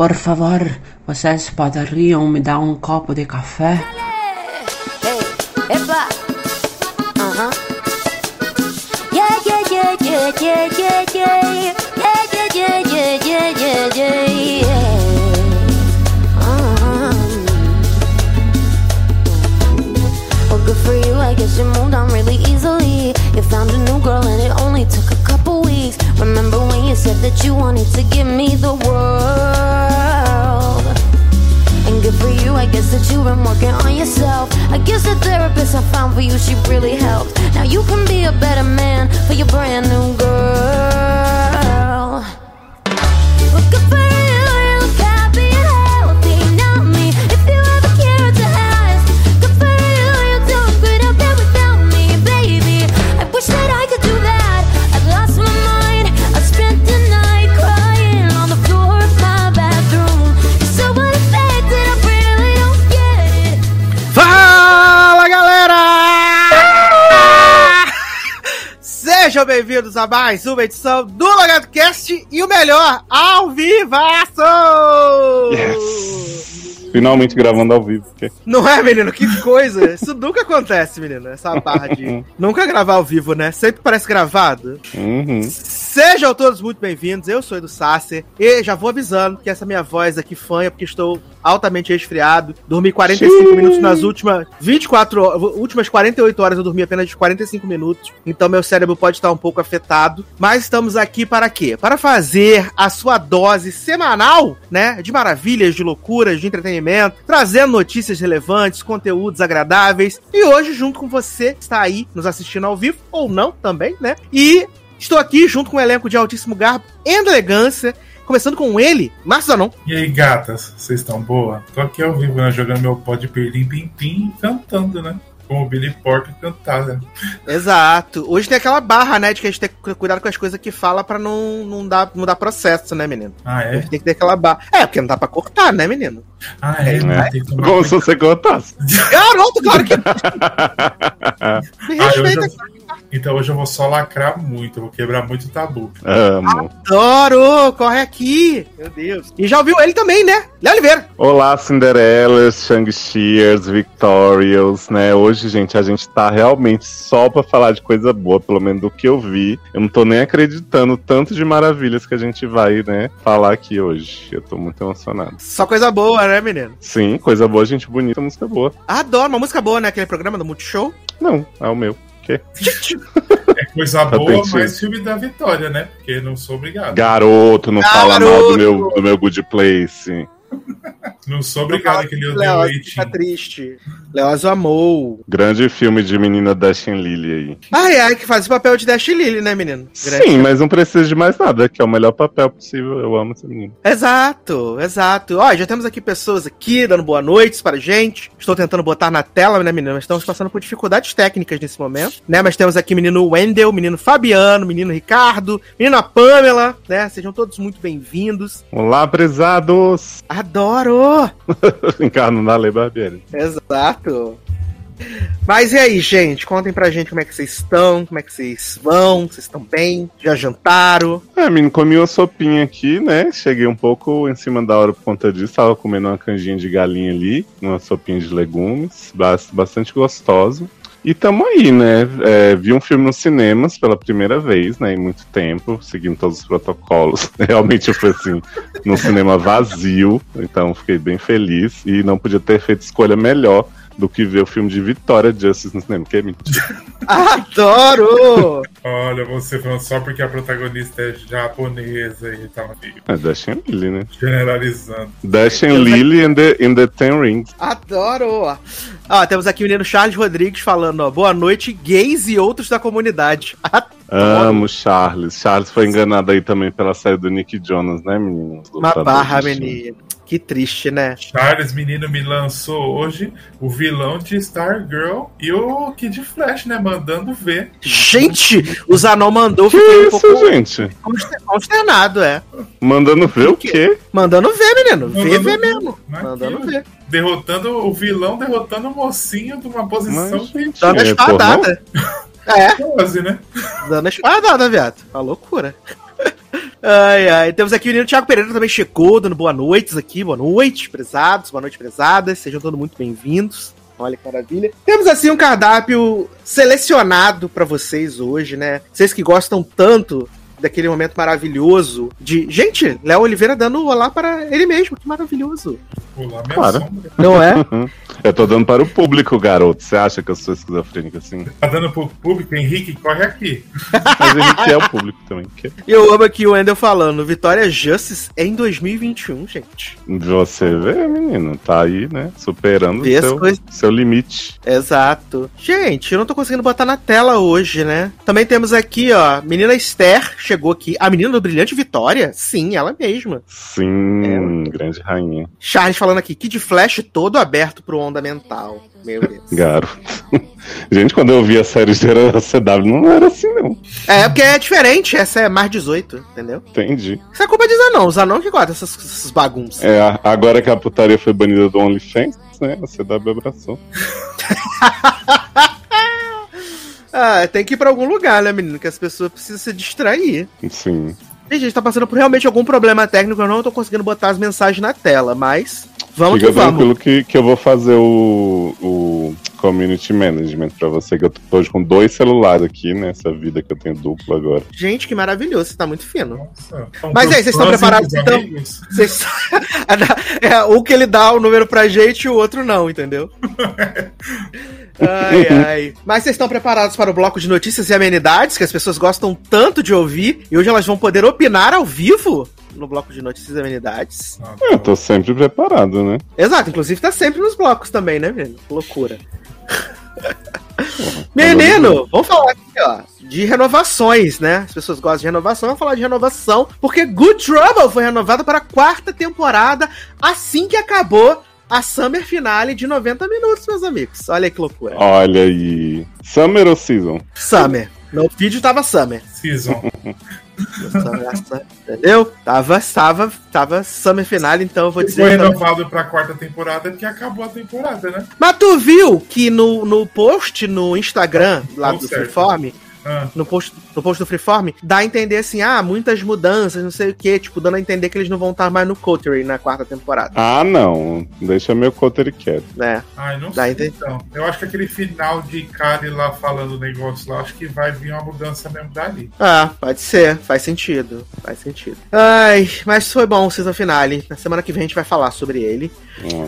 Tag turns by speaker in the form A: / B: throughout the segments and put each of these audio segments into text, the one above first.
A: Por favor, vocês poderiam me dar um copo de café?
B: Epa. Uh-huh. Yeah, yeah, yeah, yeah, yeah, yeah, yeah. Yeah, yeah, yeah, yeah, yeah, yeah, yeah, found a new girl and it only took a couple weeks. Remember said that you wanted to give me the world? And good for you, I guess that you've been working on yourself. I guess the therapist I found for you, she really helped. Now you can be a better man for your brand new girl.
C: Sejam bem-vindos a mais uma edição do Logado Cast e o melhor, ao vivaço!
D: Yes! Finalmente gravando ao vivo. porque-
C: Não é, menino? Que coisa! Isso nunca acontece, menino. Essa barra de nunca gravar ao vivo, né? Sempre parece gravado.
D: Uhum.
C: Sejam todos muito bem-vindos, eu sou Edu Sasser e já vou avisando que essa minha voz aqui fanha porque estou altamente resfriado. Dormi 45
D: Xiii.
C: minutos nas últimas 24 horas, últimas 48 horas eu dormi apenas de 45 minutos, então meu cérebro pode estar um pouco afetado, mas estamos aqui para quê? Para fazer a sua dose semanal, né, de maravilhas, de loucuras, de entretenimento, trazendo notícias relevantes, conteúdos agradáveis. E hoje junto com você está aí nos assistindo ao vivo ou não também, né? E Estou aqui junto com um elenco de altíssimo garbo e elegância, começando com ele, Márcio Zanon.
E: E aí, gatas, vocês estão boa? Tô aqui ao vivo, né, jogando meu pó de perlim pim pim cantando, né? Como o Billy Porter cantar, né?
C: Exato. Hoje tem aquela barra, né, de que a gente tem que cuidar com as coisas que fala pra não, não, dar, não dar processo, né, menino?
E: Ah,
C: A
E: é?
C: gente tem que ter aquela barra. É, porque não dá pra cortar, né, menino?
E: Ah, é?
D: É.
E: Que tomar
D: Como se você contasse.
C: Garoto, claro que. Me
E: Ah, eu
C: respeita.
E: já- Então hoje eu vou só lacrar muito, eu vou quebrar muito tabu.
D: Amo.
C: Adoro! Corre aqui! Meu Deus. E já ouviu ele também, né? Léo Oliveira.
D: Olá, Cinderellas, Shang-Chiers, Victorious, né? Hoje, gente, a gente tá realmente só pra falar de coisa boa, pelo menos do que eu vi. Eu não tô nem acreditando tanto de maravilhas que a gente vai, né, falar aqui hoje. Eu tô muito emocionado.
C: Só coisa boa, né, menino?
D: Sim, coisa boa, gente bonita, música boa.
C: Adoro. Uma música boa, né? Aquele programa do Multishow.
D: Não, é o meu. Que?
E: É coisa boa,
D: Atenção.
E: mas filme da vitória, né? Porque não sou obrigado.
D: Garoto, não fala mal do meu, do meu good place.
E: Não sou obrigado que ele odeia o
C: Leoz
E: Eitinho.
C: fica triste. Leoz amou.
D: Grande filme de menina Dash Lily aí.
C: Ai, ai, que faz o papel de Dash Lily, né, menino? Grande.
D: Sim, mas não precisa de mais nada, que é o melhor papel possível. Eu amo essa menina.
C: Exato, exato. Ó, já temos aqui pessoas aqui dando boa noite para gente. Estou tentando botar na tela, né, menino? Mas estamos passando por dificuldades técnicas nesse momento, né? Mas temos aqui menino Wendel, menino Fabiano, menino Ricardo, menina Pamela, né? Sejam todos muito bem-vindos.
D: Olá, prezados!
C: Adoro!
D: Encarno na Lei Barbieri.
C: Exato. Mas e aí, gente? Contem pra gente como é que vocês estão, como é que vocês vão, vocês estão bem? Já jantaram?
D: É, menino, comi uma sopinha aqui, né? Cheguei um pouco em cima da hora por conta disso. Tava comendo uma canjinha de galinha ali, uma sopinha de legumes, bas- bastante gostoso. E tamo aí, né? É, vi um filme nos cinemas pela primeira vez, né? Em muito tempo, seguindo todos os protocolos. Realmente foi assim, num cinema vazio. Então fiquei bem feliz. E não podia ter feito escolha melhor do que ver o filme de Vitória Justice no cinema, que é mentira.
C: Adoro!
E: Olha, você falando só porque a protagonista é japonesa e tá
D: É Dash and Lily, né?
E: generalizando.
D: Dash and Lily in the, in the Ten Rings.
C: Adoro! Ó, temos aqui o menino Charles Rodrigues falando, ó, boa noite, gays e outros da comunidade.
D: Amo Charles. Charles foi enganado aí também pela série do Nick Jonas, né, menino?
C: Uma barra, menino. Que triste, né?
E: Charles, menino, me lançou hoje o vilão de Stargirl e o Kid Flash, né? Mandando ver.
C: Gente, o Zanon mandou,
D: Que
C: fiquei um
D: isso,
C: pouco
D: gente?
C: conster- consternado, é.
D: Mandando ver o quê?
C: Mandando ver, menino.
E: Mandando
C: ver
E: ver.
C: mesmo.
E: Né?
C: Mandando ver.
E: Derrotando o vilão, derrotando o mocinho de uma posição
D: Mas,
E: que
D: gente,
C: Dando a
D: é
C: espadada. É,
E: quase, né?
C: dando a espadada, viado. Uma loucura. Ai, ai. Temos aqui o menino Thiago Pereira também chegou, dando boa noites aqui. Boa noite, prezados. Boa noite, prezadas. Sejam todos muito bem-vindos. Olha que maravilha. Temos assim um cardápio selecionado pra vocês hoje, né? Vocês que gostam tanto daquele momento maravilhoso de. Gente, Léo Oliveira dando olá para ele mesmo. Que maravilhoso.
E: Pular minha
D: Claro.
E: sombra.
C: Não é?
D: Eu tô dando para o público, garoto. Você acha que eu sou esquizofrênico assim?
E: Tá dando pro público, Henrique, corre aqui.
D: Mas gente é o público também. Que
C: E eu amo aqui o Wendel falando. Vitória Justice em 2021, gente.
D: você vê, menino, tá aí, né? Superando
C: Vê as
D: seu,
C: coisas.
D: seu limite.
C: Exato. Gente, eu não tô conseguindo botar na tela hoje, né? Também temos aqui, ó, menina Esther chegou aqui. A menina do Brilhante Vitória? Sim, ela mesma.
D: Sim, grande rainha.
C: Charles falando aqui, Kid Flash todo aberto pro onda mental. Meu Deus.
D: Garoto. Gente, quando eu vi a série de CW, não era assim, não.
C: É, porque é diferente, essa é mais 18, entendeu?
D: Entendi.
C: Isso é culpa anão, os anão que gostam dessas, dessas bagunças.
D: É, agora que a putaria foi banida do OnlyFans, né? A CW abraçou.
C: Ah, tem que ir pra algum lugar, né, menino? Que as pessoas precisam se distrair.
D: Sim.
C: E a gente tá passando por realmente algum problema técnico, eu não tô conseguindo botar as mensagens na tela, mas vamos
D: Fica
C: que vamos.
D: tranquilo que, que eu vou fazer o, o community management pra você, que eu tô hoje com dois celulares aqui, nessa vida que eu tenho duplo agora.
C: Gente, que maravilhoso, você tá muito fino.
E: Nossa. Então,
C: Mas aí, vocês estão preparados, então? Vocês... é, o que ele dá o número pra gente e o outro não, entendeu? Ai, ai. Mas vocês estão preparados para o bloco de notícias e amenidades que as pessoas gostam tanto de ouvir e hoje elas vão poder opinar ao vivo no bloco de notícias e amenidades?
E: Ah,
D: Eu tô sempre preparado, né?
C: Exato, inclusive tá sempre nos blocos também, né, menino? Que loucura. Menino, vamos falar aqui, ó, de renovações, né? As pessoas gostam de renovação, vamos falar de renovação, porque Good Trouble foi renovada para a quarta temporada, assim que acabou a Summer Finale de 90 minutos, meus amigos. Olha que loucura.
D: Olha aí. Summer ou season?
C: Summer. No vídeo tava Summer.
E: Season.
C: Summer, Summer, Entendeu? Tava, tava, tava Summer Finale, então eu vou dizer.
E: Foi renovado pra quarta temporada porque acabou a temporada, né?
C: Mas tu viu que no, no post no Instagram, lá do
E: certo.
C: Freeform,
E: Ah,
C: no post, no post do Freeform, dá a entender assim, ah, muitas mudanças, não sei o que, tipo, dando a entender que eles não vão estar mais no Coterie na quarta temporada,
D: Ah, não. Deixa meu coter quieto.
C: né?
E: ai, não
C: Dá
E: sei
C: entender.
E: então. Eu acho que aquele final de Kari lá falando o negócio lá, acho que vai vir uma mudança mesmo dali.
C: Ah, pode ser, faz sentido, faz sentido. Ai, mas foi bom o season finale, na semana que vem a gente vai falar sobre ele.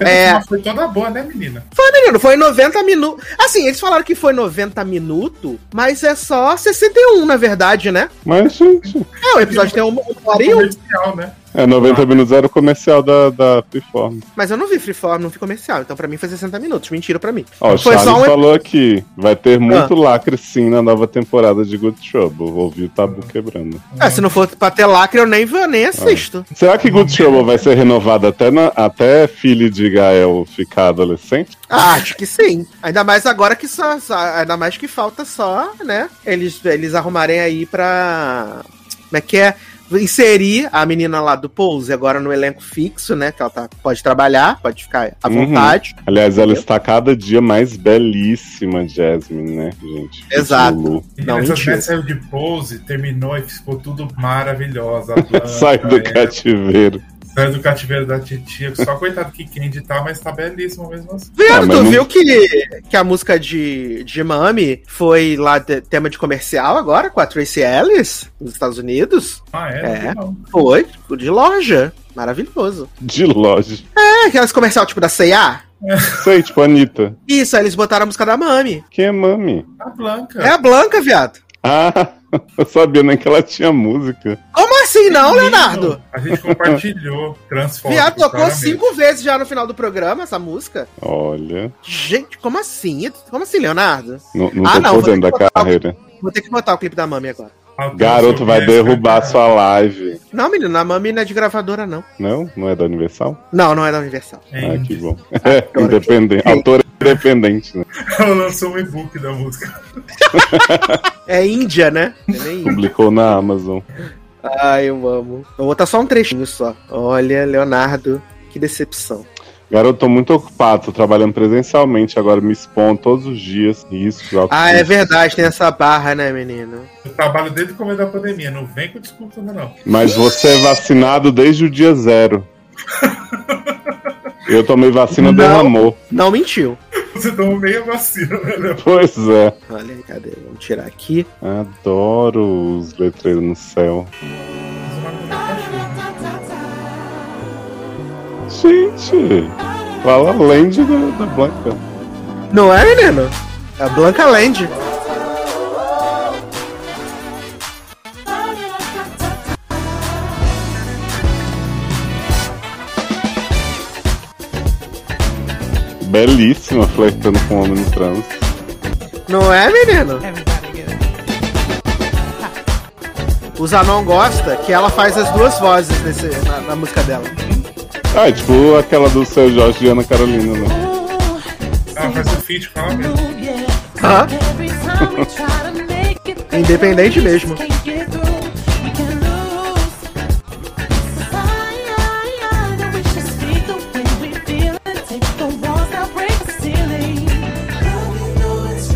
C: É.
E: Mas foi toda boa, né, menina?
C: Foi, menino, foi 90 minutos. Assim, eles falaram que foi 90 minutos, mas é só 61, na verdade, né?
D: Mas, gente,
C: É, o episódio tem hora e um.
E: Comercial, né?
D: É 90 minutos era o comercial da, da Freeform.
C: Mas eu não vi Freeform, não vi comercial, então pra mim foi 60 minutos. Mentira pra mim.
D: Ó, o
C: Foi
D: Charles
C: só um-
D: falou aqui. Vai ter muito lacre sim na nova temporada de Good Trouble. Ouvi o tabu quebrando.
C: É, se não for pra ter lacre, eu nem, eu nem assisto.
D: Será que Good Trouble vai ser renovado até, na, até filho de Gael ficar adolescente?
C: Ah, acho que sim. Ainda mais agora que só, só- Ainda mais que falta só, né? Eles, eles arrumarem aí pra. Como é que é? Inserir a menina lá do Pose agora no elenco fixo, né? Que ela tá, pode trabalhar, pode ficar à
D: Uhum.
C: vontade.
D: Aliás, ela está cada dia mais belíssima, Jasmine, né, gente?
C: Exato.
D: Lulu.
C: Não,
E: Essa
C: mentira.
E: saiu de pose, terminou e ficou tudo maravilhosa.
D: Sai do
E: é,
D: cativeiro.
E: Saiu do cativeiro da titia. Só coitado que Candy tá, mas tá belíssimo mesmo assim.
C: Viado,
D: Ah,
C: tu
D: não-
C: viu que, que a música de, de Mami foi lá de- tema de comercial agora com a Tracy Ellis nos Estados Unidos?
E: Ah, é?
C: É.
E: Não.
C: Foi, de loja. Maravilhoso.
D: De loja.
C: É, aquelas comercial tipo da C&A.
D: Sei, tipo, Anitta.
C: Isso, aí eles botaram a música da Mami.
D: Quem é mami?
E: A Blanca.
C: É a Blanca, viado.
D: Ah, eu sabia nem que ela tinha música.
C: Como assim não, Leonardo?
E: A gente compartilhou. Transforma.
C: Viado, tocou cinco vezes já no final do programa essa música.
D: Olha,
C: Gente, como assim? Como assim, Leonardo?
D: não, não
C: Ah,
D: tô
C: não,
D: dentro da carreira.
C: Vou ter que botar o clipe da Mami agora.
D: Garoto vai derrubar sua live.
C: Não, menino, a Mami não é de gravadora, não.
D: Não? Não é da Universal?
C: Não, não é da Universal.
D: Ah, que bom. É, independente. Autor independente, né?
E: Ela lançou um e-book da música.
C: É Índia, né? É.
D: Publicou na Amazon.
C: Ai, eu amo. Eu vou botar só um trechinho só. Olha, Leonardo, que decepção.
D: Garoto, tô muito ocupado, tô trabalhando presencialmente, agora me expondo todos os dias. Isso, alto
C: Ah, é verdade, tem essa barra, né, menino?
E: Eu trabalho desde o começo da pandemia, não vem com desculpa ainda não.
D: Mas você é vacinado desde o dia zero. Eu tomei vacina,
C: Não.
D: derramou.
C: Não mentiu.
E: Você tomou meia vacina, né, Léo?
D: Pois é.
C: Olha aí, cadê? Vamos tirar aqui.
D: Adoro os letreiros no céu. Gente, fala de da, da Blanca.
C: Não é, menino? É a Blanca Land.
D: Belíssima, flertando com o homem no trânsito.
C: Não é, menino? O Zanon gosta que ela faz as duas vozes nesse, na, na música dela.
D: Ah, é tipo aquela do seu Jorge e Ana Carolina, né?
E: Ah, faz o feat com ela mesmo.
C: Hã? Independente mesmo.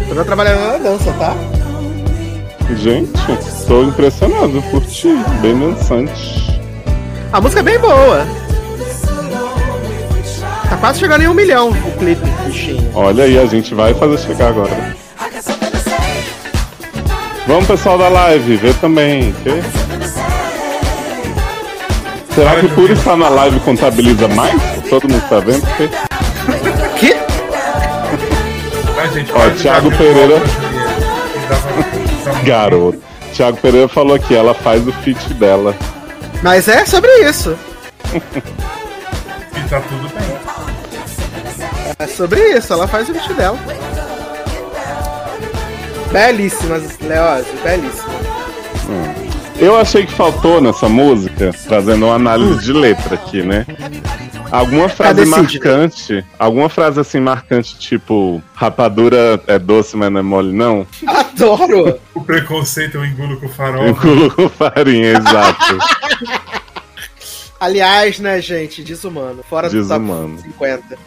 C: Eu tô trabalhando na dança, tá?
D: Gente, tô impressionado, curti, bem dançante.
C: A música é bem boa. Tá quase chegando em um milhão o clipe, bichinho.
D: Olha aí, a gente vai fazer chegar agora. Vamos, pessoal da live, ver também. ok? Será que por estar na live contabiliza mais? Todo mundo tá vendo? Porque
C: Que?
E: Vai, gente.
D: Ó, Thiago Pereira. Garoto. Thiago Pereira falou que ela faz o feat dela.
C: Mas é sobre isso.
E: E tá tudo bem.
C: É sobre isso, ela faz o vídeo dela. Belíssimas, Leose, belíssimas.
D: Eu achei que faltou nessa música, trazendo uma análise de letra aqui, né? Alguma frase marcante, alguma frase assim marcante, tipo, rapadura é doce, mas não é mole, não?
C: Adoro!
E: O preconceito eu engulo com farol.
D: Engulo com farinha, exato.
C: Aliás, né, gente, desumano. Fora
D: Desumano.
C: do top 50.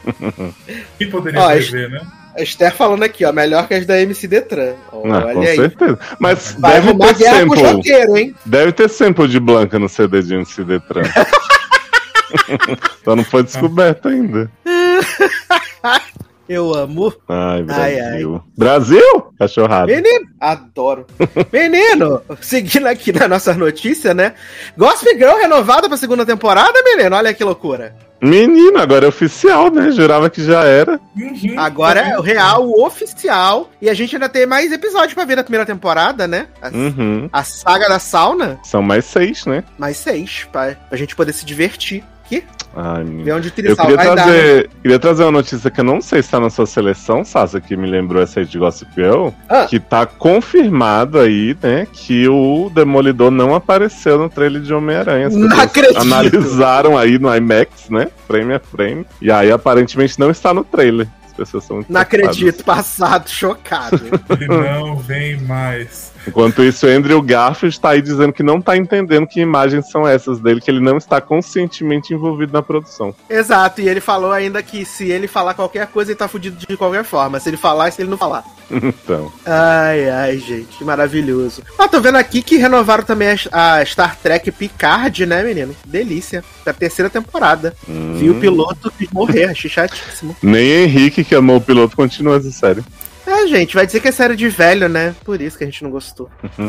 E: Quem poderia
C: Ó,
E: escrever, né?
C: A Esther falando aqui, ó, melhor que as da MC Detran.
D: Ah,
C: Olha
D: com
C: aí.
D: certeza. Mas
C: Vai
D: deve ter
C: guerra com o
D: sample.
C: joqueiro, hein?
D: Deve ter sample de Blanca no CD de MC Detran. Só não foi descoberto ainda.
C: Eu amo.
D: Ai,
C: Ai,
D: Brasil. Brasil? Cachorrada.
C: Menino, adoro. menino, seguindo aqui na nossa notícia, né? Gossip Girl renovada pra segunda temporada, menino. Olha que loucura.
D: Menino, agora é oficial, né? Jurava que já era.
E: Uhum,
C: Agora é o real, o oficial. E a gente ainda tem mais episódios pra ver na primeira temporada, né? A,
D: Uhum.
C: a saga da sauna,
D: São mais seis, né?
C: mais seis, pra, pra gente poder se divertir. Que?
D: Ai,
C: onde o
D: Eu
C: Trisal
D: queria
C: vai dar. né?
D: trazer, queria trazer uma notícia que eu não sei se tá na sua seleção, Sasa, que me lembrou essa aí de Gossip Girl,
C: Ah.
D: que tá confirmado aí, né, que o Demolidor não apareceu no trailer de Homem-Aranha.
C: Não acredito.
D: Analisaram aí no IMAX, né, frame a frame, e aí aparentemente não está no trailer. As pessoas são muito
C: Não
D: preocupadas.
C: acredito, passado, chocado.
E: Ele não vem mais.
D: Enquanto isso, o Andrew Garfield tá aí dizendo que não tá entendendo que imagens são essas dele, que ele não está conscientemente envolvido na produção.
C: Exato, e ele falou ainda que se ele falar qualquer coisa, ele tá fudido de qualquer forma. Se ele falar e se ele não falar.
D: então,
C: Ai, ai, gente, que maravilhoso. Ah, tô vendo aqui que renovaram também a, Star Trek Picard, né, menino? Delícia. Pra terceira temporada.
D: hum,
C: Vi o piloto morrer, achei chatíssimo.
D: nem Henrique, que amou o piloto, continua essa série.
C: É, gente, vai dizer que é série de velho, né? Por isso que a gente não gostou.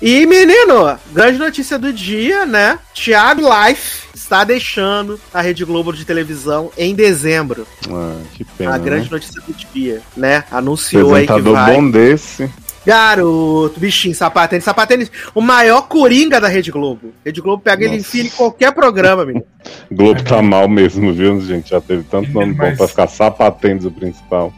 C: E, menino, grande notícia do dia, né? Thiago Life está deixando a Rede Globo de televisão em dezembro.
D: Ah, que pena.
C: a grande
D: né?
C: notícia do dia, né? Anunciou aí que vai.
D: bom desse.
C: Garoto, bichinho, sapatênis, sapatênis, o maior coringa da Rede Globo. Rede Globo pega ele e
D: Nossa.
C: enfia em qualquer programa, menino.
D: Globo tá mal mesmo, viu, gente? Já teve tanto nome bom
E: Mas-
D: pra ficar sapatênis o principal.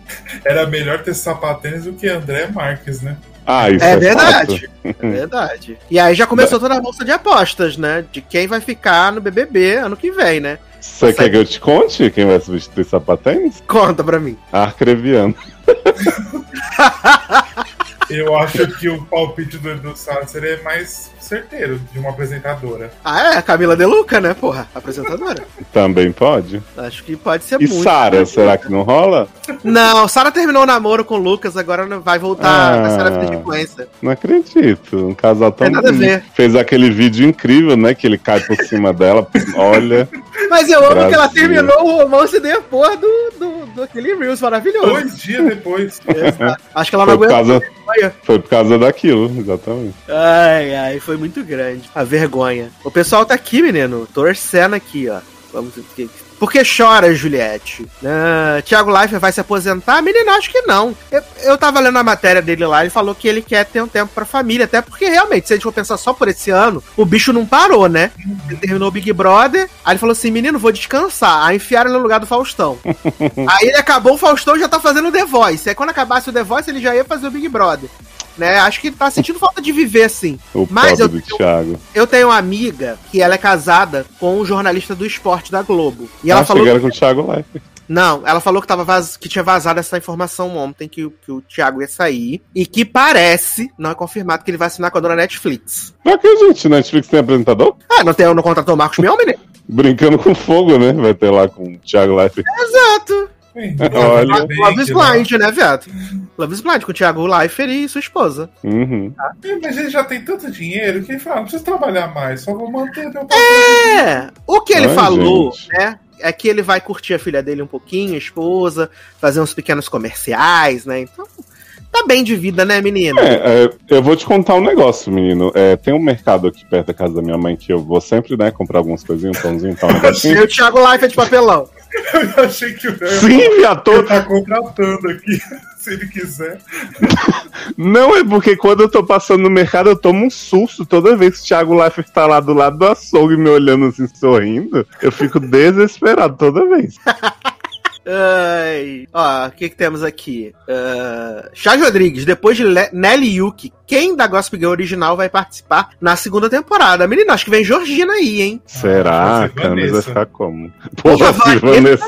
E: Era melhor ter sapatênis do que André Marques, né?
D: Ah, isso
C: É
D: é,
C: verdade.
D: fato.
C: É verdade. E aí já começou toda a bolsa de apostas, né? De quem vai ficar no BBB ano que vem, né?
D: Você quer que eu te conte quem vai substituir sapatênis?
C: Conta pra mim.
D: Arcreviano.
E: Eu acho que o palpite do Edu Sasser é mais certeiro de uma apresentadora.
C: Ah, é? A Camila De Luca, né, porra? Apresentadora.
D: Também pode.
C: Acho que pode ser
D: E
C: muito.
D: Sara, será que não rola?
C: Não, Sara terminou o namoro com o Lucas, agora não vai voltar
D: Ah.
C: na série da sequência.
D: Não acredito. Um casal tão
C: Tem nada a ver.
D: Fez aquele vídeo incrível, né? Que ele cai por cima dela. Olha.
C: Mas eu amo que ela terminou o romance depois do, do, do aquele Reels maravilhoso.
E: Dois dias depois.
C: Exato. Acho que ela não aguentou.
D: causa. Foi por causa daquilo, exatamente.
C: Ai, ai, foi muito grande. A vergonha. O pessoal tá aqui, menino, torcendo aqui, ó. Vamos ver. Por que chora, Juliette? Ah, Thiago Leifert vai se aposentar? Menino, acho que não. Eu, eu tava lendo a matéria dele lá, ele falou que ele quer ter um tempo pra família, até porque realmente, se a gente for pensar só por esse ano, o bicho não parou, né? Ele terminou o Big Brother, aí ele falou assim: menino, vou descansar. Aí enfiaram no lugar do Faustão. aí ele acabou o Faustão e já tá fazendo o The Voice. Aí quando acabasse o The Voice, ele já ia fazer o Big Brother. Né? Acho que tá sentindo falta de viver assim.
D: O
C: Mas eu-
D: Thiago.
C: Eu tenho uma amiga que ela é casada com um jornalista do esporte da Globo. E ela
D: ah,
C: falou.
D: chegaram com o Thiago Leifert.
C: Não, ela falou que, tava vaz... que tinha vazado essa informação ontem, que, o- que o Thiago ia sair. E que parece, não é confirmado, que ele vai assinar com a dona Netflix.
D: Não acredito, Netflix tem apresentador?
C: Ah, não tem não contratou o Marcos Mion, menino?
D: Brincando com fogo, né? Vai ter lá com o Thiago Leifert.
C: Exato.
E: Bem,
D: Olha.
C: Love is Blind, né, viado? Love is Blind, com o Thiago Leifert e sua esposa.
D: Uhum.
E: lá. Mas ele já tem tanto dinheiro que ele fala, não precisa trabalhar mais, só vou manter meu
C: É, o que ele
D: Ai,
C: falou,
D: gente.
C: né? É que ele vai curtir a filha dele um pouquinho, a esposa, fazer uns pequenos comerciais, né? Então, tá bem de vida, né, menina?
D: É, é, eu vou te contar um negócio, menino. É, tem um mercado aqui perto da casa da minha mãe que eu vou sempre, né, comprar algumas coisinhas, um pãozinho e tal, um
C: E
D: negocinho.
C: o Thiago Leifert de papelão.
E: Eu achei que o
D: Sim, viado.
E: ele tá contratando aqui, se ele quiser.
D: Não, é porque quando eu tô passando no mercado, eu tomo um susto toda vez que o Thiago Leifert tá lá do lado do açougue me olhando assim, sorrindo. Eu fico desesperado toda vez.
C: Ai. Ó, o que, que temos aqui? Uh, Charles Rodrigues, depois de Le Nelly Yuki, quem da Gossip Girl original vai participar na segunda temporada? Menina, acho que vem Georgina aí, hein?
D: Será?
E: vai
D: A Camis vai
E: Vanessa.
D: ficar como? Se Vanessa.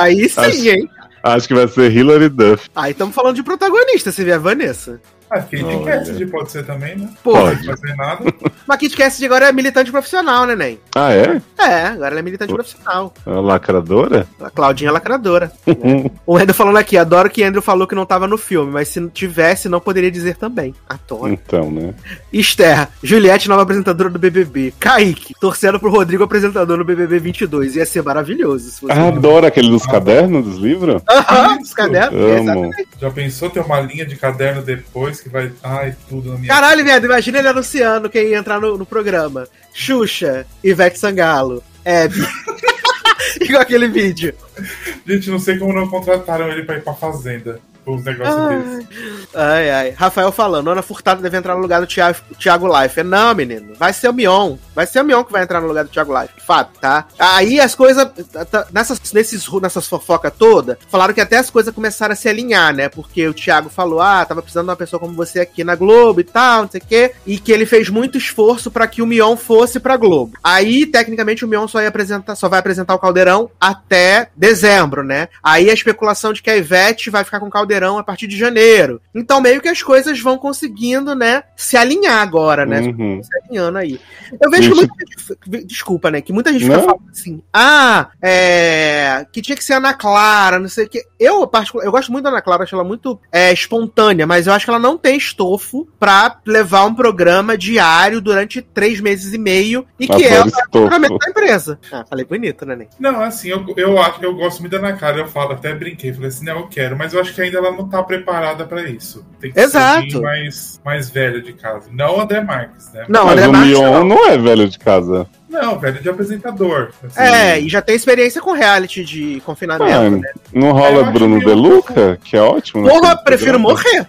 C: Aí sim,
D: Acho-
C: hein?
D: Acho que vai ser Hilary Duff.
C: Aí estamos falando de protagonista, se vier Vanessa.
E: Ah, Kate
D: Olha.
E: Cassidy pode ser também, né?
C: Porra,
E: Não fazer nada.
C: mas Kit Cassidy agora é militante profissional, né, Nen?
D: Ah, é?
C: É, agora ela é militante profissional.
D: A lacradora?
C: A Claudinha é lacradora. né? O Andrew falando aqui, adoro que Andrew falou que não tava no filme, mas se tivesse, não poderia dizer também. Adoro.
D: Então, né?
C: Esther, Juliette, nova apresentadora do BBB. Kaique, torcendo pro Rodrigo, apresentador no BBB 22. Ia ser maravilhoso. Se fosse
D: Adoro aquele dos cadernos, dos livros?
C: Aham, os
E: Isso.
C: cadernos.
D: Amo.
C: exatamente.
E: Já pensou ter uma linha de caderno depois que vai. Ai, tudo na minha.
C: Caralho, viado, imagina ele anunciando quem ia entrar no, no programa. Xuxa, Ivete Sangalo, Hebe. Igual aquele vídeo.
E: Gente, não sei como não contrataram ele pra ir pra fazenda. Os negócios
C: Ai. Ai, ai. Rafael falando, Ana Furtado deve entrar no lugar do Thiago, Thiago Leifert. Não, menino. Vai ser o Mion. Vai ser o Mion que vai entrar no lugar do Thiago Leifert. Fato, tá? Aí as coisas. Nessas, nesses, nessas fofoca toda, falaram que até as coisas começaram a se alinhar, né? Porque o Thiago falou, ah, tava precisando de uma pessoa como você aqui na Globo e tal, não sei o quê. E que ele fez muito esforço pra que o Mion fosse pra Globo. Aí, tecnicamente, o Mion só ia apresentar, só vai apresentar o Caldeirão até dezembro, né? Aí a especulação de que a Ivete vai ficar com o Caldeirão a partir de janeiro. Então, meio que as coisas vão conseguindo, né, se alinhar agora, né?
D: Uhum.
C: Se alinhando aí. Eu vejo que
D: Gente-
C: muita gente. Desculpa, né? Que muita gente fica falando assim, ah, é. Que tinha que ser Ana Clara, não sei o quê. Eu, particular, eu gosto muito da Ana Clara, acho ela muito é, espontânea, mas eu acho que ela não tem estofo pra levar um programa diário durante três meses e meio e que é o faturamento da empresa. Ah, falei bonito, né, Ney?
E: Não, assim, eu, eu acho eu gosto muito da Ana Clara, eu falo, até brinquei, falei assim, não, eu quero, mas eu acho que ainda ela não tá preparada pra isso. Tem que
C: Exato.
E: ser mais, mais velha de casa. Não o André Marques, né?
C: Não,
D: Mas
C: André
D: o
C: Marques
D: Mion
C: não.
D: não é velho de casa.
E: Não, velho de apresentador. assim.
C: É, e já tem experiência com reality de confinamento,
D: Ah,
C: né?
D: não
E: É,
D: rola
E: acho
D: Bruno
E: que
D: De
E: eu-
D: Luca, que é ótimo.
C: Porra,
D: naquele
C: prefiro
D: programa.
C: morrer.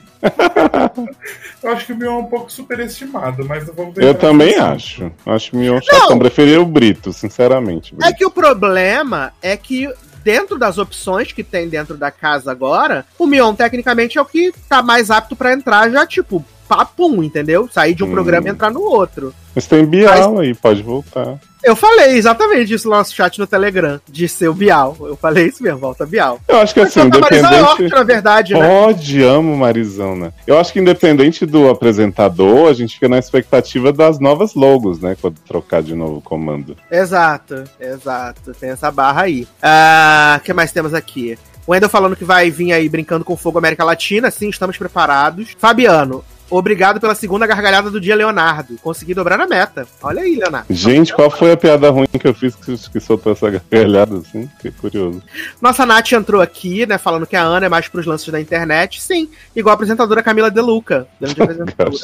E: Eu acho que o meu é um pouco superestimado, mas não vamos
D: Eu também acho. Acho o Mion chatão. Preferia o Brito, sinceramente.
C: É que o problema é que dentro das opções que tem dentro da casa agora, o Mion tecnicamente é o que tá mais apto pra entrar já, tipo, papum, entendeu? Sair de um
D: Hum.
C: programa e entrar no outro.
D: Mas tem Bial aí, pode voltar.
C: Eu falei exatamente isso no nosso chat no Telegram, de ser o Bial. Eu falei isso mesmo, volta Bial.
D: Eu acho que assim,
C: Mas a Marisa Hort,
D: independente.
C: na verdade, né?
D: Pode, amo Marizão, né? Eu acho que independente do apresentador, a gente fica na expectativa das novas logos, né? Quando trocar de novo o comando.
C: Exato, exato. Tem essa barra aí. Ah, O que mais temos aqui? O Wendel falando que vai vir aí brincando com fogo América Latina. Sim, estamos preparados. Fabiano, obrigado pela segunda gargalhada do dia, Leonardo. Consegui dobrar a meta. Olha aí, Leonardo.
D: Gente, qual foi a piada ruim que eu fiz que, que soltou essa gargalhada assim? Fiquei curioso.
C: Nossa Nath entrou aqui, né, falando que a Ana é mais pros lances da internet. Sim, igual a apresentadora Camila De Luca. Grande apresentadora.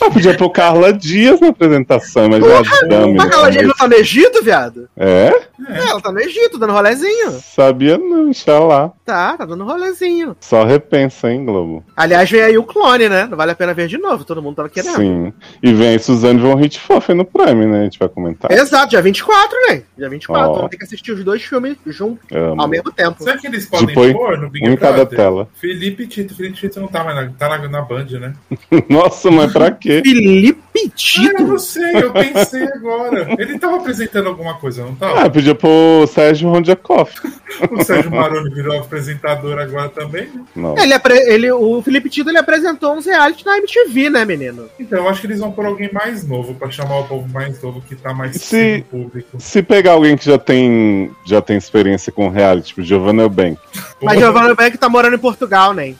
D: Ah, podia pôr Carla Dias na apresentação, mas já dame.
C: Mas ela já não tá no Egito, viado?
D: É?
C: É, ela tá no Egito, dando rolezinho.
D: Sabia não, lá.
C: Tá, tá dando rolezinho.
D: Só repensa, hein, Globo?
C: Aliás, vem aí o clone, né? Não vale a pena ver de novo, todo mundo tava querendo.
D: Sim. E vem aí Suzane von Richthofen no Prime, né? A gente vai comentar.
C: Exato, dia 24, né? Dia 24.
D: Ó.
C: Vamos ter que assistir os dois filmes juntos,
D: Amo.
C: ao mesmo tempo.
E: Sabe que eles podem
D: Depois,
E: pôr no Big
D: um em cada
E: Brother?
D: tela.
E: Felipe Tito. Felipe Tito não tá mais na, tá na, na Band, né?
D: Nossa, mas pra quê?
C: Felipe
E: Ah, eu não sei, eu pensei agora. Ele tava apresentando alguma coisa, não tava?
D: Ah, podia pôr o Sérgio Rondiakoff.
E: O Sérgio Maroni virou apresentador agora também, né?
D: Não.
C: Ele, ele, o Felipe Tito ele apresentou uns reality na MTV, né, menino?
E: Então, eu acho que eles vão por alguém mais novo, pra chamar o povo mais novo que tá mais
D: Se-
E: público.
D: Se pegar alguém que já tem, já tem experiência com reality, tipo Giovanna Eubank.
C: Mas Giovanna Beck tá morando em Portugal, né?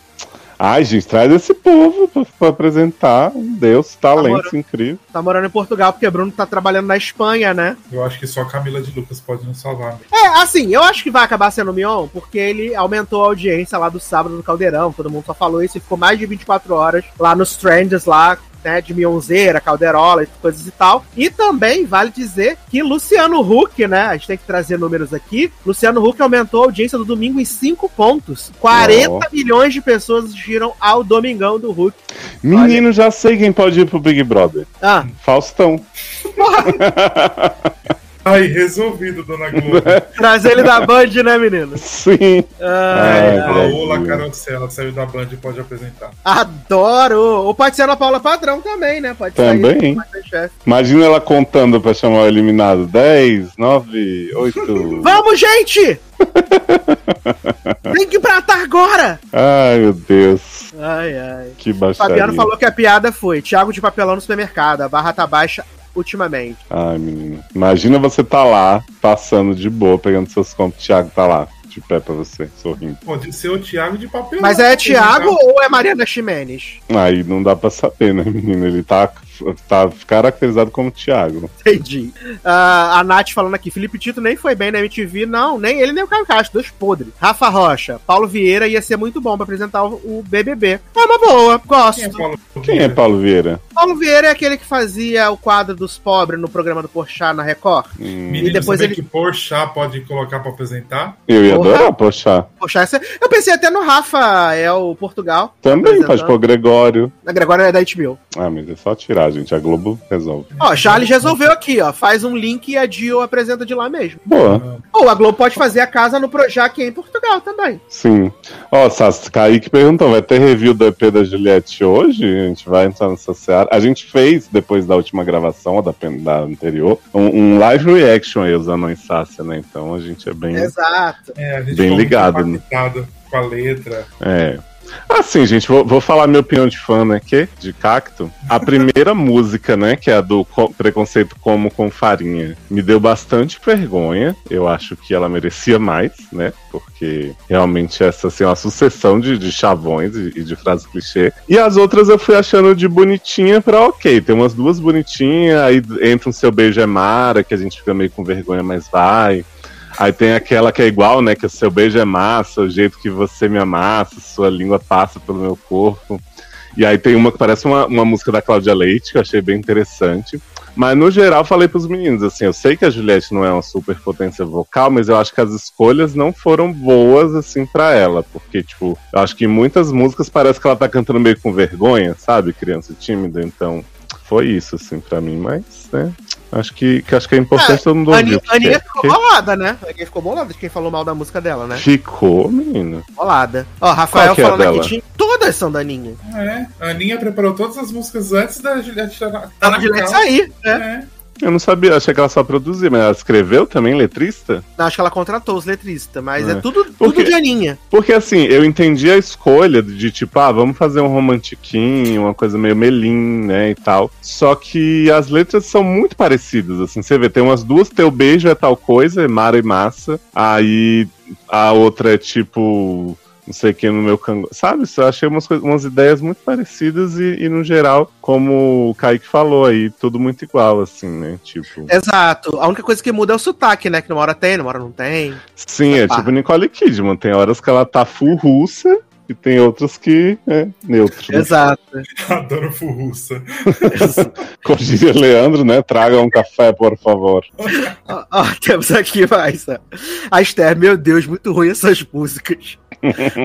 D: Ai, gente, traz esse povo pra, pra apresentar. Deus, talentos
C: Amor.
D: incrível.
C: Tá morando em Portugal porque Bruno tá trabalhando na Espanha, né?
E: Eu acho que só a Camila de Lucas pode nos salvar.
C: É, assim, eu acho que vai acabar sendo o Mion, porque ele aumentou a audiência lá do sábado no Caldeirão. Todo mundo só falou isso e ficou mais de 24 horas lá nos trends lá, né, de Mionzeira, Calderola e coisas e tal. E também vale dizer que Luciano Huck, né, a gente tem que trazer números aqui, Luciano Huck aumentou a audiência do domingo em 5 pontos. 40
D: Ó.
C: milhões de pessoas assistiram ao Domingão do Huck.
D: Menino, já sei quem pode ir pro Big Brother.
C: Ah,
D: Faustão.
E: Ai, resolvido, dona Globo.
C: trazer ele da Band, né, menino?
D: Sim.
C: Ai,
D: Ai,
C: ai.
E: Paola. Carosella saiu da Band e pode apresentar.
C: Adoro! Ou pode ser a Ana Paula Padrão também, né? Pode
D: Também.
C: sair.
D: Imagina ela contando pra chamar o eliminado. 10, 9, 8.
C: Vamos, gente! Tem que pratar agora!
D: Ai, meu Deus.
C: Ai, ai.
D: Que baixaria.
C: Fabiano falou que a piada foi Thiago de papelão no supermercado. A barra tá baixa ultimamente.
D: Ai, menino. Imagina você tá lá, passando de boa, pegando seus compras. Thiago tá lá, de pé pra você, sorrindo.
E: Pode ser o Thiago de papel.
C: Mas é Thiago ou é Mariana Ximenes?
D: Aí não dá pra saber, né, menino? Ele tá, tá caracterizado como Thiago.
C: Entendi. Ah, a Nath falando aqui, Felipe Tito nem foi bem na MTV, não, nem ele nem o Caio Castro, dois podres. Rafa Rocha, Paulo Vieira ia ser muito bom pra apresentar o, BBB. É uma boa, gosto.
E: Quem é Paulo
D: Quem é Paulo Vieira?
C: Paulo Vieira é aquele que fazia o quadro dos pobres no programa do Porchat na Record.
D: Hum,
E: Menino,
C: E depois ele-
E: que Porchat pode colocar pra apresentar?
D: eu ia Adorar, poxa.
C: Porchat, esse- eu pensei até no Rafael Portugal.
D: Também pode pôr Gregório.
C: A Gregória é da HBO.
D: Ah, mas é só tirar, gente. A Globo resolve.
C: Ó, Charles resolveu aqui, ó. Faz um link e a Dio apresenta de lá mesmo.
D: Boa,
C: Ou a Globo pode fazer a casa no Projac em Portugal também.
D: sim. Ó, Sassi, Kaique perguntou, vai ter review do EP da Juliette hoje? A gente vai entrar nessa seara. A gente fez, depois da última gravação, ou da, da anterior, um, um live reaction aí usando a Sácia, né? Então a gente é bem...
C: Exato.
E: É, a gente
D: Bem ligado, né?
E: com a letra.
D: É. Assim, gente, vou, vou falar minha opinião de fã, né? Que? De cacto. A primeira música, né? Que é a do Co- Preconceito Como com Farinha, me deu bastante vergonha. Eu acho que ela merecia mais, né? Porque realmente essa assim, é uma sucessão de, de chavões e, e de frases clichê. E as outras eu fui achando de bonitinha pra ok. Tem umas duas bonitinhas, aí entra um seu beijo é Mara, que a gente fica meio com vergonha, mas vai. Aí tem aquela que é igual, né? Que o seu beijo é massa, o jeito que você me amassa, sua língua passa pelo meu corpo. E aí tem uma que parece uma, uma música da Cláudia Leite, que eu achei bem interessante. Mas no geral, falei pros meninos, assim, eu sei que a Juliette não é uma super potência vocal, mas eu acho que as escolhas não foram boas, assim, pra ela. Porque, tipo, eu acho que em muitas músicas parece que ela tá cantando meio com vergonha, sabe? Criança tímida, então foi isso, assim, pra mim. Mas, né, Acho que, que acho que é importante todo mundo
C: A
D: ouvir.
C: Aninha, a Aninha ficou bolada, né? Quem ficou bolada de quem falou mal da música dela, né?
D: Ficou, menino.
C: Bolada. Ó, Rafael
D: é a
C: falando aqui,
D: dela?
C: tinha- todas são da Aninha.
E: Ah, é? A Aninha preparou todas as músicas antes da Juliette estar na,
C: Tá
E: tá
C: na Juliette sair, né?
E: É.
D: Eu não sabia, achei que ela só produzia, mas ela escreveu também, letrista?
C: Não, Acho que ela contratou os letristas, mas é,
D: É.
C: tudo, tudo de Aninha.
D: Porque assim, eu entendi a escolha de tipo, ah, vamos fazer um romantiquinho, uma coisa meio melim, né, e tal. Só que as letras são muito parecidas, assim, você vê, tem umas duas, teu beijo é tal coisa, é Mara e Massa, aí a outra é tipo, não sei o que no meu cango, sabe? Eu achei umas, coisas- umas ideias muito parecidas e, e, no geral, como o Kaique falou aí, tudo muito igual, assim, né, tipo...
C: Exato. A única coisa que muda é o sotaque, né? Que numa hora tem, numa hora não tem.
D: Sim, é
C: Pá.
D: tipo Nicole Kidman, tem horas que ela tá full russa e tem outras que é neutro.
C: Exato.
E: Adoro furruça.
D: Com gíria Leandro, né? Traga um café, por favor.
C: Ó, ó, temos aqui mais. ó. A Esther, meu Deus, muito ruim essas músicas.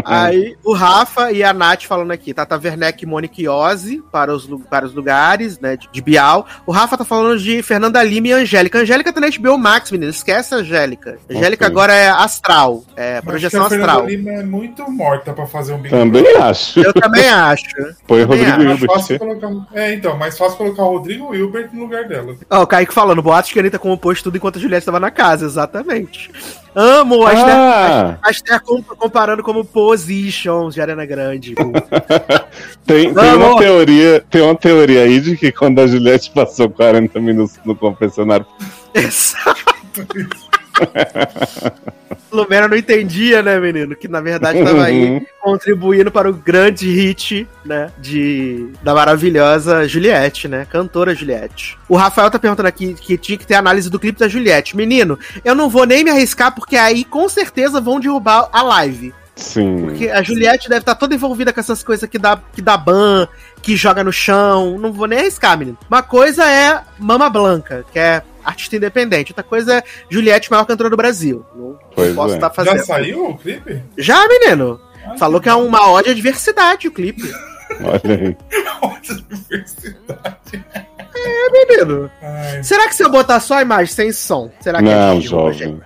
C: Aí o Rafa e a Nath falando aqui, Tata Werneck e Monique Ozzy para os, para os lugares, né, de, de Bial. O Rafa tá falando de Fernanda Lima e Angélica. Angélica tá na HBO Max, menino, esquece a Angélica. Angélica
D: Ok.
C: agora é astral, é
E: Acho que
C: projeção
E: a Fernanda
C: astral.
E: Lima é muito morta pra fazer um Big
D: Também acho.
C: Eu também acho.
D: Põe
C: também
D: Rodrigo
C: acho.
D: Hilbert.
E: colocar... É, então, mais fácil colocar o Rodrigo Hilbert no lugar dela.
C: Ó, o Kaique falando, boatos que a Anitta compôs tudo enquanto a Juliette estava na casa, exatamente. Amo a
D: Ah,
C: Esther com- comparando como positions de Arena Grande.
D: tem, tem uma teoria, tem uma teoria aí de que quando a Juliette passou 40 minutos no confessionário,
C: Exato. Lumena não entendia, né, menino? Que na verdade tava aí
D: Uhum.
C: contribuindo para o grande hit, né? De, da maravilhosa Juliette, né? Cantora Juliette. O Rafael tá perguntando aqui que tinha que ter análise do clipe da Juliette. Menino, eu não vou nem me arriscar, porque aí com certeza vão derrubar a live.
D: sim.
C: Porque a Juliette deve estar toda envolvida com essas coisas que dá, que dá ban, que joga no chão. Não vou nem arriscar, menino. Uma coisa é Mama Blanca, que é artista independente. Outra coisa é Juliette, maior cantora do Brasil. Não
D: Pois
C: posso
D: é.
C: estar fazendo.
E: Já saiu o clipe?
C: Já, menino.
E: Ah,
C: Falou que é uma ode à diversidade o clipe.
D: Olha aí.
E: Diversidade.
C: Menino.
E: Ai,
C: Será que se eu botar só a imagem sem som, será que
D: Não,
C: é
D: jovem.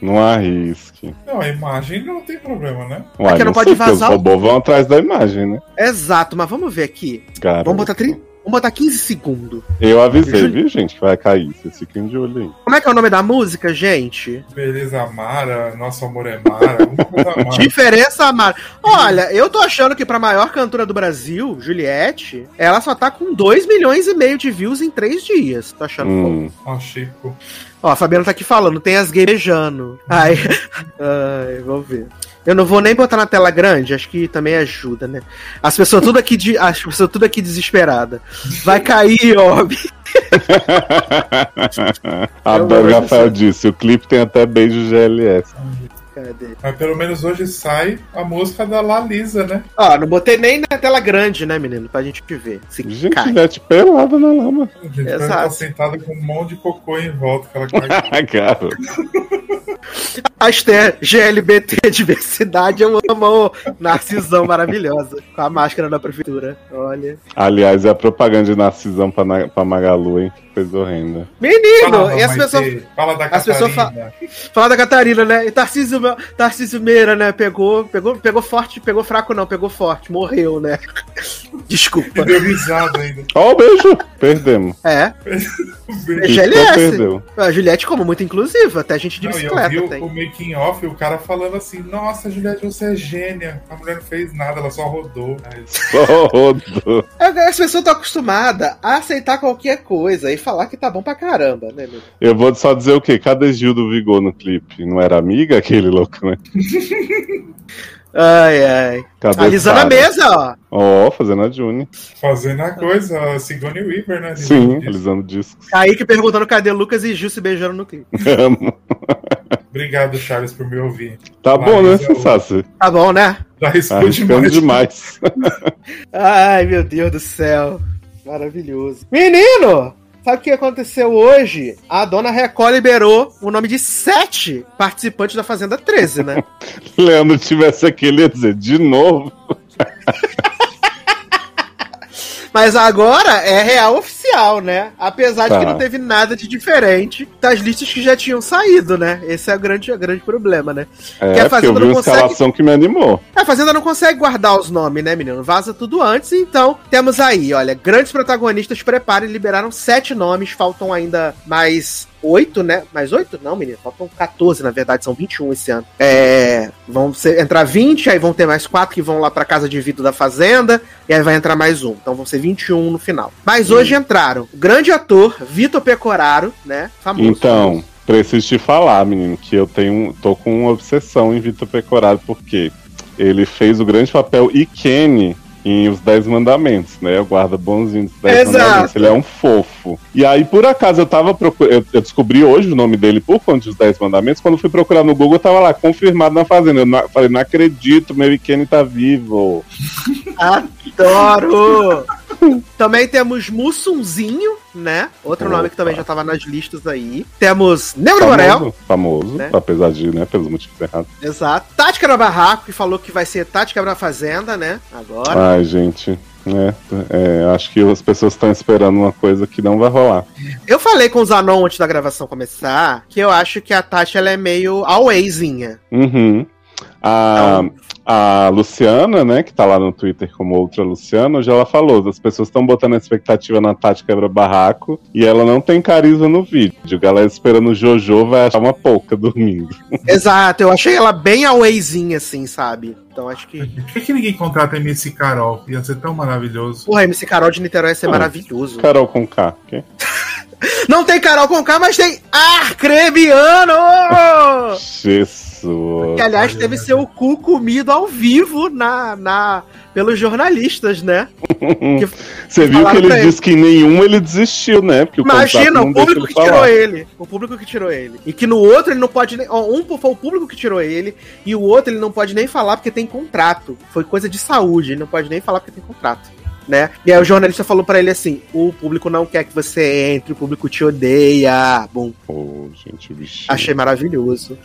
D: Não arrisque.
E: não, a imagem não tem problema, né?
D: Uai,
C: que não
D: não
C: pode
D: os
C: vazar o-
D: robôs vão atrás da imagem, né?
C: Exato, mas vamos ver aqui.
D: Cara.
C: Vamos botar, tri... vamos botar 15 segundos.
D: Eu avisei,
C: Juli-
D: viu, gente, que vai cair. Vocês fiquem de olho aí.
C: Como é que é o nome da música, gente?
E: Beleza Mara, Nosso Amor é Mara. Mara.
C: Diferença, Amara. Olha, eu tô achando que pra maior cantora do Brasil, Juliette, ela só tá com 2 milhões e meio de views em 3 dias. Tô achando pouco.
D: Hum.
E: Ó, Chico.
C: Ó, a Fabiana tá aqui falando, tem as gays beijando. Ai, ai, vamos ver. Eu não vou nem botar na tela grande, acho que também ajuda, né? As pessoas tudo aqui, de, as pessoas tudo aqui desesperada. Vai cair, ó.
D: Adoro, Rafael disse. O clipe tem até beijo GLS.
C: Cadê?
E: Mas pelo menos hoje sai a música da Lalisa, né?
C: Ó, não botei nem na tela grande, né, menino? Pra gente ver. Se
D: Gente,
C: cai.
D: Juliette pelada na lama.
E: A gente
C: Exato.
E: tá sentada com um monte de cocô em volta que ela cai.
D: Cara.
C: A Esther, GLBT Diversidade, eu amo. Narcisão maravilhosa. Com a máscara da prefeitura. Olha.
D: Aliás, é a propaganda de Narcisão pra, Na- pra Magalu, hein? Coisa horrenda.
C: Menino!
E: Fala,
C: e as pessoas.
E: Fala da
C: as pessoas
E: Catarina.
C: Fala da Catarina, né? E Tarcísio, Tarcísio Meira, né? Pegou, pegou, pegou forte, pegou fraco não, pegou forte, morreu, né? Desculpa.
E: E deu risada ainda.
D: Ó, o beijo! Perdemos.
C: É, é
D: Piscou,
C: GLS.
D: perdeu.
C: A Juliette como muito inclusiva, até gente de
E: Não, e eu
C: bicicleta
E: vi o,
C: tem.
E: o making off, o cara falando assim, nossa, Juliette, você é gênia. A mulher não fez nada, ela só rodou.
D: Só rodou.
C: É, As pessoas estão acostumadas a aceitar qualquer coisa e falar que tá bom pra caramba, né, meu?
D: Eu vou só dizer o quê? Cadê Gil do Vigor no clipe? Não era amiga aquele louco, né?
C: Ai, ai.
D: Cadê
C: Alisando a mesa, ó.
D: Ó, fazendo a Juni.
E: Fazendo a coisa, a Sigourney Weaver, né?
D: Sim, alisando discos.
C: Kaique perguntando cadê Lucas e Gil se beijando no clipe.
D: Amo.
E: Obrigado, Charles, por me ouvir.
D: Tá bom, né, Sassi?
C: Tá bom, né?
E: Já demais.
D: demais.
C: Ai, meu Deus do céu. Maravilhoso. Menino! Sabe o que aconteceu hoje? A dona Record liberou o nome de sete participantes da Fazenda 13, né?
D: Leandro tivesse aqui, ele ia dizer de novo.
C: Mas agora é real oficial. né? Apesar de
D: Tá.
C: que não teve nada de diferente das listas que já tinham saído, né? Esse é o grande, o grande problema, né? Que a
D: É, porque eu
C: Fazenda
D: vi
C: não
D: uma
C: consegue-
D: que me animou.
C: A Fazenda não consegue guardar os nomes, né, menino? Vaza tudo antes, então temos aí, olha, grandes protagonistas, preparem, liberaram sete nomes, faltam ainda mais oito, né? Mais oito? Não, menino, faltam 14, na verdade, são 21 esse ano. É, vão ser- entrar 20, aí vão ter mais quatro que vão lá pra casa de vidro da Fazenda, e aí vai entrar mais um. Então vão ser 21 no final. Mas hoje entraram o grande ator Vitor Pecoraro, né? Famoso.
D: Então, preciso te falar, menino, que eu tenho, tô com uma obsessão em Vitor Pecoraro, porque ele fez o grande papel Ikene em Os Dez Mandamentos, né? O guarda bonzinho dos Dez
C: Exato.
D: Mandamentos. Ele é um fofo. E aí, por acaso, eu tava procurando. Eu, eu descobri hoje o nome dele por conta dos Dez Mandamentos. Quando fui procurar no Google, tava lá, confirmado na fazenda. Eu não- falei, não acredito, meu Ikene tá vivo.
C: Adoro! também temos Mussunzinho, né? Outro
D: Opa.
C: nome que também já tava nas listas aí. Temos Negro Borel,
D: Famoso, famoso
C: Né?
D: apesar de, né, pelos motivos errados.
C: exato. Tati Quebra Barraco, que falou que vai ser Tati Quebra Fazenda, né? Agora.
D: Ai, gente. né, é, acho que as pessoas estão esperando uma coisa que não vai rolar.
C: Eu falei com o Zanon antes da gravação começar que eu acho que a Tati ela é meio alwayzinha.
D: Uhum. A,
C: Então-
D: a Luciana, né, que tá lá no Twitter como outra Luciana, hoje ela falou, as pessoas estão botando a expectativa na Tati quebra barraco e ela não tem carisma no vídeo. Galera esperando o Jojo vai achar uma pouca dormindo.
C: Exato, eu achei ela bem alwayzinha, assim, sabe? Então acho que.
E: Por que, que ninguém contrata a MC Carol? Ia ser tão maravilhoso.
C: Porra, MC Carol de Niterói ia ser
D: Ah.
C: maravilhoso.
D: Carol com K.
C: Não tem Carol com K, mas tem Arcrebiano!
D: Jesus.
C: Que, aliás, teve seu cu comido ao vivo na, na, pelos jornalistas, né? Que
D: Você viu que ele
C: pra ele.
D: disse que em nenhum ele desistiu, né? Porque o
C: Imagina, o público que tirou
D: falar.
C: ele. O público que tirou ele. E que no outro ele não pode nem. Um foi o público que tirou ele, e o outro ele não pode nem falar porque tem contrato. Foi coisa de saúde, ele não pode nem falar porque tem contrato. Né? E aí o jornalista falou pra ele assim: o público não quer que você entre, o público te odeia. Bom,
D: Ô, gente,
C: achei maravilhoso.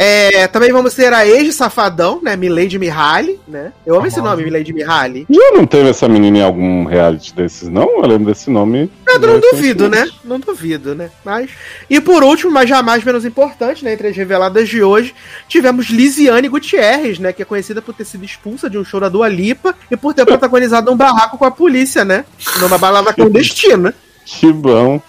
C: É, também vamos ter a ex Safadão, né? Milady Mihaly, né? Eu amo esse
E: Famosa.
C: nome, Milady Mihaly.
D: Já não teve essa menina em algum reality desses, não? Eu lembro desse nome.
C: Pedro, não
D: Recentemente.
C: duvido, né? Não duvido, né? Mas. E por último, mas jamais menos importante, né? Entre as reveladas de hoje, tivemos Lisiane Gutierrez, né? Que é conhecida por ter sido expulsa de um show da Dua Lipa e por ter protagonizado um barraco com a polícia, né? Numa balada clandestina.
D: Que bom.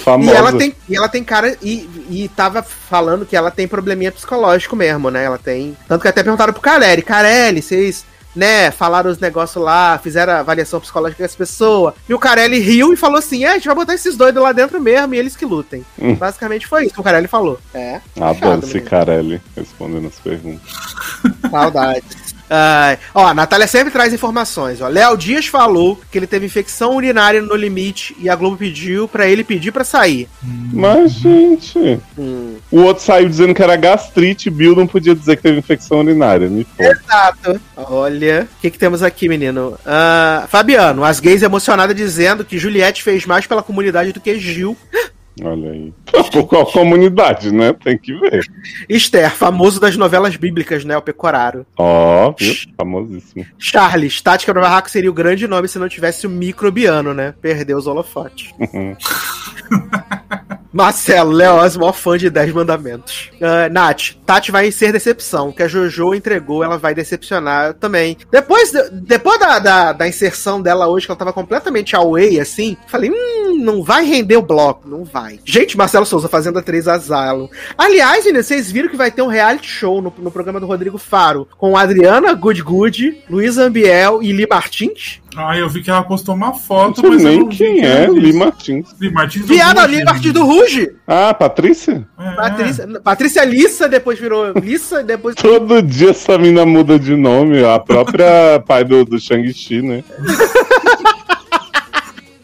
C: E
D: Famosa.
C: ela tem, e ela tem cara. E, e tava falando que ela tem probleminha psicológico mesmo, né? Ela tem. Tanto que até perguntaram pro Carelli, Carelli, vocês, né, falaram os negócios lá, fizeram a avaliação psicológica das pessoas. E o Carelli riu e falou assim: é, a gente vai botar esses doidos lá dentro mesmo e eles que lutem.
D: Hum.
C: Basicamente foi isso que o Carelli falou. É,
D: Adoro
C: Fechado,
D: esse
C: menino.
D: Carelli respondendo as perguntas.
C: saudades. Ai, ó, a Natália sempre traz informações. Ó. Léo Dias falou que ele teve infecção urinária no limite e a Globo pediu pra ele pedir pra sair.
D: Mas, gente.
C: Hum.
D: O outro saiu dizendo que era gastrite, Bill não podia dizer que teve infecção urinária. Me.
C: Exato. Olha, o que, que temos aqui, menino? Ah, Fabiano, as gays emocionadas dizendo que Juliette fez mais pela comunidade do que Gil.
D: Olha aí. Por qual comunidade, né? Tem que ver.
C: Esther, famoso das novelas bíblicas, né? O Pecoraro.
D: Ó, viu? Famosíssimo.
C: Charles, Tati Quebra Barraco seria o grande nome se não tivesse o microbiano, né? Perdeu os holofotes. Marcelo, Leoz, maior fã de 10 mandamentos. Ah, Nath, Tati vai ser decepção. Que a Jojo entregou, ela vai decepcionar também. Depois, depois da, da, da inserção dela hoje, que ela tava completamente away, assim, falei, hum, não vai render o bloco. Não vai. Gente, Marcelo Souza, Fazenda 3 Asylum. Aliás, meninas, vocês viram que vai ter um reality show no, no programa do Rodrigo Faro com Adriana Good Good, Luiz Ambiel e Li Martins?
E: Ah, eu vi que ela postou uma
D: Não
E: foto,
D: sei
E: mas eu
D: nem
E: não vi
D: quem
E: quem
D: é, Li. Martins.
E: Li Martins do
C: Viada
E: Ruge.
C: ali, partido do Ruge.
D: Ah, Patrícia?
E: É.
C: Patrícia, Patrícia Lissa, depois virou Lissa, depois.
D: Todo dia essa mina muda de nome. A própria pai do, do Shang-Chi, né?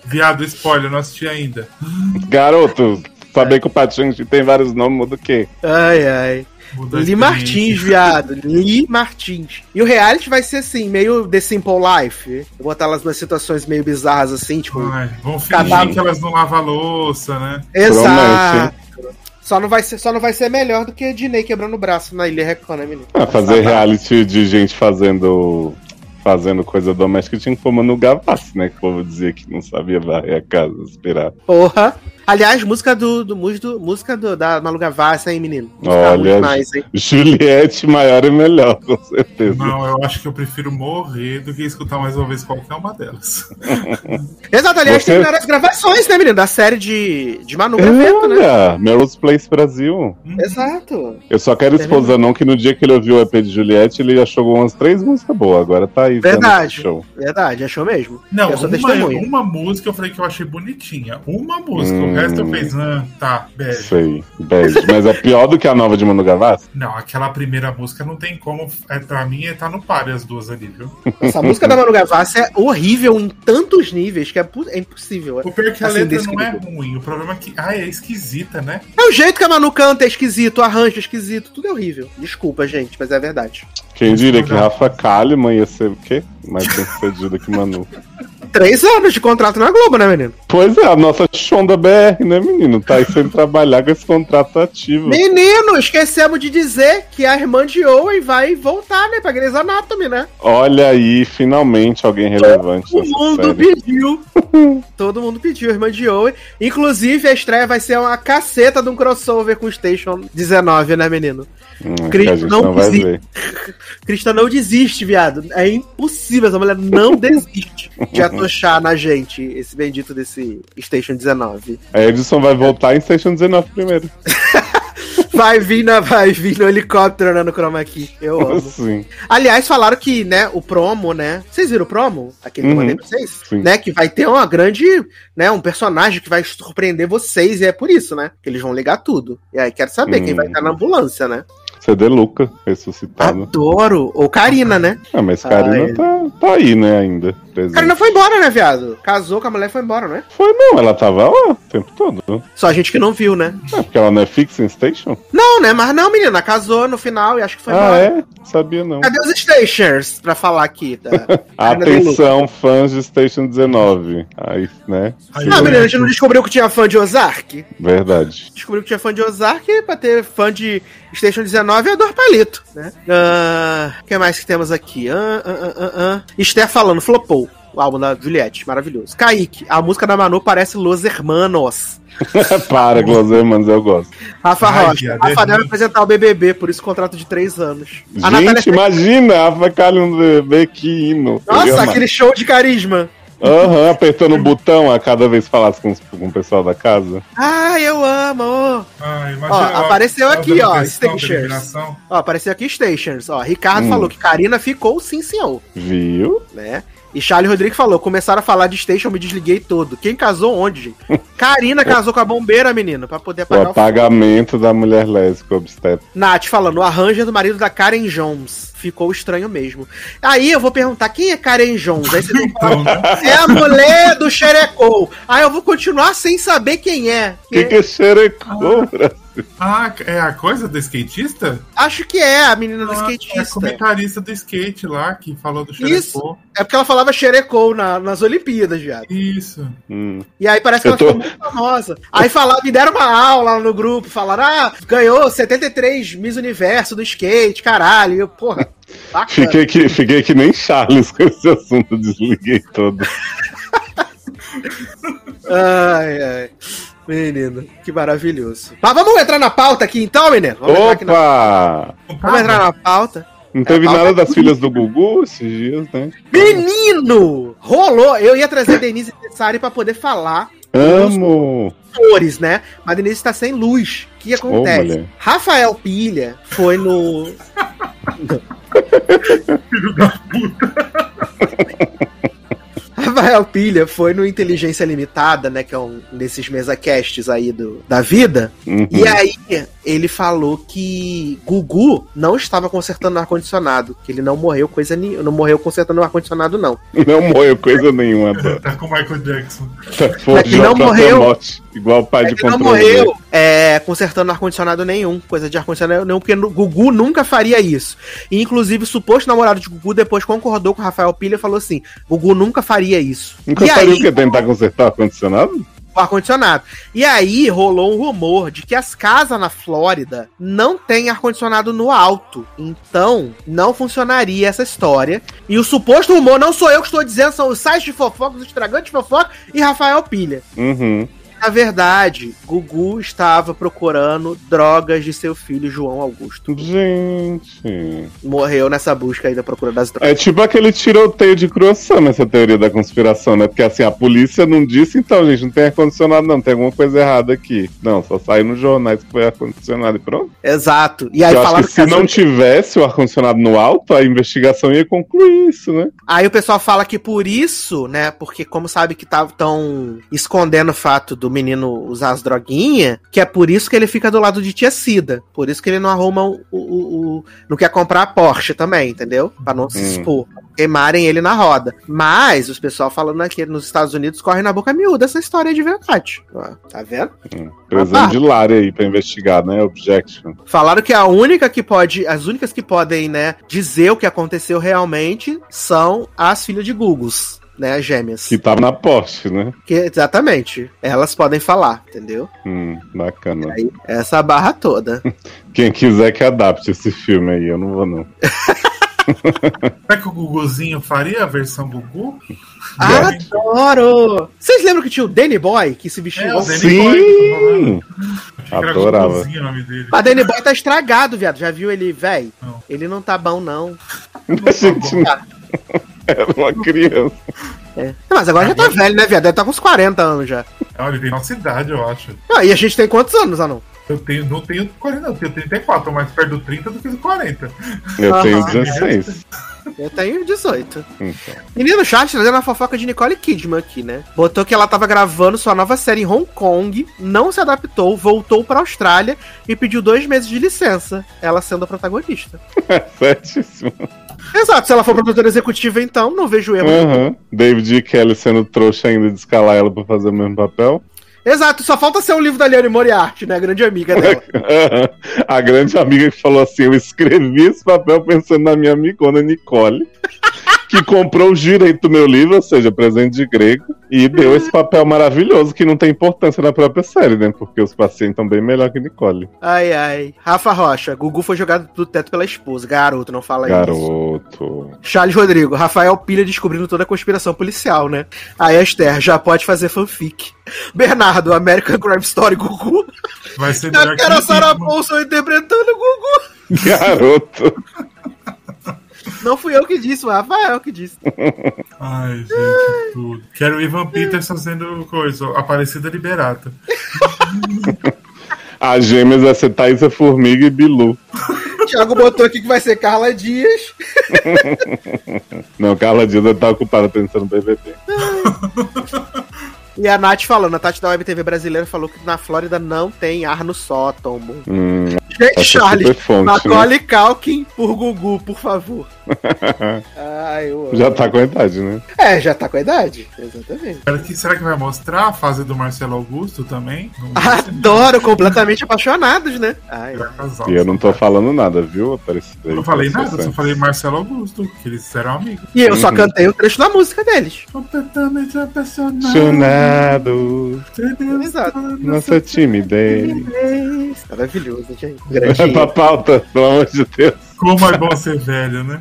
E: Viado, spoiler, não assisti ainda.
D: Garoto, saber que o pai do Shang-Chi tem vários nomes muda o quê?
C: Ai, ai.
E: Mudou
C: Li. Martins, viado. Li Martins. E o reality vai ser assim, meio The Simple Life. Vou botar elas nas situações meio bizarras, assim, tipo.
E: Ai, vão fingir
C: Cadáver.
E: que elas não lavam a louça, né?
C: Exato. Só não, vai ser, só não vai ser melhor do que a Diney quebrando o braço na Ilha Record, né, menino?
D: Ah, fazer reality de gente fazendo fazendo coisa doméstica tinha que pôr Manu Gavassi, né? Que o povo dizia que não sabia varrer a casa, esperar.
C: Porra. Aliás, música do, do, do- música do, da Malu Gavassi, hein, menino? Música
D: Olha,
C: demais, hein?
D: Juliette maior e melhor, com certeza.
E: Não, eu acho que eu prefiro morrer do que escutar mais uma vez qualquer uma delas.
C: Exato, aliás,
D: Você-
C: terminaram as gravações, né, menino? Da série de, de Manu Gaveta, né?
D: Olha, Melrose Place Brasil.
C: Exato.
D: Eu só quero expor Zanon que no dia que ele ouviu o EP de Juliette, ele achou umas três músicas boas. Agora tá aí.
C: Verdade.
D: Show.
C: Verdade, achou mesmo.
E: Não,
C: eu
E: uma, uma música eu falei que eu achei bonitinha. Uma música,
D: Hum.
E: O resto eu fiz, ah, tá, beijo.
D: Sei, beijo. Mas é pior do que a nova de Manu Gavassi?
E: Não, aquela primeira música não tem como. É, pra mim, é, tá no páreo as duas ali, viu?
C: Essa música da Manu Gavassi é horrível em tantos níveis que é, é impossível.
E: O pior é que a
C: Assim,
E: letra não é ruim. O problema é que. Ah, é esquisita, né?
C: É o jeito que a Manu canta é esquisito, o arranjo é esquisito, tudo é horrível. Desculpa, gente, mas é verdade.
D: Quem diria que Rafa Kalimann ia ser o quê? Mais bem sucedido que Manu.
C: Três anos de contrato na Globo, né, menino?
D: Pois é, a nossa Shonda BR, né, menino? Tá aí sem trabalhar com esse contrato ativo.
C: Menino, esquecemos de dizer que a irmã de Owen vai voltar, né, pra Grey's Anatomy, né?
D: Olha aí, finalmente alguém relevante
C: Todo mundo
D: série.
C: pediu. Todo mundo pediu, a irmã de Owen. Inclusive, a estreia vai ser uma caceta de um crossover com o Station 19, né, menino?
D: Hum,
C: não
D: não ver.
C: Cristã não desiste, viado. É impossível, essa mulher não desiste de atochar na gente esse bendito desse Station 19.
D: A Edison vai voltar em Station 19 primeiro.
C: Vai vir, na, vai vir no helicóptero né, no chroma key. Eu amo.
D: Sim.
C: Aliás, falaram que, né, o promo, né? Vocês viram o promo? Aquele que eu
D: Uhum.
C: mandei pra vocês?
D: Sim.
C: Né? Que vai ter uma grande, né? Um personagem que vai surpreender vocês. E é por isso, né? Que eles vão ligar tudo. E aí, quero saber quem
D: Hum.
C: vai estar na ambulância, né?
D: CD Luca, ressuscitado.
C: Adoro. Ou Karina, né?
D: Ah, mas Karina
C: Ai.
D: tá, tá aí, né, ainda. presente.
C: Karina foi embora, né, viado? Casou com a mulher e foi embora, né?
D: Foi não, ela tava lá o tempo todo.
C: Só a gente que não viu, né?
D: É porque ela não é Fixing Station?
C: Não, né? Mas não, menina. Casou no final e acho que foi
D: ah,
C: embora.
D: é? Sabia não.
C: Cadê os stations pra falar aqui? Tá?
D: Atenção, fãs de Station 19. Aí, né?
E: Aí
C: Não, menina, a gente não descobriu que tinha fã de Ozark?
D: Verdade.
C: descobriu que tinha fã de Ozark pra ter fã de Station 19 é Dor Palito, né? O que mais que temos aqui? Ah, ah, ah, ah, ah. Esther falando, flopou. O álbum da Juliette, maravilhoso. Kaique, a música da Manu parece Los Hermanos.
D: Para, Glosser, mas eu gosto.
C: Rafa
E: Ai,
C: Rocha, Rafa deve apresentar o BBB, por isso contrato de três anos. A
D: Gente,
C: Natália...
D: imagina a Facalho no bebê, que hino.
C: Nossa, aquele show de carisma.
D: Aham, apertando o botão a cada vez que falasse com, com o pessoal da casa.
C: Ai, eu amo.
E: Ah, imagina,
C: Ó, apareceu aqui,
E: dando
C: ó,
E: questão da
C: Stations. Ó, apareceu aqui Stations. Ó, Ricardo
D: Hum.
C: falou que Karina ficou sim, senhor.
D: Viu?
C: né? E Charlie Rodrigues falou: começaram a falar de Station, me desliguei todo. Quem casou onde, gente? Karina casou com a bombeira, menino, pra poder
D: O
C: apagar o fogo.
D: apagamento da mulher lésbica obstétrica.
C: Nath falando: o arranjo é do marido da Karen Jones. Ficou estranho mesmo. Aí eu vou perguntar: quem é Karen Jones? Aí vocês vão falar,
E: né?
C: é a mulher do Xerecou. Aí eu vou continuar sem saber quem é.
D: O que, que é xerecou, Brasil?
E: Ah, é a coisa do skatista?
C: Acho que é a menina do
E: Ah, É
C: skatista.
E: comentarista do skate lá, que falou do
C: Isso.
E: Xerecô.
C: É porque ela falava Xerecou na- nas Olimpíadas, viado.
E: Isso.
D: Hum.
C: E aí parece que
D: Eu
C: ela
D: tô-
C: ficou muito famosa. Aí falaram, me deram uma aula lá no grupo, falaram, ah, ganhou 73 Miss Universo do skate, caralho. E eu, porra, bacana.
D: Fiquei, que, fiquei que nem Charles com esse assunto, desliguei todo.
C: Ai, ai. Menino, que maravilhoso. Mas vamos entrar na pauta aqui então, menino? Vamos, entrar, aqui na...
D: Opa!
C: vamos entrar na pauta.
D: Não teve
C: É,
D: nada
C: pauta-
D: das filhas do Gugu esses dias, né?
C: Menino! Rolou! Eu ia trazer a Denise Tessari pra poder falar
D: Amo!
C: cores, né? Mas a Denise está sem luz. O que acontece? Rafael Pilha foi no. Rafael Pilha foi no Inteligência Limitada, né? Que é um desses mesacasts aí do, da vida.
D: Uhum.
C: E aí, ele falou que Gugu não estava consertando o ar-condicionado. Que ele não morreu coisa nenhuma. Não morreu consertando o ar-condicionado, não.
D: Não morreu coisa nenhuma.
E: Tá com o Michael Jackson.
D: Foi
C: que não
D: pra
C: morreu.
D: morte, igual o pai
C: É
D: de
C: que não
D: controle.
C: morreu é, consertando ar-condicionado nenhum, coisa de ar-condicionado nenhum, porque Gugu nunca faria isso. E, inclusive, o suposto namorado de Gugu depois concordou com o Rafael Pilha e falou assim: Gugu nunca faria isso.
D: Nunca
C: e
D: faria
C: aí,
D: o que? Tentar consertar ar-condicionado?
C: o ar-condicionado. E aí rolou um rumor de que as casas na Flórida não têm ar-condicionado no alto. Então, não funcionaria essa história. E o suposto rumor não sou eu que estou dizendo, são os sites de fofoca, os estragantes de fofoca e Rafael Pilha.
D: Uhum.
C: Na verdade, Gugu estava procurando drogas de seu filho João Augusto.
D: Gente.
C: Morreu nessa busca aí da procura das drogas.
D: É tipo aquele tiroteio de croissant nessa teoria da conspiração, né? Porque assim, a polícia não disse, então, gente, não tem ar-condicionado, não, tem alguma coisa errada aqui. Não, só saiu nos jornais que foi ar-condicionado e pronto.
C: Exato. E aí
D: Eu acho
C: falaram
D: que se
C: as-
D: não tivesse o ar-condicionado no alto, a investigação ia concluir isso, né?
C: Aí o pessoal fala que por isso, né? Porque como sabe que tão escondendo o fato do menino usar as droguinhas, que é por isso que ele fica do lado de tia Cida. Por isso que ele não arruma o. o- o- não quer comprar a Porsche também, entendeu? Pra não se
D: Hum.
C: expor. Queimarem ele na roda. Mas os pessoal falando aqui nos Estados Unidos corre na boca miúda essa história de verdade. Tá vendo?
D: Hum. Precisando de Lari aí pra investigar, né? Objection.
C: Falaram que a única que pode, as únicas que podem, né, dizer o que aconteceu realmente são as filhas de Googles, né, as gêmeas.
D: Que tava na Porsche, né?
C: Que- exatamente. Elas podem falar, entendeu?
D: Hum, bacana.
C: Aí, essa barra toda.
D: Quem quiser que adapte esse filme aí, eu não vou não.
E: Será que o Guguzinho faria a versão Gugu?
C: Adoro! Vocês lembram que tinha o Danny Boy que se vestiu
E: É, o Danny Boy,
D: Sim!
E: Era
D: Adorava.
E: Guguzinho o nome dele.
C: Mas Danny Boy tá estragado, viado. Já viu ele, véi?
E: Não.
C: Ele não tá bom, não.
D: A gente não- era uma criança.
C: É. Mas agora já tá velho, né, viado? Deve tá com uns 40 anos já.
E: Não, ele tem nossa idade, eu acho.
C: Ah, e a gente tem quantos anos, Anão?
E: Eu tenho, não tenho 40, não, eu tenho 34, tô mais perto do 30 do que do 40.
D: Eu
C: Aham.
D: tenho 16.
C: Eu tenho 18.
D: Então.
C: Menino chat trazendo a fofoca de Nicole Kidman aqui, né? Botou que ela tava gravando sua nova série em Hong Kong, não se adaptou, voltou pra Austrália e pediu dois meses de licença, ela sendo a protagonista.
D: Certíssimo.
C: Exato, se ela for produtora executiva, então, não vejo erro.
D: Aham. David e Kelly sendo trouxa ainda de escalar ela pra fazer o mesmo papel.
C: Exato, só falta ser um livro da Liane Moriarty, né? A grande amiga dela.
D: A grande amiga que falou assim: Eu escrevi esse papel pensando na minha amigona Nicole, que comprou o direito do meu livro, ou seja, presente de grego, e deu esse papel maravilhoso que não tem importância na própria série, né? Porque os pacientes estão bem melhor que Nicole.
C: Ai, ai. Rafa Rocha, Gugu foi jogado do teto pela esposa. Garoto, não fala isso.
D: Garoto.
C: Charles Rodrigo, Rafael Pilha descobrindo toda a conspiração policial, né? Aí a Esther, já pode fazer fanfic. Bernardo, American Crime Story Gugu.
E: Vai ser melhor
C: Eu quero a
E: o
C: Sarah. Paulson interpretando o Gugu.
D: Garoto.
C: Não fui eu que disse, o Rafael que disse.
E: Ai, gente, tudo. Quero o Ivan Peters fazendo coisa, Aparecida Liberata.
D: As gêmeas vai ser Thaisa Formiga e Bilu.
C: Thiago botou aqui que vai ser Carla Dias.
D: Não, Carla Dias tá ocupada pensando no BBB.
C: E a Nath falando, a Tati da Web TV brasileira falou que na Flórida não tem ar no sótão.
D: Hum,
C: Gente,
D: é
C: Charles,
D: né?
C: Macaulay Culkin por Gugu, por favor. Ai.
D: Já tá com a idade, né?
C: É, já tá com a idade. Exatamente.
E: Será que, será que vai mostrar a fase do Marcelo Augusto também?
C: Adoro, completamente apaixonados, né? Ai.
D: E eu não tô falando nada, viu, Aparecida?
E: Eu não falei nada, eu só falei Marcelo Augusto, que eles eram amigos.
C: E eu só
D: Uhum.
C: cantei o trecho da música deles.
E: Completamente apaixonado.
D: Apaixonado,
C: Exato.
D: nossa timidez.
C: Maravilhoso, gente.
D: Vai pra pauta, pelo amor de Deus.
E: Como é bom ser velho, né?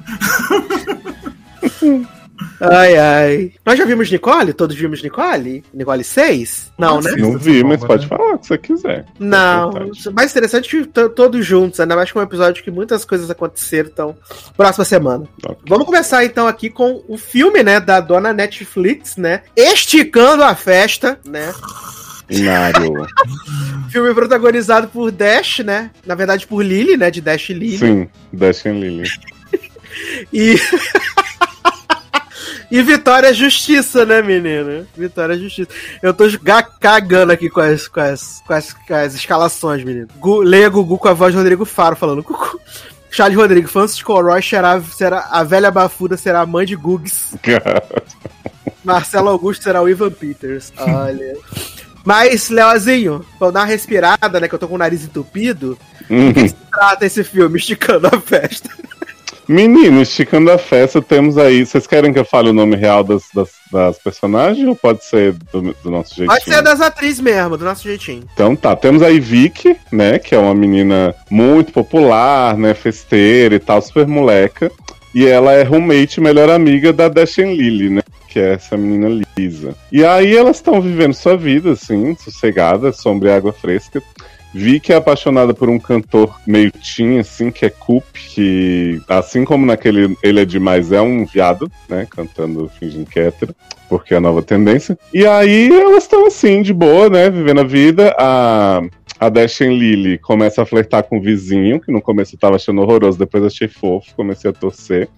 C: Ai, ai. Nós já vimos Nicole? Todos vimos Nicole? Nicole 6? Não, né?
D: Não vi, mas
E: Né?
D: pode falar o que você quiser.
C: Não.
D: Verdade.
C: Mais interessante todos juntos, ainda mais com um episódio que muitas coisas aconteceram. Então, próxima semana.
D: Ok.
C: Vamos começar então aqui com o filme, né, da dona Netflix, né? Esticando a festa, né?
D: Inário.
C: Filme protagonizado por Dash, né? Na verdade, por Lily, né? De Dash e Lily.
D: Sim, Dash and Lily.
C: E. e Vitória Justiça, né, menina? Vitória Justiça. Eu tô ga- cagando aqui com as, com as, com as, com as escalações, menino. Gu, leia Gugu com a voz de Rodrigo Faro falando. Gugu. Charles Rodrigo, Francis Coroy será, será a velha bafuda, será a mãe de Gugs. Marcelo Augusto será o Ivan Peters. Olha. Mas, Leozinho, pra eu dar uma respirada, né? Que eu tô com o nariz entupido.
D: Hum,
C: Trata esse filme, esticando a festa.
D: Menino, esticando a festa, temos aí. Vocês querem que eu fale o nome real das, das, das personagens ou pode ser do, do nosso jeitinho?
C: Pode ser das atrizes mesmo, do nosso jeitinho.
D: Então tá, temos aí Vicky, né? Que é uma menina muito popular, né? Festeira e tal, super moleca. E ela é roommate, melhor amiga da Dashen Lily, né? Que é essa menina Lisa. E aí elas estão vivendo sua vida, assim, sossegada, sombra e água fresca. Vicky é apaixonada por um cantor meio teen, assim, que é Coop, que, assim como naquele Ele é Demais, é um viado, né? Cantando fingindo que é porque é a nova tendência. E aí elas estão assim, de boa, né? Vivendo a vida. A, a Dashen Lily começa a flertar com o vizinho, que no começo eu tava achando horroroso, depois achei fofo, comecei a torcer.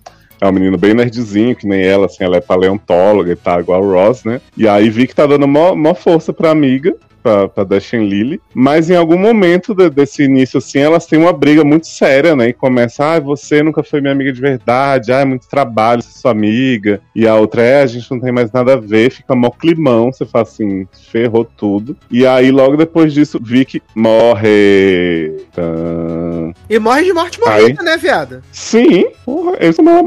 D: É um menino bem nerdzinho, que nem ela, assim, ela é paleontóloga e tal, igual o Ross, né? E aí vi que tá dando mó, mó força pra amiga, pra, pra Dashen Lily. Mas em algum momento de- desse início, assim, elas têm uma briga muito séria, né? E começa, ah, você nunca foi minha amiga de verdade, ah, é muito trabalho ser sua amiga. E a outra é, a gente não tem mais nada a ver, fica mó climão, você fala assim, ferrou tudo. E aí, logo depois disso, Vicky morre.
C: E morre de morte morrida, né, viada?
D: Sim, porra, esse não é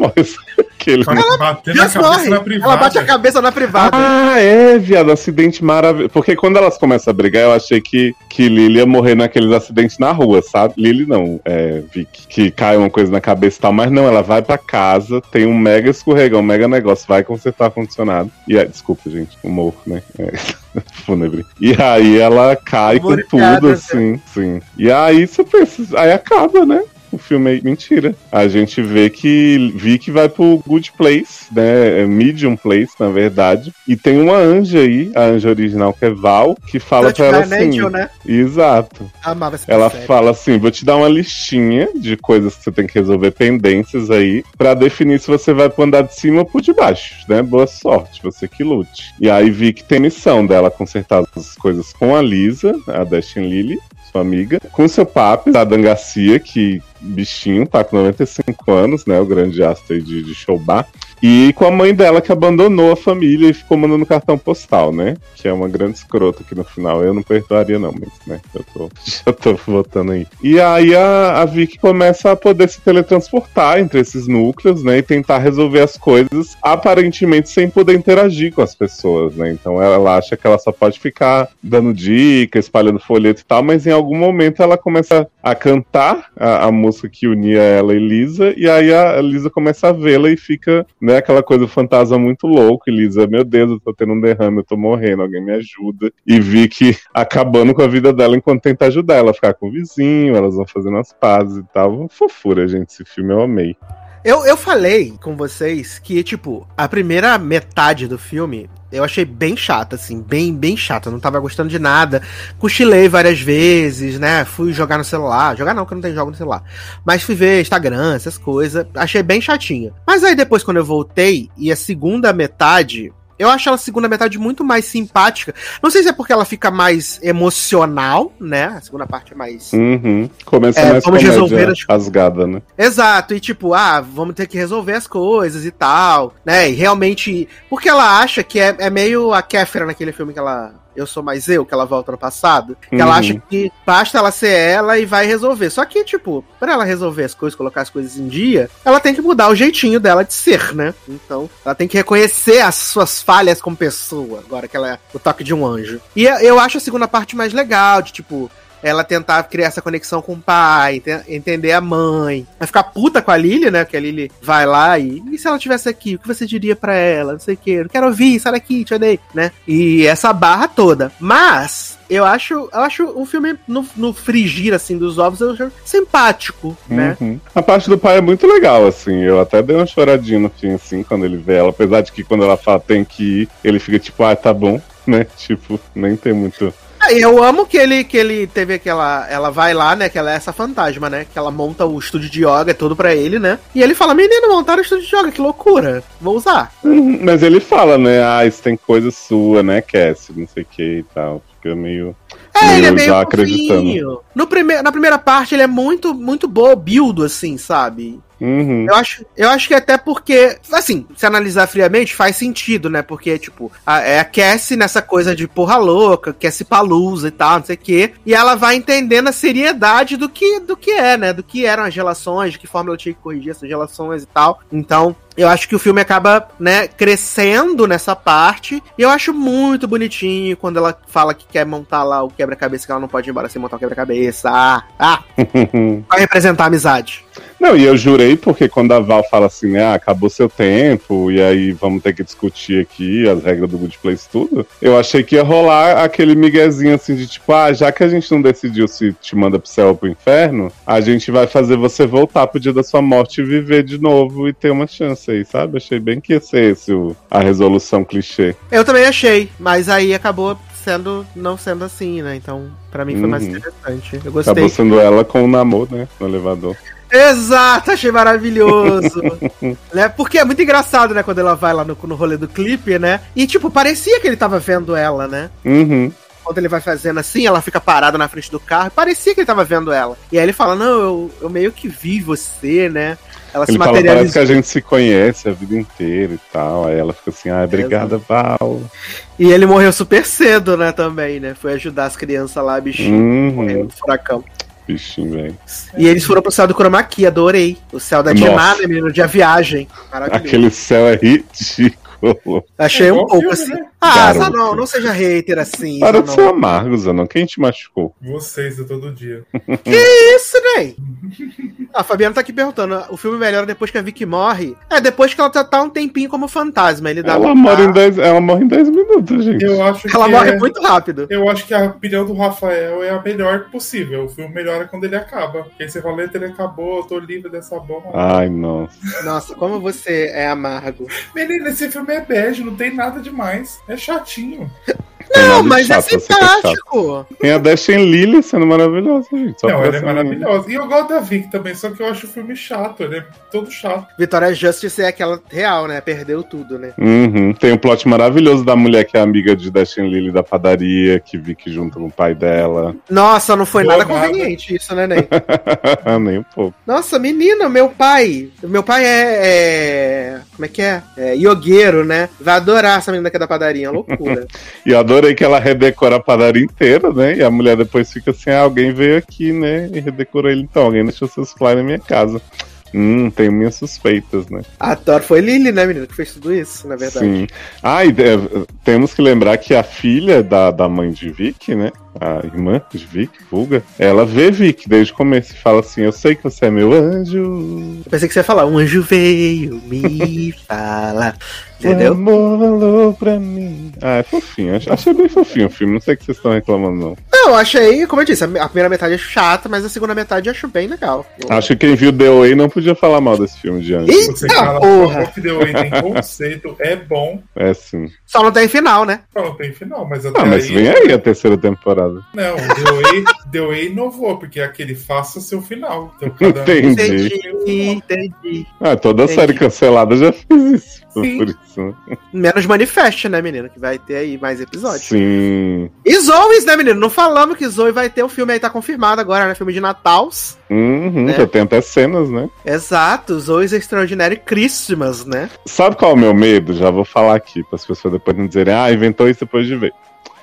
D: Aquele.
E: Ela bateu na cabeça
C: morre.
E: na privada.
C: Ela bate a cabeça na privada.
D: Ah, é, viado, acidente maravilhoso. Porque quando elas começam a brigar, eu achei que, que Lily ia morrer naqueles acidentes na rua, sabe? Lily não, é, Vicky. Que cai uma coisa na cabeça e tal, mas não, ela vai pra casa, tem um mega escorregão, um mega negócio, vai consertar ar-condicionado. E aí, desculpa, gente, humor, né? É, fúnebre. E aí ela cai com tudo, assim, sim. E aí você pensa, aí acaba, né? O filme é mentira. A gente vê que Vicky vai pro Good Place, né? É Medium Place, na verdade. E tem uma anja aí, a anja original, que é Val, que fala pra ela assim.
C: Angel, né?
D: Exato.
C: Amava essa
D: Ela
C: série.
D: fala assim: vou te dar uma listinha de coisas que você tem que resolver, pendências aí, pra definir se você vai pro andar de cima ou pro de baixo, né? Boa sorte, você que lute. E aí vi que tem missão dela consertar as coisas com a Lisa, a Dashin Lily, sua amiga, com seu papi, a Dan Garcia, que bichinho, tá com 95 anos, né? O grande astro de, de showbar. E com a mãe dela que abandonou a família e ficou mandando cartão postal, né? Que é uma grande escrota aqui no final. Eu não perdoaria, não, mas, né? Eu tô, já tô votando aí. E aí a, a Vicky começa a poder se teletransportar entre esses núcleos, né? E tentar resolver as coisas, aparentemente sem poder interagir com as pessoas, né? Então ela acha que ela só pode ficar dando dica, espalhando folheto e tal, mas em algum momento ela começa a cantar a, a música que unia ela e Lisa, e aí a Lisa começa a vê-la e fica, né, aquela coisa fantasma muito louco, e Lisa, meu Deus, eu tô tendo um derrame, eu tô morrendo, alguém me ajuda. E vi que acabando com a vida dela enquanto tenta ajudar ela a ficar com o vizinho, elas vão fazendo as pazes e tal. Fofura, gente, esse filme eu amei.
C: Eu, eu falei com vocês que, tipo, a primeira metade do filme eu achei bem chata, assim, bem, bem chata. Não tava gostando de nada. Cochilei várias vezes, né? Fui jogar no celular. Jogar não, que não tem jogo no celular. Mas fui ver Instagram, essas coisas. Achei bem chatinha. Mas aí depois, quando eu voltei, e a segunda metade. Eu acho ela a segunda metade muito mais simpática. Não sei se é porque ela fica mais emocional, né? A segunda parte é mais.
D: Uhum. Começa
C: É,
D: mais
C: vamos resolver as-
D: rasgada, né?
C: Exato, e tipo, ah, vamos ter que resolver as coisas e tal, né? E realmente. Porque ela acha que é, é meio a Kéfera naquele filme que ela. Eu sou mais eu, que ela volta no passado. Que ela
D: Uhum.
C: acha que basta ela ser ela e vai resolver. Só que, tipo, pra ela resolver as coisas, colocar as coisas em dia, ela tem que mudar o jeitinho dela de ser, né? Então, ela tem que reconhecer as suas falhas como pessoa, agora que ela é o toque de um anjo. E eu acho a segunda parte mais legal, de tipo, ela tentar criar essa conexão com o pai, ente- entender a mãe. Vai ficar puta com a Lily, né? Que a Lily vai lá e. E se ela tivesse aqui? O que você diria pra ela? Não sei o que. Não quero ouvir, sai daqui, te odeio, né? E essa barra toda. Mas. Eu acho, eu acho o filme no, no frigir assim dos ovos eu acho simpático, né?
D: Uhum. A parte do pai é muito legal, assim. Eu até dei uma choradinha no fim, assim, quando ele vê ela. Apesar de que quando ela fala tem que ir, ele fica tipo, ah, tá bom, né? Tipo, nem tem muito.
C: Ah, eu amo que ele, que ele teve aquela. Ela vai lá, né? Que ela é essa fantasma, né? Que ela monta o estúdio de yoga todo pra ele, né? E ele fala: Menino, montaram o estúdio de yoga, que loucura. Vou usar.
D: Uhum. Mas ele fala, né? Ah, isso tem coisa sua, né, Cassie? Não sei o que e tal. Fica meio.
C: É, ele é meio
D: já
C: fofinho.
D: acreditando.
C: No prime na primeira parte, ele é muito, muito bobildo, assim, sabe?
D: Uhum.
C: Eu acho, eu acho que até porque, assim, se analisar friamente, faz sentido, né? Porque, tipo, a, é a Cassie nessa coisa de porra louca, Cassie palusa e tal, não sei o quê. E ela vai entendendo a seriedade do que, do que é, né? Do que eram as relações, de que forma ela tinha que corrigir essas relações e tal. Então, eu acho que o filme acaba, né, crescendo nessa parte. E eu acho muito bonitinho quando ela fala que quer montar lá o quebra-cabeça, que ela não pode ir embora sem montar o quebra-cabeça. Ah, ah, vai representar a amizade.
D: Não, e eu jurei porque quando a Val fala assim, ah, acabou seu tempo, e aí vamos ter que discutir aqui as regras do Good Place tudo, eu achei que ia rolar aquele miguezinho assim de tipo, ah, já que a gente não decidiu se te manda pro céu ou pro inferno, a gente vai fazer você voltar pro dia da sua morte e viver de novo e ter uma chance aí, sabe? Achei bem que ia ser esse o- a resolução clichê.
C: Eu também achei, mas aí acabou sendo não sendo assim, né? Então, pra mim foi mais
D: Uhum.
C: interessante. Eu gostei.
D: Acabou sendo ela com o namoro, né? No elevador.
C: Exato, achei maravilhoso. né? Porque é muito engraçado, né, quando ela vai lá no, no rolê do clipe, né? E tipo, parecia que ele tava vendo ela, né?
D: Uhum.
C: Quando ele vai fazendo assim, ela fica parada na frente do carro. Parecia que ele tava vendo ela. E aí ele fala: Não, eu, eu meio que vi você, né? Ela se
D: Ele fala, parece que a gente se conhece a vida inteira e tal. Aí ela fica assim, ah, obrigada, Val.
C: E ele morreu super cedo, né? Também, né? Foi ajudar as crianças lá, bichinho. Morreu
D: Uhum.
C: no furacão.
D: Bichinho, velho.
C: E eles foram pro céu do Chroma Key, adorei. O céu da né, menino? De a viagem. Maravilhoso.
D: Aquele céu é ridículo.
C: Achei
E: É
C: um pouco
E: filme,
C: assim.
E: né?
C: Ah,
D: Garoto.
C: Zanon, não seja hater assim.
D: Para de
C: Zanon.
D: ser amargo, Zanon. Quem te machucou?
E: Vocês de todo dia.
C: Que isso, Ney? A Fabiana tá aqui perguntando: o filme melhora depois que a Vicky morre? É, depois que ela tá, tá um tempinho como fantasma. Ele dá
D: Ela morre em 10, ela morre em 10 minutos, gente.
E: Eu acho
C: Ela
E: que
C: morre
E: é-
C: muito rápido.
E: Eu acho que a opinião do Rafael é a melhor possível. O filme melhora quando ele acaba. Porque você fala, "Eita, ele acabou, eu tô livre dessa bomba.
D: Ai, nossa.
C: Nossa, como você é amargo.
E: Menina, esse filme é bege, não tem nada demais. É chatinho.
C: Não,
D: nada
C: mas é
D: chato, é
C: simpático.
D: Tem a Dashen Lily sendo maravilhosa, gente. Só
E: não, ele é
D: essa
E: maravilhoso. E eu gosto da Vic também, só que eu acho o filme chato. Ele é todo chato.
C: Vitória Justice é aquela real, né? Perdeu tudo, né?
D: Uhum. Tem um plot maravilhoso da mulher que é amiga de Dashen Lily da padaria, que Vicky junto com o pai dela.
C: Nossa, não foi
E: Boa
C: nada
E: nada.
C: conveniente isso, né, Ney?
D: Nem um pouco.
C: Nossa, menina, meu pai. Meu pai é. é- como é que é? É iogueiro, né? Vai adorar essa menina que é da padaria, é loucura.
D: E eu adorei que ela redecora a padaria inteira, né? E a mulher depois fica assim: ah, alguém veio aqui, né? E redecorou ele. Então, alguém deixou seus flyers na minha casa. Hum, tenho minhas suspeitas, né?
C: A Thor foi Lily, né, menina, que fez tudo isso, na verdade.
D: Sim. Ah, e é, temos que lembrar que a filha da, da mãe de Vic, né? A irmã de Vic, Vulga, ela vê Vic desde o começo e fala assim: Eu sei que você é meu anjo.
C: Eu pensei que você ia falar, um anjo veio me falar.
D: O
C: Entendeu?
D: amor falou pra mim. Ah, é fofinho. Ach- Achei bem fofinho o filme. Não sei o que vocês estão reclamando, não.
C: Não, eu achei, como eu disse, a primeira metade é chata, mas a segunda metade eu acho bem legal.
D: Acho que quem viu The Way não podia falar mal desse filme de.
E: Você
C: Eita
E: fala,
C: porra!
E: o que deu aí tem conceito, é bom.
D: É sim.
C: Só não tem final, né?
E: Só não tem final, mas até
D: Ah, mas
E: aí...
D: vem aí a terceira temporada.
E: Não, The Way, The Way inovou, porque é aquele faça seu final. Então, cada um
D: Entendi.
C: Entendi, entendi.
D: Ah, toda
C: Entendi.
D: série cancelada já fez isso.
E: Sim.
D: Por isso. né?
C: Menos Manifest, né, menino? Que vai ter aí mais episódios.
D: Sim.
C: E Zoes, né, menino? Não falamos que Zoe vai ter o filme aí, tá confirmado agora, né? Filme de Natal.
D: Uhum,
C: Né?
D: Já tem até cenas, né?
C: Exato, Zoe's Extraordinary Christmas, né?
D: Sabe qual é o meu medo? Já vou falar aqui, para as pessoas depois não dizerem, ah, inventou isso depois de ver.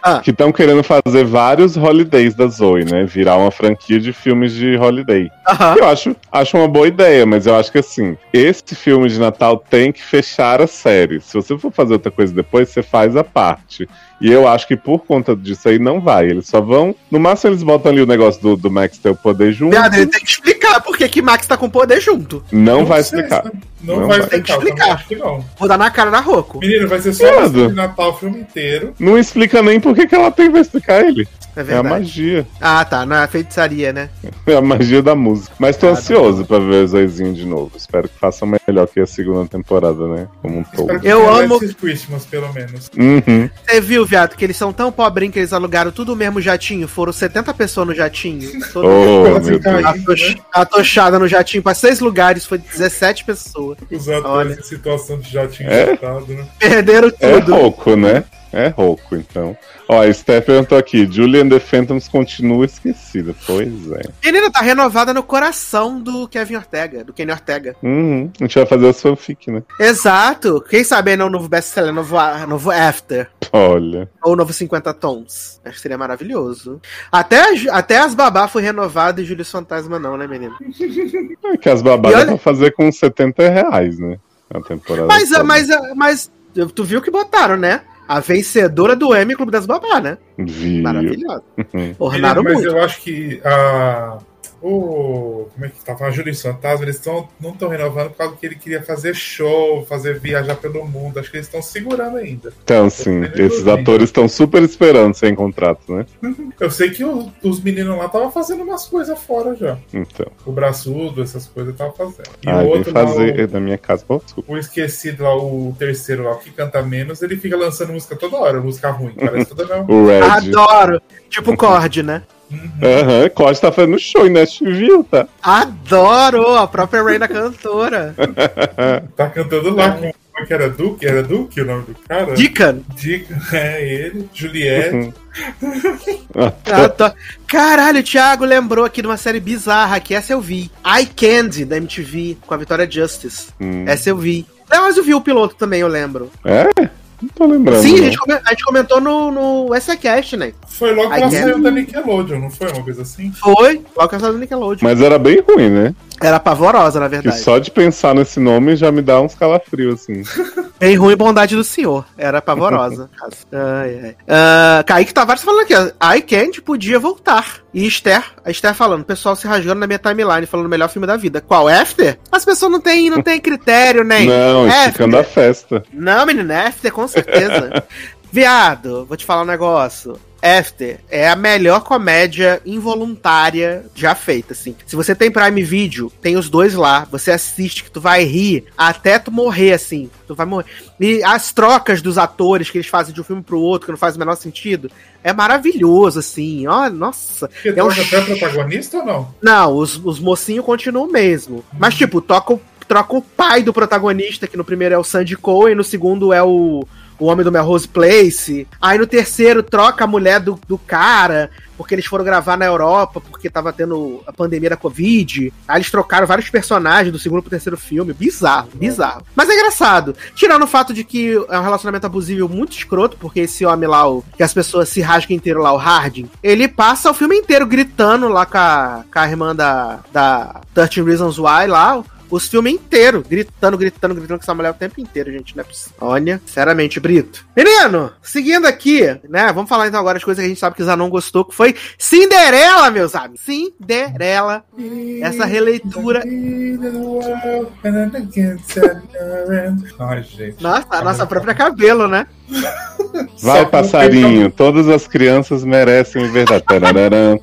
C: Ah.
D: Que estão querendo fazer vários holidays da Zoe, né? Virar uma franquia de filmes de holiday.
C: Aham.
D: Eu acho, acho uma boa ideia, mas eu acho que assim, esse filme de Natal tem que fechar a série. Se você for fazer outra coisa depois, você faz a parte. E eu acho que por conta disso aí não vai. Eles só vão. No máximo eles botam ali o negócio do, do Max ter o poder junto.
C: Viado, ele tem que explicar por que que Max tá com poder junto.
D: Não vai
E: sei,
D: explicar.
E: Não,
D: Não
E: vai
D: vai.
C: Tem que
E: explicar,
C: explicar.
E: acho que não.
C: Vou dar na cara da Roco.
E: Menino, vai ser só de Natal o filme inteiro.
D: Não explica nem por que que ela tem pra explicar ele.
C: É
D: É a magia.
C: Ah, tá. Na feitiçaria, né?
D: É a magia da música. Mas tô
C: Ah,
D: ansioso pra ver o Zoizinho de novo. Espero que façam melhor que a segunda temporada, né? Como um todo.
C: Eu amo-
E: Christmas, pelo menos.
D: Uhum.
C: Você viu, viado, que eles são tão pobrinhos que eles alugaram tudo o mesmo jatinho. Foram 70 pessoas no jatinho. Todo
D: Oh, meu Deus.
E: caiu.
C: Atoch- Atochada no jatinho pra seis lugares, foi 17 pessoas.
E: Os atores
C: Olha.
E: em situação de jatinho
D: É?
E: lotado, né?
C: Perderam
D: É
C: tudo.
D: rouco, né? É rouco, então. Ó, a Steph perguntou aqui: Julian the Phantoms continua esquecida. Pois é.
C: Menina, tá renovada no coração do Kevin Ortega, do Kenny Ortega.
D: Uhum. A gente vai fazer os fanfic, né?
C: Exato. Quem sabe não o novo best-seller, novo, novo After.
D: Olha.
C: Ou novo 50 Tons. Acho que seria maravilhoso. Até, as- até as babá foi renovada e Júlio Fantasma não, né, menino?
D: É que as
C: E olha-
D: pra fazer com 70 reais, né? A temporada.
C: Mas,
D: toda.
C: mas, mas tu viu que botaram, né? A vencedora do Emmy Clube das Babá, né? Maravilhosa. Ornaram
E: mas
C: muito.
E: eu acho que a. O. Como é que tava? A Júlia Fantasma, eles tão, não estão renovando por causa que ele queria fazer show, fazer viajar pelo mundo. Acho que eles estão segurando ainda.
D: Então, sim, esses atores estão super esperando sem contrato, né?
E: Eu sei que o- os meninos lá estavam fazendo umas coisas fora já.
D: Então.
E: O braçudo, essas coisas estavam fazendo. E
D: Ah,
E: o outro lá,
D: fazer na minha casa. Oh, desculpa.
E: o, o esquecido lá, o terceiro lá, o que canta menos, ele fica lançando música toda hora, música ruim. Parece toda mesmo.
D: O Red.
C: Adoro. Tipo Cord, né?
D: Aham, Code tá fazendo show em Nashville, tá?
C: Adoro! A própria Reina cantora.
E: Tá cantando lá com. Como é que era Duke? Era Duke o nome do cara?
C: Deacon.
E: Dick, é ele, Juliette.
C: Adoro. Caralho, o Thiago lembrou aqui de uma série bizarra que essa eu vi. Eye Candy, da MTV, com a Vitória Justice.
D: Hum.
C: Essa eu vi. Não, mas eu vi o piloto também, eu lembro.
D: É? Tô lembrando.
C: Sim, a
D: não.
C: gente, come- a gente comentou no, no SCast, né?
E: Foi logo que ela
C: guess.
E: saiu da Nickelodeon, não foi uma coisa assim?
C: Foi, logo que ela saiu do Nickelodeon.
D: Mas era bem ruim, né?
C: Era pavorosa, na
D: Que
C: verdade.
D: só de pensar nesse nome já me dá uns calafrios, assim.
C: Bem ruim bondade do senhor. Era pavorosa. ai, ai. Ah, Kaique Tavares falando aqui, ó. I Can't podia voltar. E Esther, a Esther falando, o pessoal se rasgando na minha timeline, falando o melhor filme da vida. Qual? After? As pessoas não têm não tem critério, nem.
D: Não,
C: After.
D: esticando a festa.
C: Não, menino, After, com certeza. Viado, vou te falar um negócio. After é a melhor comédia involuntária já feita, assim. Se você tem Prime Video, tem os dois lá. Você assiste que tu vai rir até tu morrer, assim. Tu vai morrer. E as trocas dos atores que eles fazem de um filme pro outro, que não faz o menor sentido, é maravilhoso, assim. Ó, nossa.
E: Porque
C: É um
E: até protagonista ou não?
C: Não, os, os mocinhos continuam mesmo. Mas, tipo, toca o, troca o pai do protagonista, que no primeiro é o Sandy Cohen, no segundo é o, o homem do Melrose Place. Aí no terceiro troca a mulher do, do cara, porque eles foram gravar na Europa, porque tava tendo a pandemia da Covid. Aí eles trocaram vários personagens do segundo pro terceiro filme. Bizarro, bizarro. Mas é engraçado. Tirando o fato de que é um relacionamento abusivo muito escroto, porque esse homem lá, o, que as pessoas se rasgam inteiro lá, o Harding, ele passa o filme inteiro gritando lá com a, com a irmã da, da 13 Reasons Why lá, os filmes inteiros, gritando, gritando, gritando com essa mulher o tempo inteiro, gente. Não é possível. Olha, sinceramente, Brito. Menino, seguindo aqui, né? Vamos falar então agora de coisas que a gente sabe que o Zanon gostou, que foi Cinderela, meus amigos. Cinderela. Essa releitura. Nossa, a nossa própria cabelo, né?
D: Vai, passarinho. Todas as crianças merecem tararã.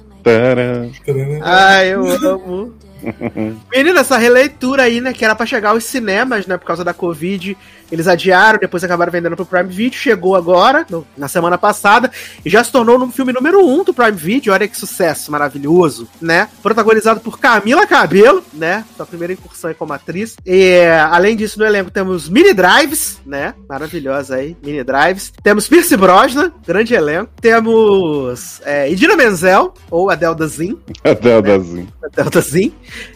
C: Ai, eu amo. Menina, essa releitura aí, né? Que era pra chegar aos cinemas, né? Por causa da Covid. Eles adiaram, depois acabaram vendendo pro Prime Video. Chegou agora, no- na semana passada, e já se tornou no filme número um do Prime Video. Olha que sucesso maravilhoso, né? Protagonizado por Camila Cabelo, né? Sua primeira incursão aí como atriz. E além disso, no elenco temos Mini Drives, né? Maravilhosa aí, Mini Drives. Temos Pierce Brosnan, grande elenco. Temos é, Idina Menzel, ou Adele Zin.
D: Até o Dazinho.
C: Delta Zin.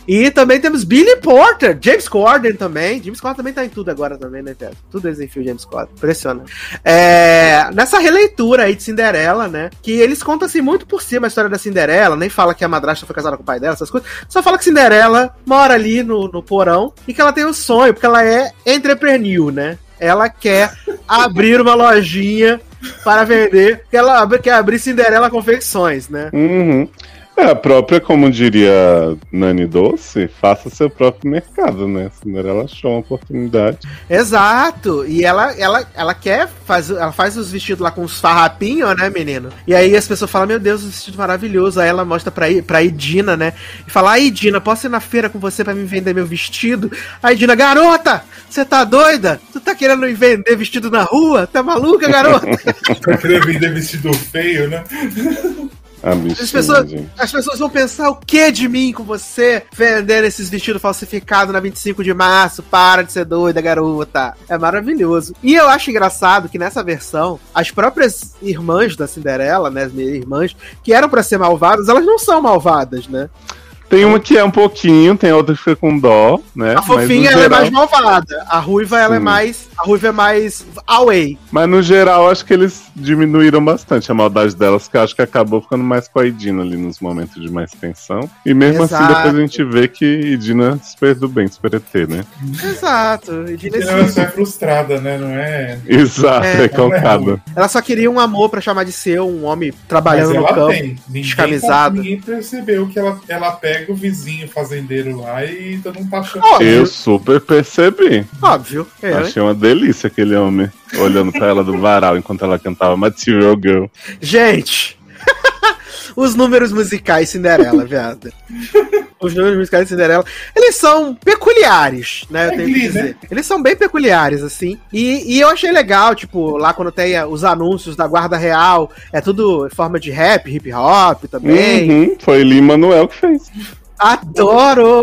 C: E também temos Billy Porter, James Corden também. James Corden também tá em tudo agora também, né, Pedro? Tudo eles enfiam o James Corden. Impressionante. É, nessa releitura aí de Cinderela, né? Que eles contam assim muito por cima a história da Cinderela, nem fala que a madrasta foi casada com o pai dela, essas coisas. Só fala que Cinderela mora ali no, no porão e que ela tem um sonho, porque ela é entrepreneur, né? Ela quer abrir uma lojinha para vender, ela quer abrir Cinderela Confecções, né?
D: Uhum. É, a própria, como diria Nani Doce, faça seu próprio mercado, né? Cinderela achou uma oportunidade.
C: Exato. E ela, ela, ela quer fazer. Ela faz os vestidos lá com os farrapinhos, né, menino? E aí as pessoas falam, meu Deus, o vestido maravilhoso. Aí ela mostra pra, pra Idina, né? E fala, ai, Idina, posso ir na feira com você pra me vender meu vestido? Aí Idina, garota, você tá doida? Tu tá querendo me vender vestido na rua? Tá maluca, garota?
E: Pra querer vender vestido feio, né?
D: A bichinha,
C: As pessoas, as pessoas vão pensar o que de mim com você vendendo esses vestidos falsificados na 25 de março. Para de ser doida, garota. É maravilhoso. E eu acho engraçado que nessa versão, as próprias irmãs da Cinderela, né? As minhas irmãs, que eram pra ser malvadas, elas não são malvadas, né?
D: Tem uma que é um pouquinho, tem outra que fica com dó, né?
C: A
D: Mas,
C: fofinha, ela é
D: geral-
C: mais malvada. A ruiva, ela é
D: Sim.
C: mais. A ruiva é mais away.
D: Mas no geral, acho que eles diminuíram bastante a maldade delas, que eu acho que acabou ficando mais com a Idina ali nos momentos de mais tensão. E mesmo assim,
C: Exato.
D: depois a gente vê que Idina super do bem, super ET, né?
C: Exato. E de nesse-
E: Ela só é frustrada, né? Não é.
D: Exato,
C: É,
D: recalcada.
C: Ela só queria um amor pra chamar de seu, um homem
E: Mas
C: trabalhando no campo.
E: tem. Ninguém,
C: descamisada.
E: ninguém percebeu que ela, ela pega o vizinho fazendeiro lá e todo mundo tá achando.
C: Óbvio.
D: Eu super percebi.
C: Óbvio. É.
D: Achei uma delícia aquele homem olhando pra ela do varal enquanto ela cantava Material Girl.
C: Gente, os números musicais Cinderela, viado. Os números musicais de Cinderela, eles são peculiares, né? Eu
E: É
C: tenho que dizer.
E: né?
C: Eles são bem peculiares, assim. E, e eu achei legal, tipo, lá quando tem eh, os anúncios da Guarda Real, é tudo em forma de rap, hip hop também.
D: Uhum, foi Lee Manuel que fez.
C: Adoro!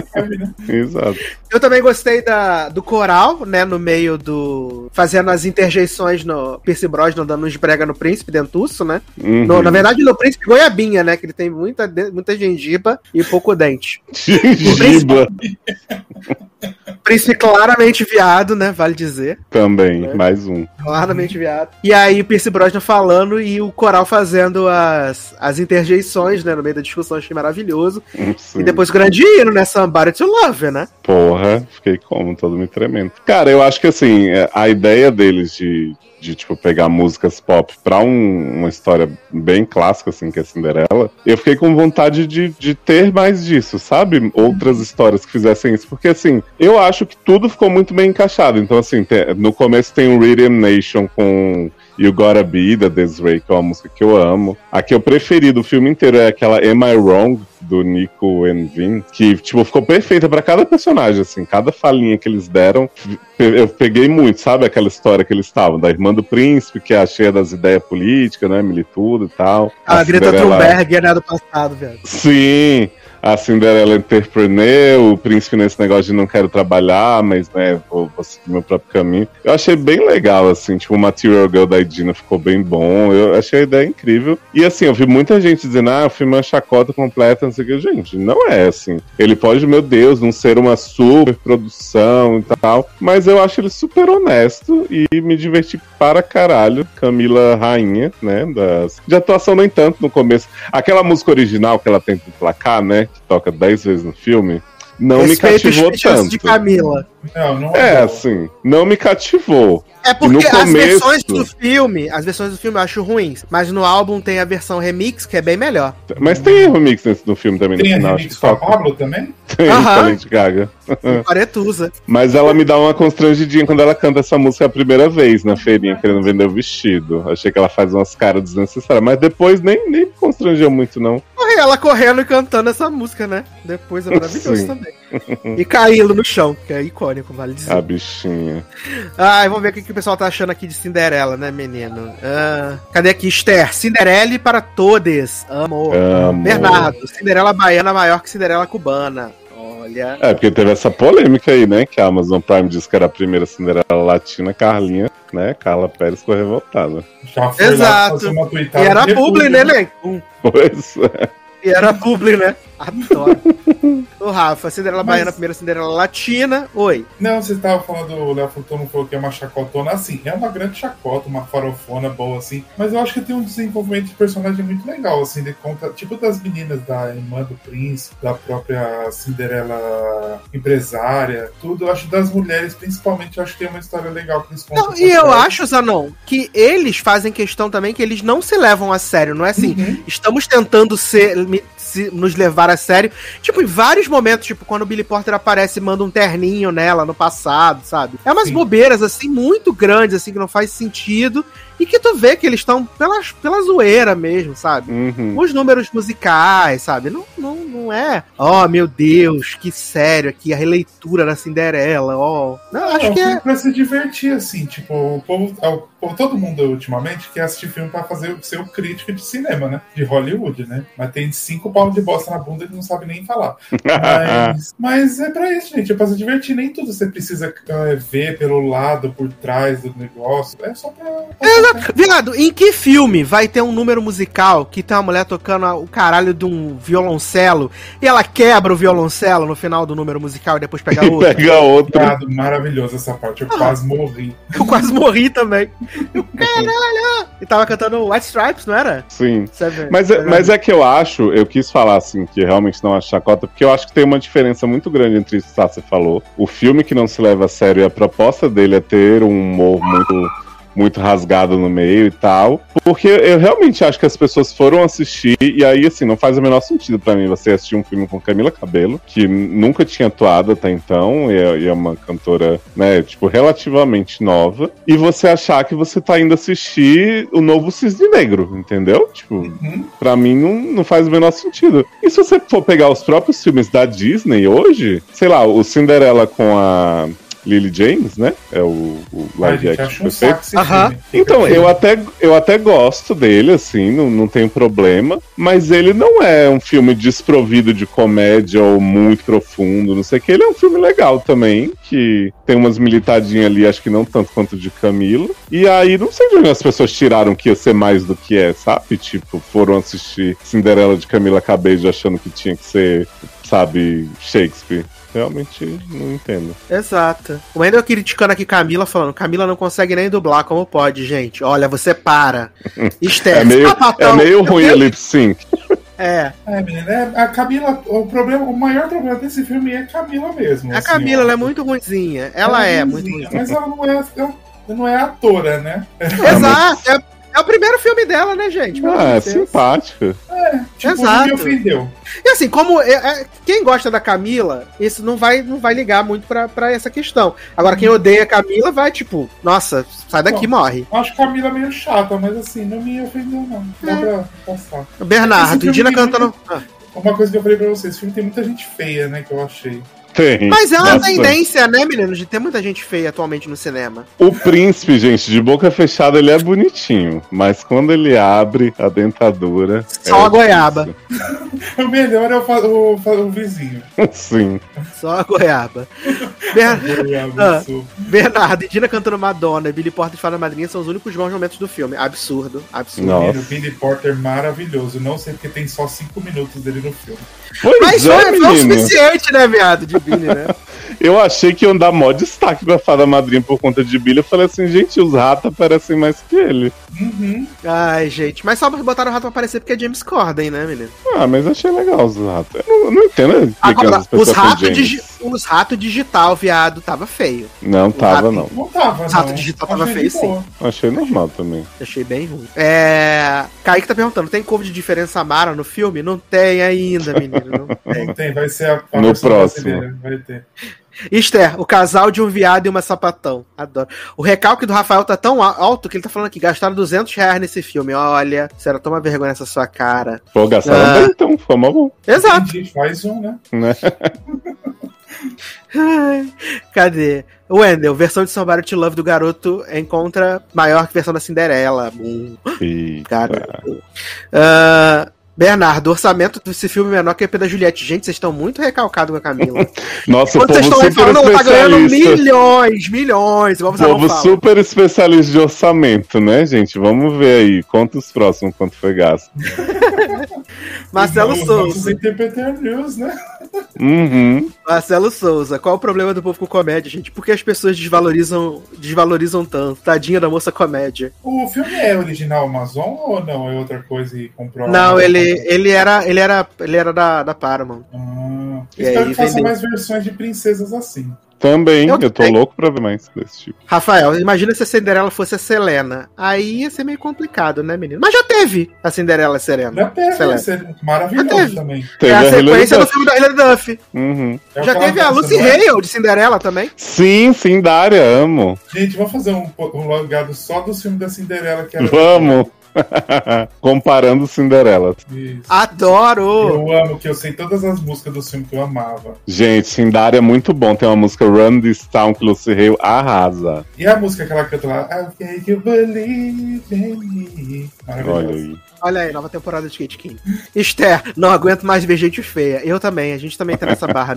D: Exato.
C: Eu também gostei da, do coral, né, no meio do... Fazendo as interjeições no Percy Brosnan dando uns brega no Príncipe Dentuço, né?
D: Uhum.
C: No- na verdade, no Príncipe Goiabinha, né? Que ele tem muita, muita gengiba e pouco dente.
D: Gengiba
C: Príncipe claramente viado, né? Vale dizer.
D: também,
C: É.
D: mais um.
C: Claramente viado. E aí o Percy Brosnan falando e o coral fazendo as, as interjeições, né? No meio da discussão, achei maravilhoso.
D: Sim.
C: E depois o grande hino, né? Somebody to Love, né?
D: Porra, fiquei como, todo me tremendo. Cara, eu acho que assim, é, a ideia deles de, de tipo, pegar músicas pop pra um- uma história bem clássica, assim, que é Cinderela, eu fiquei com vontade de, de ter mais disso, sabe? Outras histórias que fizessem isso. Porque, assim, eu acho que tudo ficou muito bem encaixado. Então, assim, te- no começo tem o Rhythm Nation com You Gotta Be, da Desiree, que é uma música que eu amo. A que eu preferi do filme inteiro é aquela Am I Wrong, do Nico and Vin, que, tipo, ficou perfeita pra cada personagem, assim, cada falinha que eles deram, eu peguei muito, sabe, aquela história que eles estavam, da irmã do príncipe, que é a cheia das ideias políticas, né, militudo e tal.
C: A, Greta
D: Cinderela-
C: Thunberg, né? Do passado, velho.
D: Sim, a Cinderela entrepreneur, o príncipe nesse negócio de não quero trabalhar, mas né, vou, vou seguir meu próprio caminho. Eu achei bem legal, assim, tipo, o Material Girl da Idina ficou bem bom, eu achei a ideia incrível. E assim, eu vi muita gente dizendo, ah, o filme é uma chacota completa, não sei o que. Gente, não é assim. Ele pode, meu Deus, não ser uma super produção e tal, mas eu acho ele super honesto e me diverti para caralho. Camila Rainha, né, das... de atuação nem tanto no começo. Aquela música original que ela tem pro placar, né? Que toca 10 vezes no filme. Não
C: Respeito
D: me cativou tanto.
C: de Camila.
E: Não, não
D: É,
E: boa.
D: assim, não me cativou.
C: É porque
D: No
C: as
D: começo-
C: versões do filme, as versões do filme eu acho ruins, mas no álbum tem a versão remix que é bem melhor.
D: Mas tem remix nesse, no filme também,
E: Tem
D: no final.
E: remix com a. Pablo também?
D: Tem, com a Lady Gaga.
C: Paretusa.
D: Mas ela me dá uma constrangidinha quando ela canta essa música a primeira vez na feirinha, querendo vender o vestido. Achei que ela faz umas caras desnecessárias, mas depois nem, nem me constrangeu muito, não.
C: Ela correndo e cantando essa música, né? Depois é maravilhoso
D: Sim.
C: também. E caindo no chão, que é icônico, vale dizer.
D: A bichinha.
C: Ai, vamos ver o que, que o pessoal tá achando aqui de Cinderela, né, menino? Ah, cadê aqui? Esther, Cinderela para todos. Amo.
D: Amo.
C: Bernardo, Cinderela baiana maior que Cinderela cubana. Olha.
D: É, porque teve essa polêmica aí, né? Que a Amazon Prime disse que era a primeira Cinderela latina, Carlinha, né? Carla Pérez ficou revoltada.
E: Já foi
C: Exato.
E: lá fazer uma
C: E era publi, né, né? Hum.
D: Pois é.
C: E era publi, né? Adoro. Ô, Rafa, Cinderela
E: Mas-
C: Baiana, primeira Cinderela Latina. Oi.
E: Não, você tava falando, o Léo Furtado falou que é uma chacotona, assim, é uma grande chacota, uma farofona boa, assim, mas eu acho que tem um desenvolvimento de personagem muito legal, assim, de conta, tipo das meninas da irmã do príncipe, da própria Cinderela empresária, tudo, eu acho das mulheres, principalmente, eu acho que tem uma história legal que eles contam.
C: Não, e eu
E: elas.
C: acho, Zanon, que eles fazem questão também que eles não se levam a sério. Não é assim,
E: Uhum.
C: estamos tentando ser, se- nos levar a sério. Tipo, em vários momentos, tipo, quando o Billy Porter aparece e manda um terninho nela no passado, sabe? É umas
E: Sim.
C: bobeiras, assim, muito grandes, assim, que não faz sentido. E que tu vê que eles estão pela, pela zoeira mesmo, sabe?
D: Uhum.
C: Os números musicais, sabe? Não, não, não é. Oh, meu Deus, que sério aqui, a releitura da Cinderela, ó. Não,
E: Não,
C: acho que é.
E: pra se divertir, assim, tipo, o povo. é o- todo mundo ultimamente quer assistir filme pra fazer ser o crítico de cinema, né? De Hollywood, né? Mas tem cinco palmos de bosta na bunda e não sabe nem falar. Mas, mas é pra isso, gente. É pra se divertir. Nem tudo você precisa é, ver pelo lado, por trás do negócio. É só pra.
C: Exato. Viado, em que filme vai ter um número musical que tem uma mulher tocando o caralho de um violoncelo e ela quebra o violoncelo no final do número musical e depois pega
D: E
C: outro?
D: pega outro.
E: Obrigado, maravilhoso essa parte. Eu quase morri.
C: Eu quase morri também. Eu, caralho! E tava cantando White Stripes, não era?
D: Sim.
C: Seven-
D: Mas é,
C: Seven-
D: mas é que eu acho, eu quis falar assim, que realmente não acho chacota, porque eu acho que tem uma diferença muito grande entre isso que você falou. O filme que não se leva a sério e a proposta dele é ter um humor muito, muito rasgado no meio e tal. Porque eu realmente acho que as pessoas foram assistir, e aí, assim, não faz o menor sentido pra mim você assistir um filme com Camila Cabelo, que nunca tinha atuado até então, e é, e é uma cantora, né, tipo, relativamente nova, e você achar que você tá indo assistir o novo Cisne Negro, entendeu? Tipo,
E: Uhum.
D: Pra mim não, não faz o menor sentido. E se você for pegar os próprios filmes da Disney hoje, sei lá, o Cinderela com a Lily James, né? É o, o
E: Ai,
D: live action
E: acho
D: que
E: um
D: foi feito.
C: Aham.
D: Então, eu até, eu até gosto dele, assim, não, não tem problema, mas ele não é um filme desprovido de comédia ou muito profundo, não sei o que. Ele é um filme legal também, que tem umas militadinhas ali, acho que não tanto quanto de Camila. E aí, não sei de onde as pessoas tiraram que ia ser mais do que é, sabe? Tipo, foram assistir Cinderela de Camila Cabello achando que tinha que ser, sabe, Shakespeare. Realmente não entendo.
C: Exato. O Wendel criticando aqui Camila, falando: Camila não consegue nem dublar, como pode, gente? Olha, você para. Esther,
D: É meio,
C: sapatão.
D: é meio ruim a
C: tenho-
D: lip sync.
C: É.
E: É, menina, é, a Camila, o problema, o maior problema desse filme é Camila mesmo.
C: A
E: assim,
C: Camila, ela é muito ruimzinha. Ela é muito
E: ruimzinha,
C: ruimzinha.
E: Mas ela não é, ela não é atora, né?
C: Exato. É, é o primeiro filme dela, né, gente? Pelo
D: Ah, é simpática.
E: Tipo,
C: Exato.
E: não me ofendeu.
C: E assim, como é- é- quem gosta da Camila, isso não vai, não vai ligar muito pra, pra essa questão. Agora, quem odeia a Camila vai, tipo, nossa, sai daqui, morre.
E: Eu acho Camila meio chata, mas assim, não me ofendeu, não. Dá
C: É.
E: pra passar.
C: Bernardo, Dina cantando. Ah.
E: Uma coisa que eu falei pra vocês, esse filme tem muita gente feia, né, que eu achei.
D: Tem.
C: Mas é uma
D: bastante.
C: tendência, né, meninos, de ter muita gente feia atualmente no cinema.
D: O príncipe, gente, de boca fechada, ele é bonitinho. Mas quando ele abre a dentadura.
C: Só
D: é
C: a goiaba.
E: O melhor é o, o, o vizinho.
D: Sim.
C: Só a goiaba. Ber- Ah. Bernardo e Dina cantando Madonna e Billy Porter e Fada Madrinha são os únicos bons momentos do filme. Absurdo, absurdo.
D: Nossa.
E: Menino, Billy Porter maravilhoso. Não sei porque tem só cinco minutos dele no filme.
D: Pois
C: Mas
D: é,
C: foi, foi o
D: menino.
C: suficiente, né, viado, de Billy, né?
D: Eu achei que iam dar mó destaque pra fada madrinha por conta de Billy. Eu falei assim, gente, os ratos parecem mais que ele.
E: Uhum.
C: Ai, gente. Mas só botaram o rato pra aparecer porque é James Corden, né, menino?
D: Ah, mas achei legal os ratos. Eu não, não entendo a implicância
C: Agora,
D: das pessoas
C: os ratos digi os rato digital, viado, tava feio.
D: Não tava,
C: rato-
D: não.
E: Não tava,
C: Rato
E: não.
C: digital
E: Achei
C: tava feio, sim.
D: Achei normal também.
C: Achei bem ruim. É. Kaique tá perguntando: tem couve de diferença Mara no filme? Não tem ainda, menino. Não tem.
E: Não tem, vai ser a, a
D: No próximo.
E: brasileira, Vai ter.
C: Esther, o casal de um viado e uma sapatão. Adoro. O recalque do Rafael tá tão alto que ele tá falando aqui: gastaram 200 reais nesse filme. Olha, será toma vergonha nessa sua cara.
D: Pô, gastaram
C: Ah.
D: bem então, foi mó bom,
C: Exato.
E: Faz um, né?
D: né?
C: Ai, Cadê? Wendel, versão de Somebody to Love do garoto encontra maior que versão da Cinderela. Hum,
D: Eita.
C: garoto. Bernardo, orçamento desse filme é menor que o EP da Juliette. Gente, vocês estão muito recalcados com a Camila.
D: Nossa, o
C: Quando vocês
D: povo
C: estão aí
D: super
C: falando, ela tá ganhando
D: especialista.
C: milhões, milhões. Não
D: Povo super especialista de orçamento, né, gente? Vamos ver aí. Conta os próximos quanto foi gasto.
C: Marcelo Souza.
E: nossos Interpreter News, né?
D: Uhum.
C: Marcelo Souza, qual o problema do povo com comédia, gente? Por que as pessoas desvalorizam, desvalorizam tanto? Tadinha da moça comédia.
E: O filme é original Amazon ou não? É outra coisa e comprou?
C: Não, ele, ele era, ele era, ele era da, da Paramount.
E: Ah,
C: E
E: espero
C: aí,
E: que faça
C: vendeu.
E: mais versões de princesas assim.
D: Também,
C: Eu
D: eu, tô louco pra ver mais desse tipo.
C: Rafael, imagina se a Cinderela fosse a Selena. Aí ia ser meio complicado, né, menino? Mas já teve a Cinderela e a Serena.
E: Já teve, ser maravilhoso
C: Já teve.
E: também.
D: Teve
C: é a
D: Hilary
C: sequência do filme da Hilary Duff.
D: Uhum.
E: É
C: já teve a Lucy? Hale de Cinderela também.
D: Sim, sim, Dária, amo.
E: Gente, vamos fazer um, um logado só do filme da Cinderela que era.
D: Vamos. Comparando Cinderela.
E: Isso.
C: Adoro!
E: Eu amo que eu sei todas as músicas do filme que eu amava.
D: Gente, Cindária é muito bom. Tem uma música Run This Town que Lucy Hale arrasa.
E: E a música que ela canta lá, I think you believe in me.
D: Olha
E: Maravilhoso.
D: aí.
C: Olha aí, nova temporada de Skate King. Esther, não aguento mais ver gente feia. Eu também, a gente também tá nessa barra.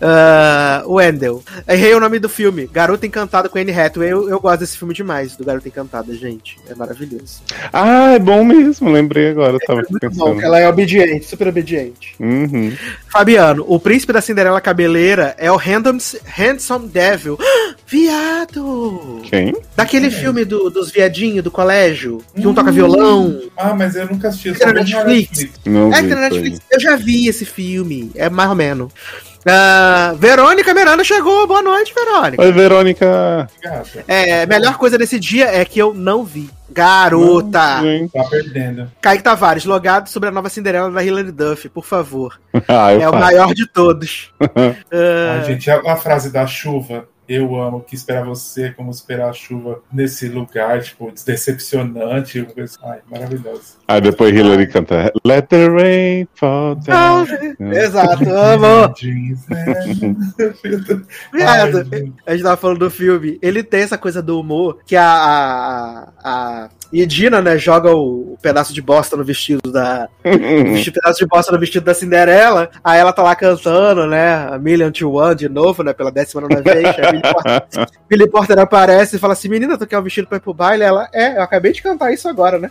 C: Ah, Wendell. Errei o nome do filme. Garota Encantada com Anne Hathaway. Eu, eu gosto desse filme demais, do Garota Encantada, gente. É maravilhoso.
D: Ah, é bom mesmo. Lembrei agora. Tava
C: É bom,
D: pensando.
C: que ela é obediente, super obediente.
D: Uhum.
C: Fabiano, o príncipe da Cinderela cabeleira é o Handsome, Handsome Devil. Viado!
D: Quem?
C: Daquele filme do- dos viadinhos do colégio, que um toca violão.
E: Ah, mas eu nunca assisti. Só
C: na Netflix.
E: Netflix.
D: Não
C: É
D: vi
C: na. Netflix eu já vi esse filme. É mais ou menos. Ah, Verônica Miranda chegou. Boa noite, Verônica.
D: Oi, Verônica.
C: É, a melhor coisa desse dia é que eu não vi. Garota!
D: Gente.
E: tá perdendo.
C: Kaique Tavares, logado sobre a nova Cinderela da Hilary Duff, por favor.
D: Ah,
C: é o
D: faço.
C: maior de todos. Ah,
E: Ai, gente, a, a frase da chuva. Eu amo que esperar você como esperar a chuva nesse lugar, tipo, decepcionante. Ai, maravilhoso.
D: Aí depois Hillary canta Let the rain fall down.
C: Exato, amo.
E: Jeans, né?
C: Viado,
E: Ai,
C: a gente tava falando do filme. Ele tem essa coisa do humor que a, a, a Edina, né, joga o, o pedaço de bosta no vestido da. o pedaço de bosta no vestido da Cinderela. Aí ela tá lá cantando, né? A Million to One de novo, né? Pela décima nona vez. A Billy Porter aparece e fala assim: Menina, tu quer um vestido pra ir pro baile? Ela, é, eu acabei de cantar isso agora, né?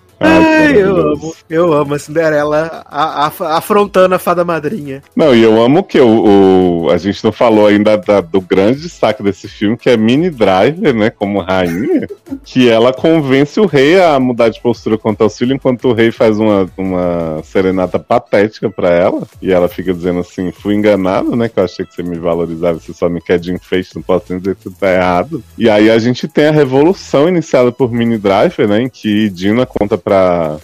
C: Ai, eu amo. Eu amo a Cinderela a- a- afrontando a fada madrinha.
D: Não, e eu amo que o, o- a gente não falou ainda da- do grande destaque desse filme, que é Mini Driver, né, como rainha, que ela convence o rei a mudar de postura contra o filho, enquanto o rei faz uma, uma serenata patética pra ela, e ela fica dizendo assim, fui enganado, né, que eu achei que você me valorizava, você só me quer de enfeite, não posso nem dizer que você tá errado. E aí a gente tem a revolução iniciada por Mini Driver, né, em que Dina conta pra,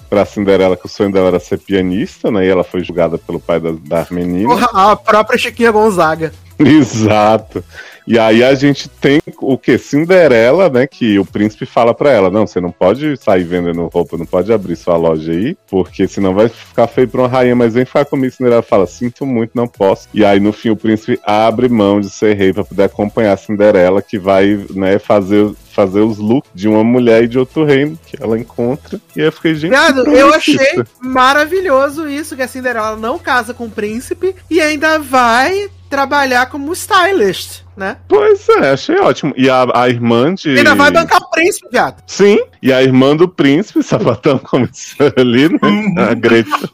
D: pra Cinderela que o sonho dela era ser pianista, né, e ela foi julgada pelo pai da, da menina.
C: Porra, a própria Chiquinha Gonzaga.
D: Exato. E aí a gente tem o que? Cinderela, né? Que o príncipe fala pra ela: não, você não pode sair vendendo roupa, não pode abrir sua loja aí, porque senão vai ficar feio pra uma rainha, mas vem falar comigo. Cinderela fala: sinto muito, não posso. E aí no fim o príncipe abre mão de ser rei pra poder acompanhar a Cinderela, que vai, né, fazer. Fazer os looks de uma mulher e de outro reino que ela encontra. E aí eu fiquei, gente. Que
C: eu achei maravilhoso isso, que a Cinderela não casa com o príncipe e ainda vai trabalhar como stylist, né?
D: Pois é, achei ótimo. E a, a irmã de.
C: Ainda vai bancar o príncipe, viado.
D: Sim, e a irmã do príncipe, sapatão começou ali, né? A Gretchen.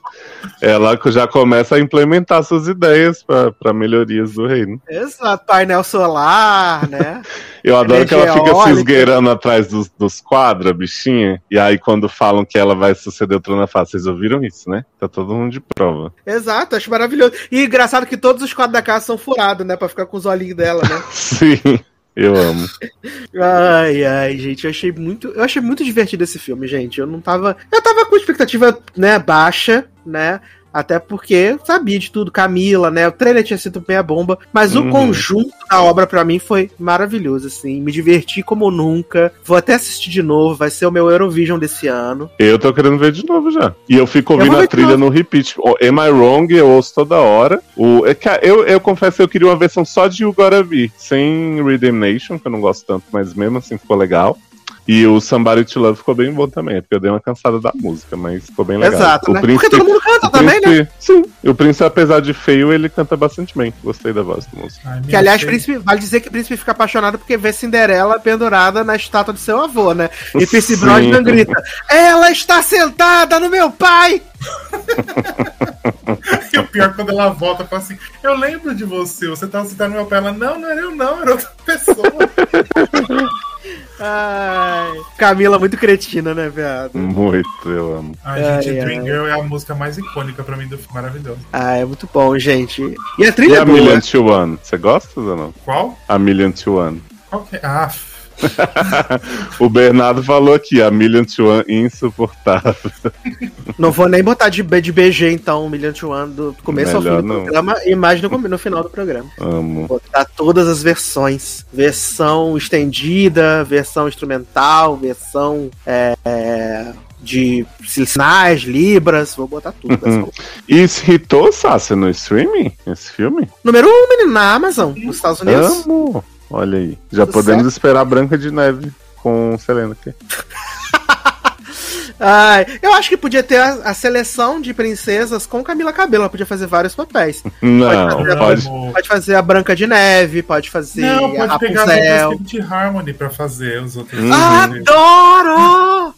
D: Ela já começa a implementar suas ideias para melhorias do reino.
C: Exato, painel solar, né?
D: Eu adoro que ela fica se
C: eólica.
D: esgueirando atrás dos, dos quadros, a bichinha. E aí, quando falam que ela vai suceder o trono, ela fala: Vocês ouviram isso, né? Tá todo mundo de prova.
C: Exato, acho maravilhoso. E engraçado que todos os quadros da casa são furados, né? Pra ficar com os olhinhos dela, né?
D: Sim, eu amo.
C: Ai, ai, gente, eu achei muito, eu achei muito divertido esse filme, gente. Eu não tava, eu tava com expectativa, né, baixa, né? Até porque sabia de tudo, Camila, né? O trailer tinha sido bem a bomba, mas
D: Uhum.
C: o conjunto da obra pra mim foi maravilhoso, assim. Me diverti como nunca. Vou até assistir de novo, vai ser o meu Eurovision desse ano.
D: Eu tô querendo ver de novo já. E eu fico
C: Eu
D: ouvindo
C: ver
D: a trilha no repeat. O Am I Wrong? Eu ouço toda hora. O, é que, eu, eu confesso que eu queria uma versão só de You Gotta Be, sem Redemption, que eu não gosto tanto, mas mesmo assim ficou legal. E o Somebody to Love ficou bem bom também, porque eu dei uma cansada da música, mas ficou bem legal.
C: Exato,
D: o
C: né?
D: príncipe,
C: Porque todo mundo canta
D: o
C: também, né?
D: príncipe- Sim, e o príncipe, apesar de feio, ele canta bastante bem. Gostei da voz do músico.
E: Ai,
C: Que aliás, príncipe, vale dizer que o príncipe fica apaixonado porque vê Cinderela pendurada na estátua de seu avô, né? E
D: Sim.
C: Brosnan grita: Ela está sentada no meu pai!
E: E o pior é quando ela volta, fala assim: Eu lembro de você, você tava sentado no meu pé. Ela, não, não era eu, não, era outra pessoa.
C: Ai, Camila muito cretina, né, viado?
D: Muito, eu amo.
E: Ai,
C: Ai,
E: gente,
C: ai.
E: Dream Girl é a música mais icônica pra mim do filme, maravilhoso.
C: Ah, é muito bom, gente. E a
D: E
C: trilha é
D: a
C: boa.
D: Million to One? Você gosta ou não?
E: Qual?
D: A Million to One.
E: Qual que é? Ah,
D: o Bernardo falou aqui, a Million to One insuportável.
C: Não vou nem botar de, de BG, então, o Million to One do começo ao fim
D: Melhor
C: do
D: não.
C: programa e mais no, no final do programa.
D: Amo.
C: Botar todas as versões. Versão estendida, versão instrumental, versão é, é, de sinais, libras, vou botar tudo.
D: Uhum. E se hitou, Sácia, no streaming? Esse filme?
C: Número 1, um, menino, na Amazon, nos Estados Unidos.
D: Amo! Olha aí. Já
C: Tudo
D: podemos
C: certo.
D: esperar Branca de Neve com Selena aqui.
C: Ai, eu acho que podia ter a, a seleção de princesas com Camila Cabello. Ela podia fazer vários papéis.
D: Não,
C: fazer,
D: pode.
E: Amo.
C: Pode fazer a Branca de Neve, pode fazer
E: Não,
C: a
E: pode pegar a. Script Harmony pra fazer os outros.
D: Uhum.
C: Adoro!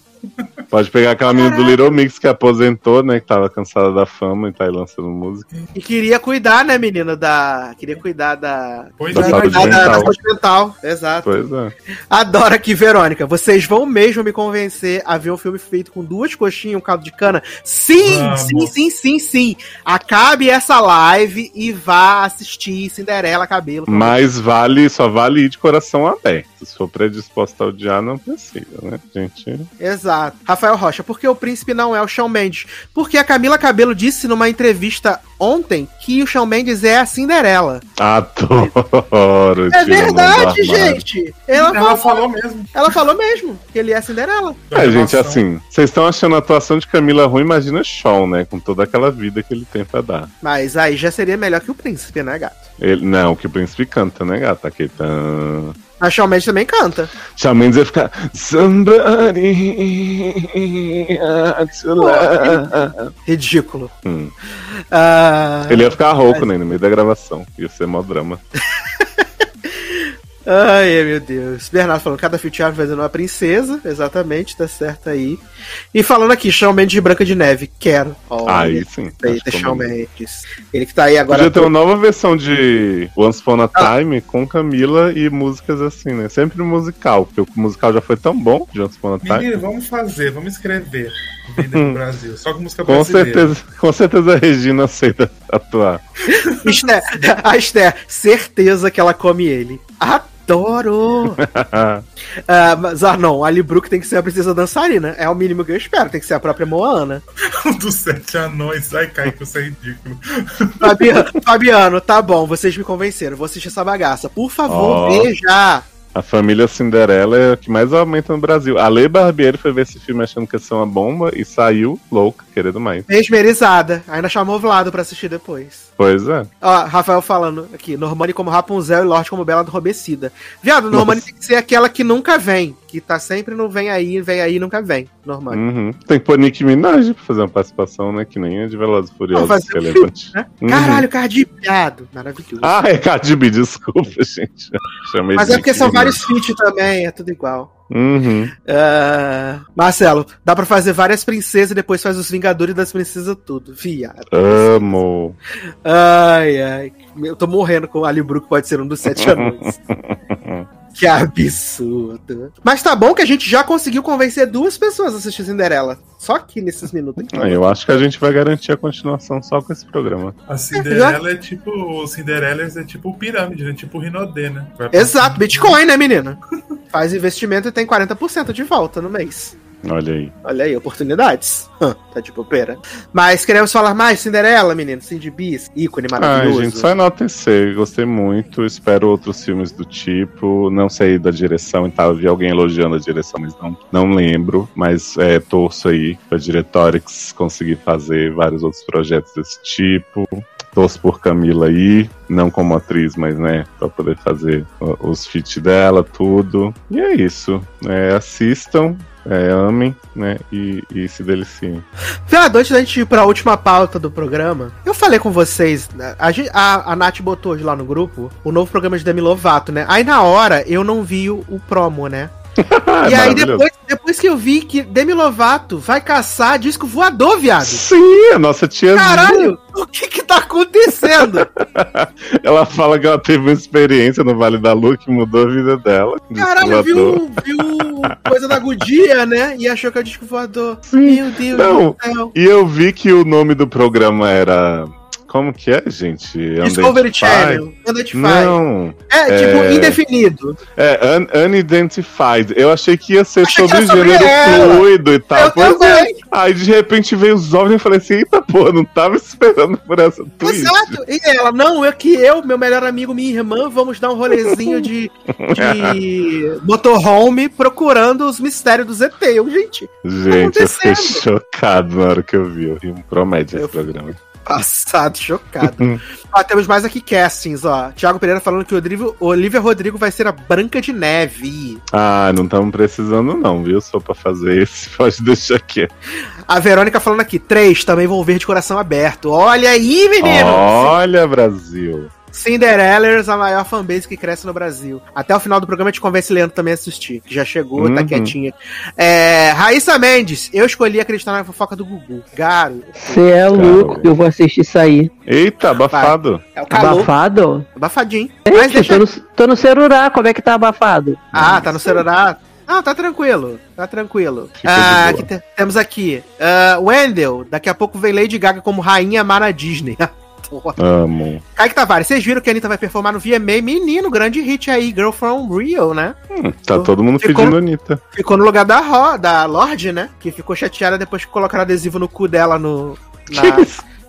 D: Pode pegar aquela menina do Little Mix que aposentou, né? Que tava cansada da fama e tá aí lançando música.
C: E queria cuidar, né, menina, da... Queria cuidar da...
E: Pois
D: Da
E: é,
D: saúde
C: Cuidar da, da
D: mental.
C: saúde mental. Exato.
D: Pois é.
C: Adoro aqui, Verônica. Vocês vão mesmo me convencer a ver um filme feito com duas coxinhas e um caldo de cana? Sim,
E: Vamos.
C: sim, sim, sim, sim. Acabe essa live e vá assistir Cinderela Cabelo.
D: Mas vale, só vale ir de coração aberto. Se for predisposto a odiar, não precisa, né, gente?
C: Exato. Rafael Rocha, porque o príncipe não é o Shawn Mendes? Porque a Camila Cabelo disse numa entrevista ontem que o Shawn Mendes é a Cinderela.
D: Adoro.
C: É verdade, gente. Ela,
E: Ela
C: falou,
E: falou mesmo.
C: ela falou mesmo que ele é a Cinderela.
D: É, gente, assim, vocês estão achando a atuação de Camila ruim, imagina Sean, né? Com toda aquela vida que ele tem pra dar.
C: Mas aí já seria melhor que o príncipe, né, gato?
D: Ele, não, que o príncipe canta, né, gata? Que tan...
C: A Shawn Mendes também canta.
D: Shawn Mendes ia ficar Somebody to love.
C: Ridículo.
D: Hum.
C: Ah,
D: Ele ia ficar rouco, né, no meio da gravação. Ia ser mó drama.
C: Ai, meu Deus. Bernardo falando, cada fitiado fazendo uma princesa. Exatamente, tá certo aí. E falando aqui, Shawn Mendes de Branca de Neve. Quero. Olha,
D: Aí sim.
C: Eita,
D: acho que
C: Shawn. Mendes. Ele que tá aí agora.
D: Podia ter uma nova versão de Once Upon a Time com Camila e músicas assim, né? Sempre musical, porque o musical já foi tão bom de Once Upon a Time.
E: Menino, vamos fazer, vamos escrever. Vender pro Brasil. Só com música
D: Com
E: brasileira.
D: certeza, com certeza a Regina aceita atuar.
C: Esther, a Esther, certeza que ela come ele. Adoro! Ah, mas, ah, não, a Ali Brook tem que ser a princesa dançarina. É o mínimo que eu espero. Tem que ser a própria Moana.
E: Um dos sete anões. Ai, Kaique, isso é ridículo.
C: Fabiano, Fabiano, tá bom, vocês me convenceram. Vou assistir essa bagaça. Por favor,
D: Ó.
C: veja.
D: A família Cinderela é a que mais aumenta no Brasil. A Lei Barbieri foi ver esse filme achando que ia ser uma bomba e saiu louca, querendo mais.
C: Mesmerizada. Ainda chamou o Vlado pra assistir depois.
D: Pois é.
C: Ó, Rafael falando aqui, Normani como Rapunzel e Lorde como Bela Adormecida. Viado, Normani
D: Nossa.
C: tem que ser aquela que nunca vem. Que tá sempre no vem aí, vem aí, nunca vem. Normani.
D: Uhum. Tem que pôr Nick Minaj pra fazer uma participação, né? Que nem a de Velozes e Furiosos,
C: Vamos
D: que
C: fazer
D: é
C: um
D: elefante.
C: Né?
D: Uhum.
C: Caralho, Cardi, viado. Maravilhoso.
D: Ah, é Cardi B, desculpa, gente. Chamei
C: Mas é porque são vários feats também, é tudo igual.
D: Uhum.
C: Ah, Marcelo, dá pra fazer várias princesas e depois faz os Vingadores das Princesas tudo. Viado.
D: Amo.
C: Ai, ai. Eu tô morrendo com o Ali Brook, pode ser um dos sete anões. que absurdo. Mas tá bom que a gente já conseguiu convencer duas pessoas a assistir Cinderela. Só aqui nesses minutos aqui.
D: Ah, Eu acho que a gente vai garantir a continuação só com esse programa.
E: A Cinderela é tipo. O Cinderelas é tipo pirâmide, né? Tipo Rinodê, né?
C: Exato, Bitcoin, né, menina? Faz investimento e tem 40% de volta no mês.
D: Olha aí.
C: Olha aí, oportunidades. Tá de bobeira. Mas queremos falar mais Cinderela, menino. Cindy Bis, ícone
D: Ai,
C: maravilhoso.
D: gente, só enaltecer. Gostei muito. Espero outros filmes do tipo. Não sei da direção e tal. Eu vi alguém elogiando a direção, mas não, não lembro. Mas é, torço aí pra Diretorix conseguir fazer vários outros projetos desse tipo. Torço por Camila aí, não como atriz, mas né, pra poder fazer os feats dela, tudo. E é isso. É, assistam, é, amem, né? E, e se deliciem.
C: Viado, antes da gente ir pra última pauta do programa, eu falei com vocês, né, a, a, a Nath botou hoje lá no grupo o novo programa de Demi Lovato, né? Aí na hora eu não vi o, o promo, né? E
D: é
C: aí depois, depois que eu vi que Demi Lovato vai caçar disco voador, viado.
D: Sim, a nossa tia
C: Caralho, o que que tá acontecendo?
D: Ela fala que ela teve uma experiência no Vale da Lua que mudou a vida dela.
C: Caralho, viu, viu coisa da Gudia, né? E achou que é o disco voador.
D: Sim.
C: Meu Deus
D: Não.
C: do céu.
D: E eu vi que o nome do programa era Como que é, gente?
C: Discovery
D: Unidentified?
C: Channel. Unidentified.
D: Não.
C: É, tipo,
D: É.
C: indefinido.
D: É, un unidentified. Eu achei que ia ser
C: Achei
D: sobre gênero
C: ela.
D: fluido e tal.
C: Eu
D: Pois é. Aí de repente veio os OVNIs e falei assim: eita porra, não tava esperando por essa twist.
C: Exato. E ela, não, é que eu, meu melhor amigo, minha irmã, vamos dar um rolezinho de, de motorhome procurando os mistérios do ZT. Eu, gente,
D: Gente, eu fiquei chocado na hora que eu vi. Eu ri um promédio
C: Eu-
D: esse programa.
C: Passado, chocado. ó, temos mais aqui castings, ó. Tiago Pereira falando que o Olivia, Olivia Rodrigo vai ser a Branca de Neve.
D: Ah, não estamos precisando, não, viu? Só pra fazer esse, pode deixar aqui.
C: A Verônica falando aqui, três, também vão ver de coração aberto. Olha aí, menino!
D: Olha, Brasil.
C: Cinderellers, a maior fanbase que cresce no Brasil. Até o final do programa a gente convence Leandro também a assistir, que já chegou, tá
D: Uhum.
C: quietinha. É, Raíssa Mendes, eu escolhi acreditar na fofoca do Gugu. Garo,
F: Você é louco, eu vou assistir isso aí.
D: Eita, abafado.
C: é o calor,
F: Abafado?
C: abafadinho. Mas
F: Gente,
C: deixa...
F: tô, no, tô no celular, como é que tá abafado?
C: Ah, tá no celular. Ah, tá tranquilo, tá tranquilo. Ah, te- temos aqui, ah, Wendell, daqui a pouco vem Lady Gaga como rainha má na Disney. Porra.
D: Amo.
C: Kaique Tavares, vocês viram que a Anitta vai performar no VMA? Menino, grande hit aí, Girl From Rio, né?
D: Hum, tá todo mundo
C: Ficou-
D: pedindo Anitta.
C: Ficou no lugar da, Ro, da Lorde, né? Que ficou chateada depois que colocaram adesivo no cu dela no, na,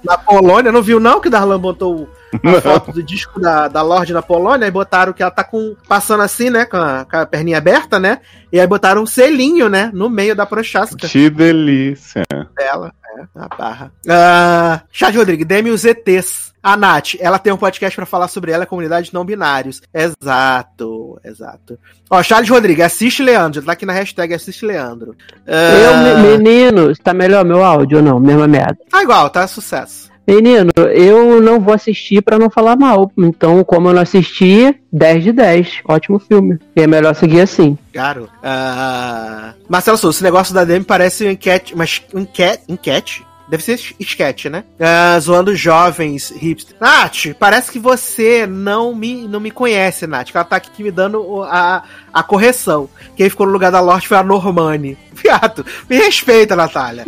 C: na Polônia. Não viu, não, que o Darlan botou a
D: Não.
C: foto do disco da, da Lorde na Polônia e botaram que ela tá com. passando assim, né? Com a, com a perninha aberta, né? E aí botaram um selinho, né? No meio da prochasca
D: Que delícia.
C: dela. É, na barra. Ah, Chad Rodrigues, dê-me os ETs. A Nath, ela tem um podcast pra falar sobre ela, comunidade não binários. Exato, exato. Ó, Charles Rodrigues, assiste Leandro. Tá aqui na hashtag assiste Leandro.
F: Eu,
C: Ah,
F: me- menino, tá melhor meu áudio ou não? Mesma merda.
C: Tá igual, tá sucesso.
F: Menino, eu não vou assistir pra não falar mal. Então, como eu não assisti, 10 de 10. Ótimo filme. E é melhor seguir assim.
C: Caro. Ah, Marcelo Souza, esse negócio da Demi parece um enquete. Mas enquete? Enquete? Deve ser esquete, né? Ah, zoando jovens hipsters. Nath, parece que você não me, não me conhece, Nath. Que ela tá aqui me dando a, a correção. Quem ficou no lugar da Lorde foi a Normani. Viado, me respeita, Natália.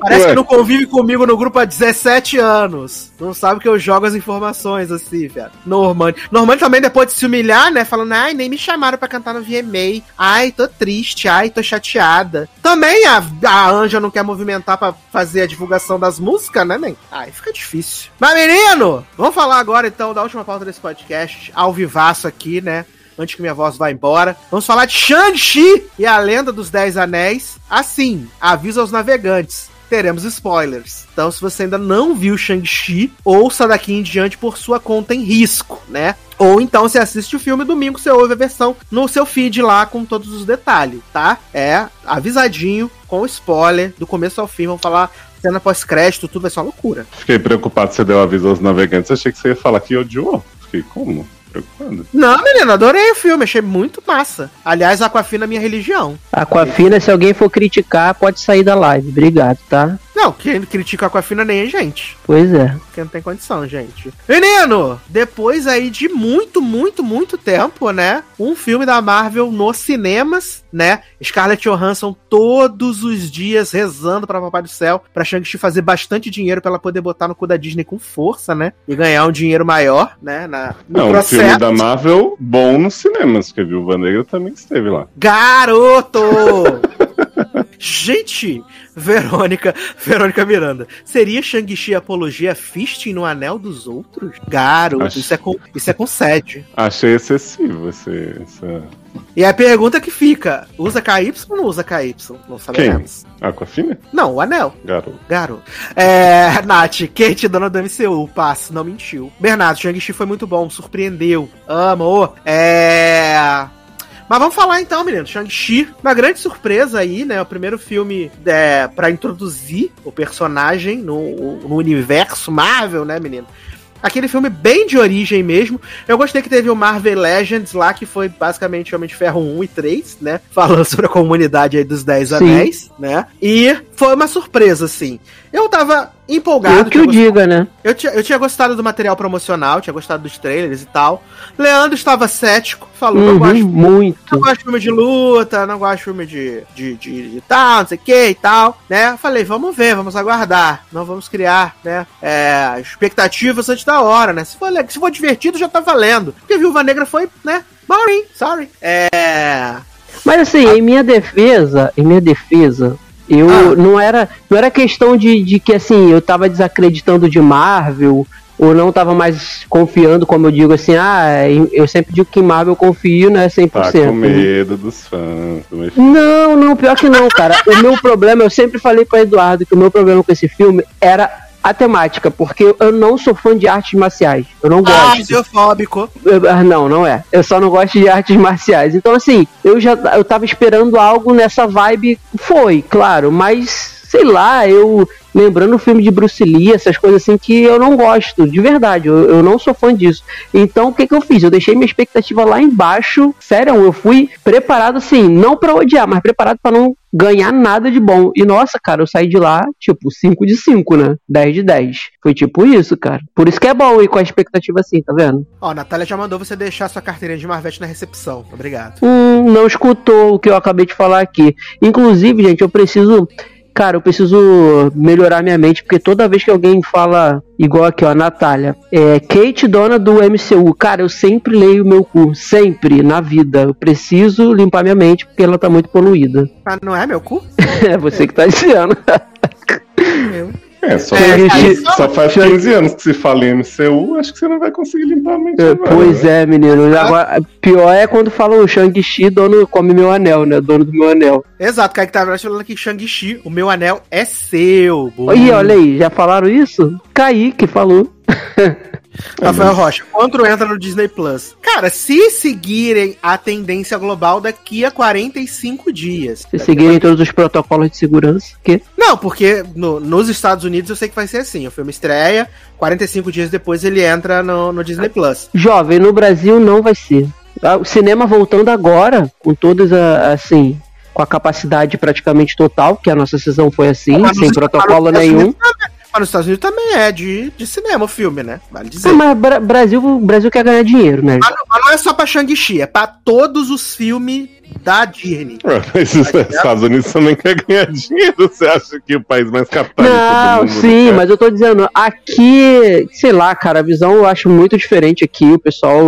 C: Parece que não convive comigo no grupo há 17 anos. Não sabe que eu jogo as informações assim, viado. Normani. Normani também, depois de se humilhar, né? Falando, ai, nem me chamaram pra cantar no VMA. Ai, tô triste. Ai, tô chateada. Também a, a Anja não quer movimentar pra fazer a divulgação das músicas, né, nem? Ai, fica difícil. Mas, menino, vamos falar agora, então, da última pauta desse podcast. Ao vivaço aqui, né? Antes que minha voz vá embora. Vamos falar de Shang-Chi e a Lenda dos Dez Anéis. Assim, aviso aos navegantes teremos spoilers. Então, se você ainda não viu Shang-Chi, ouça daqui em diante por sua conta em risco, né? Ou então você assiste o filme domingo, você ouve a versão no seu feed lá com todos os detalhes, tá? É avisadinho, com spoiler, do começo ao fim. Vamos falar cena pós-crédito, tudo vai ser uma loucura.
D: Fiquei preocupado você deu aviso aos navegantes. Achei que você ia falar que odiou. Fiquei como? Preocupado.
C: Não, menino, adorei o filme, achei muito massa. Aliás, Aquafina é minha religião.
F: Aquafina, se alguém for criticar, pode sair da live. Obrigado, tá?
C: Não, quem critica Aquafina nem é gente.
F: Pois é.
C: Porque não tem condição, gente. Menino, depois aí de muito, muito, muito tempo, né? Um filme da Marvel nos cinemas, né? Scarlett Johansson todos os dias rezando pra Papai do Céu, pra Shang-Chi fazer bastante dinheiro pra ela poder botar no cu da Disney com força, né? E ganhar um dinheiro maior, né? Na, no
D: Não, o filme da Marvel, bom nos cinemas, porque a Viúva Negra também esteve lá.
C: Garoto! Gente, Verônica, Verônica Miranda, seria Shang-Chi apologia fisting no anel dos outros? Garoto,
D: Acho-
C: isso é com, isso é com sede.
D: Achei excessivo esse, essa...
C: E a pergunta que fica, usa KY ou não usa KY? Não sabemos.
D: Aquafina?
C: Não, o anel,
D: Garoto.
C: garoto. É, Nath, Kate, dona do MCU, passe, não mentiu. Bernardo, Shang-Chi foi muito bom, surpreendeu, amo. É... Mas vamos falar então, menino. Shang-Chi, uma grande surpresa aí, né? O primeiro filme é, para introduzir o personagem no, no universo Marvel, né, menino? Aquele filme bem de origem mesmo. Eu gostei que teve o Marvel Legends lá, que foi basicamente Homem de Ferro 1 e 3, né? Falando sobre a comunidade aí dos Dez
F: Sim.
C: Anéis, né? E foi uma surpresa, assim. Eu tava empolgado.
F: Eu que o diga, né?
C: Eu tinha, eu tinha gostado do material promocional, tinha gostado dos trailers e tal. Leandro estava cético, falou: não,
F: Uhum,
C: gosto, não
F: muito.
C: gosto de filme de luta, não gosto de filme de, de, de, de tal, não sei o que e tal, né? Eu Falei, vamos ver, vamos aguardar, não vamos criar, né? É, expectativas antes da hora, né? Se for, se for divertido, já tá valendo. Porque Viúva Negra foi, né? Boring, sorry. É.
F: Mas assim, em minha defesa, em minha defesa, eu
C: Ah.
F: não era não era questão de, de que assim, eu tava desacreditando de Marvel ou não tava mais confiando, como eu digo assim, ah, eu sempre digo que em Marvel eu confio, né, 100%.
D: Tá com medo dos fãs. meu-
F: Não, não, pior que não, cara. o meu problema, eu sempre falei pra Eduardo que o meu problema com esse filme era a temática, porque eu não sou fã de artes marciais. Eu não
C: Ah,
F: gosto.
C: xenofóbico.
F: Eu- ah, Não, não é. Eu só não gosto de artes marciais. Então, assim, eu já eu tava esperando algo nessa vibe. Foi, claro, mas sei lá, eu. Lembrando o filme de Bruce Lee, essas coisas assim que eu não gosto, de verdade, eu, eu não sou fã disso. Então, o que que eu fiz? Eu deixei minha expectativa lá embaixo. Sério, eu fui preparado assim, não pra odiar, mas preparado pra não ganhar nada de bom. E nossa, cara, eu saí de lá, tipo, 5 de 5, né? 10 de 10. Foi tipo isso, cara. Por isso que é bom ir com a expectativa assim, tá vendo?
C: Ó, a Natália já mandou você deixar sua carteirinha de Marvete na recepção. Obrigado.
F: Hum, não escutou o que eu acabei de falar aqui. Inclusive, gente, eu preciso. Cara, eu preciso melhorar minha mente, porque toda vez que alguém fala, igual aqui, ó, a Natália, é Kate, dona do MCU, cara, eu sempre leio o meu cu, sempre, na vida. Eu preciso limpar minha mente, porque ela tá muito poluída.
C: Ah, não é meu cu?
F: É você que tá dizendo.
C: Eu.
D: É, só,
C: É,
D: faz, só faz 15 anos que se fala em MCU, acho que você não vai conseguir limpar a mente
F: É,
D: agora,
F: pois
D: né?
F: é, menino. Agora, pior é quando falam o Shang-Chi, dono come meu anel, né? Dono do meu anel.
C: Exato, Kaique Tavares falando aqui Shang-Chi, o meu anel é seu. boa.
F: Ih, olha aí, já falaram isso? Kaique falou.
C: Rafael Rocha, quanto entra no Disney Plus? Cara, se seguirem a tendência global daqui a 45 dias.
F: Se seguirem todos os protocolos de segurança, que
C: Não, porque no- nos Estados Unidos eu sei que vai ser assim. O filme estreia, 45 dias depois ele entra no, no Disney Plus.
F: jovem no Brasil não vai ser. Ah, O cinema voltando agora, com todas a- assim, com a capacidade praticamente total, que a nossa sessão foi assim, sem protocolo nenhum.
C: Mas nos Estados Unidos também é de, de cinema o filme, né? Vale dizer.
F: Mas Bra- Brasil, o Brasil quer ganhar dinheiro, né?
C: Mas não, mas não é só pra Shang-Chi, é pra todos os filmes da Disney.
D: Ué, Mas os Estados Unidos também quer ganhar dinheiro. Você acha que o país mais capitalista
F: Não,
D: do mundo
F: sim,
D: quer?
F: mas eu tô dizendo, aqui, sei lá, cara, a visão eu acho muito diferente aqui, o pessoal.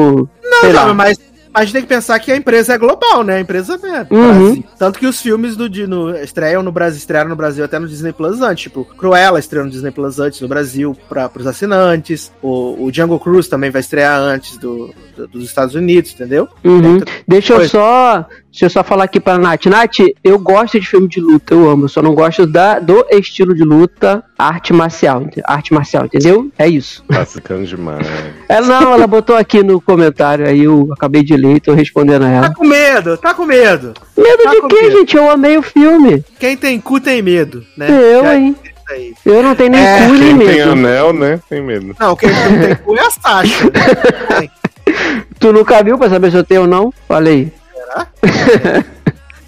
C: Não,
F: sei
C: não,
F: lá.
C: mas a gente tem que pensar que a empresa é global, né? A empresa é
F: Uhum.
C: Brasil. Tanto que os filmes do, de- no, estreiam no Brasil, estrearam no Brasil até no Disney Plus antes. Tipo, Cruella estreou no Disney Plus antes no Brasil para os assinantes. O, o Django Cruz também vai estrear antes do- dos Estados Unidos, entendeu?
F: Uhum. Deixa eu
C: Pois.
F: só. Deixa eu só falar aqui pra Nath. Nath, eu gosto de filme de luta, eu amo. Eu só não gosto da, do estilo de luta arte marcial. Arte marcial, entendeu? É isso.
D: Tá ficando demais.
F: Ela não, ela botou aqui no comentário, aí eu acabei de ler e tô respondendo a
C: Tá
F: ela.
C: com medo, tá com medo.
F: Medo
C: Tá
F: de quê,
C: medo.
F: gente? Eu amei o filme.
C: Quem tem cu tem medo, né?
F: Eu,
C: Já é
F: hein?
C: isso aí.
F: Eu não tenho nem
C: É,
F: cu nem
D: Quem tem
F: medo.
D: anel, né? Tem medo.
C: Não, quem não tem cu é a Sasha. né?
F: Tu nunca viu pra saber se eu tenho ou não? Falei.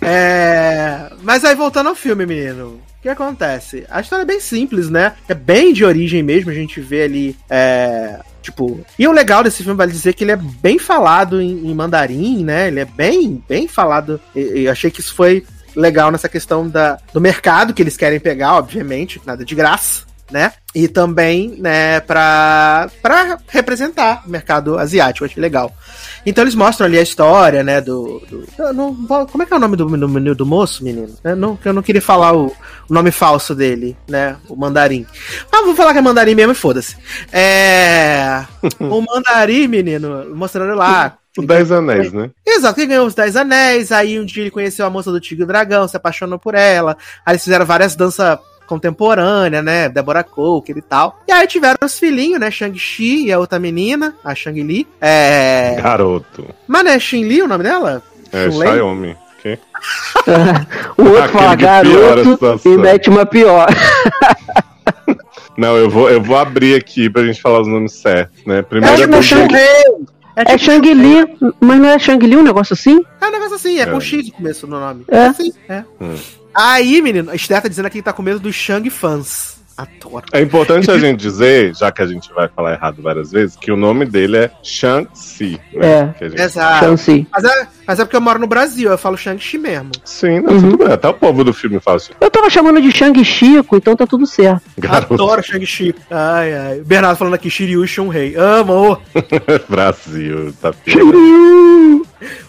C: É... Mas aí voltando ao filme, menino. O que acontece? A história é bem simples, né? É bem de origem mesmo. A gente vê ali. É... Tipo. E o legal desse filme vale dizer que ele é bem falado em, em mandarim, né? Ele é bem, bem falado. E, e achei que isso foi legal nessa questão da, do mercado que eles querem pegar, obviamente, nada de graça. Né? E também, né, pra, pra representar o mercado asiático, achei legal. Então eles mostram ali a história, né, do... do- não como é que é o nome do, do, do moço, menino? Eu não, eu não queria falar o, o nome falso dele, né, o mandarim. Ah, vou falar que é mandarim mesmo e foda-se. É... o mandarim, menino, mostrando lá...
D: O Dez Anéis, né?
C: Exato, ele ganhou os Dez Anéis, aí um dia ele conheceu a moça do Tigre e Dragão, se apaixonou por ela, aí eles fizeram várias danças contemporâneas, né, Deborah Coker e tal. E aí tiveram os filhinhos, né, Shang-Chi e a outra menina, a Shang-Li. É...
D: Garoto.
C: Mas não é Xin-Li o nome dela?
D: É? Xiaomi.
F: o outro
D: Aquele
F: fala garoto
D: situação.
F: e mete uma pior.
D: Não, eu vou, eu vou abrir aqui pra gente falar os nomes certos, né? Primeiro
F: Acho
D: é
F: que não
D: porque-
F: chama- É Shang-Li, mas não é Shang-Li um negócio assim?
C: É um negócio assim, é, com
D: É.
C: X no começo no nome.
F: É.
C: assim, é.
D: Hum.
C: Aí, menino, a Esther tá dizendo aqui que tá com medo dos Shang fãs. Adoro.
D: É importante a gente dizer, já que a gente vai falar errado várias vezes, que o nome dele é Shang-Chi.
F: É.
D: Né? Que a gente-
C: Exato.
F: Shang-Chi.
C: Mas é, mas é porque eu moro no Brasil, eu falo Shang-Chi mesmo.
D: Sim, não,
F: Uhum.
D: tudo bem. Até o povo do filme fala assim.
F: Eu tava chamando de Shang Chico, então tá tudo certo.
D: Garoto
C: Adoro Shang-Chi. Ai, ai. Bernardo falando aqui, Shiryu Shun-Rei. Amo!
D: Brasil, tá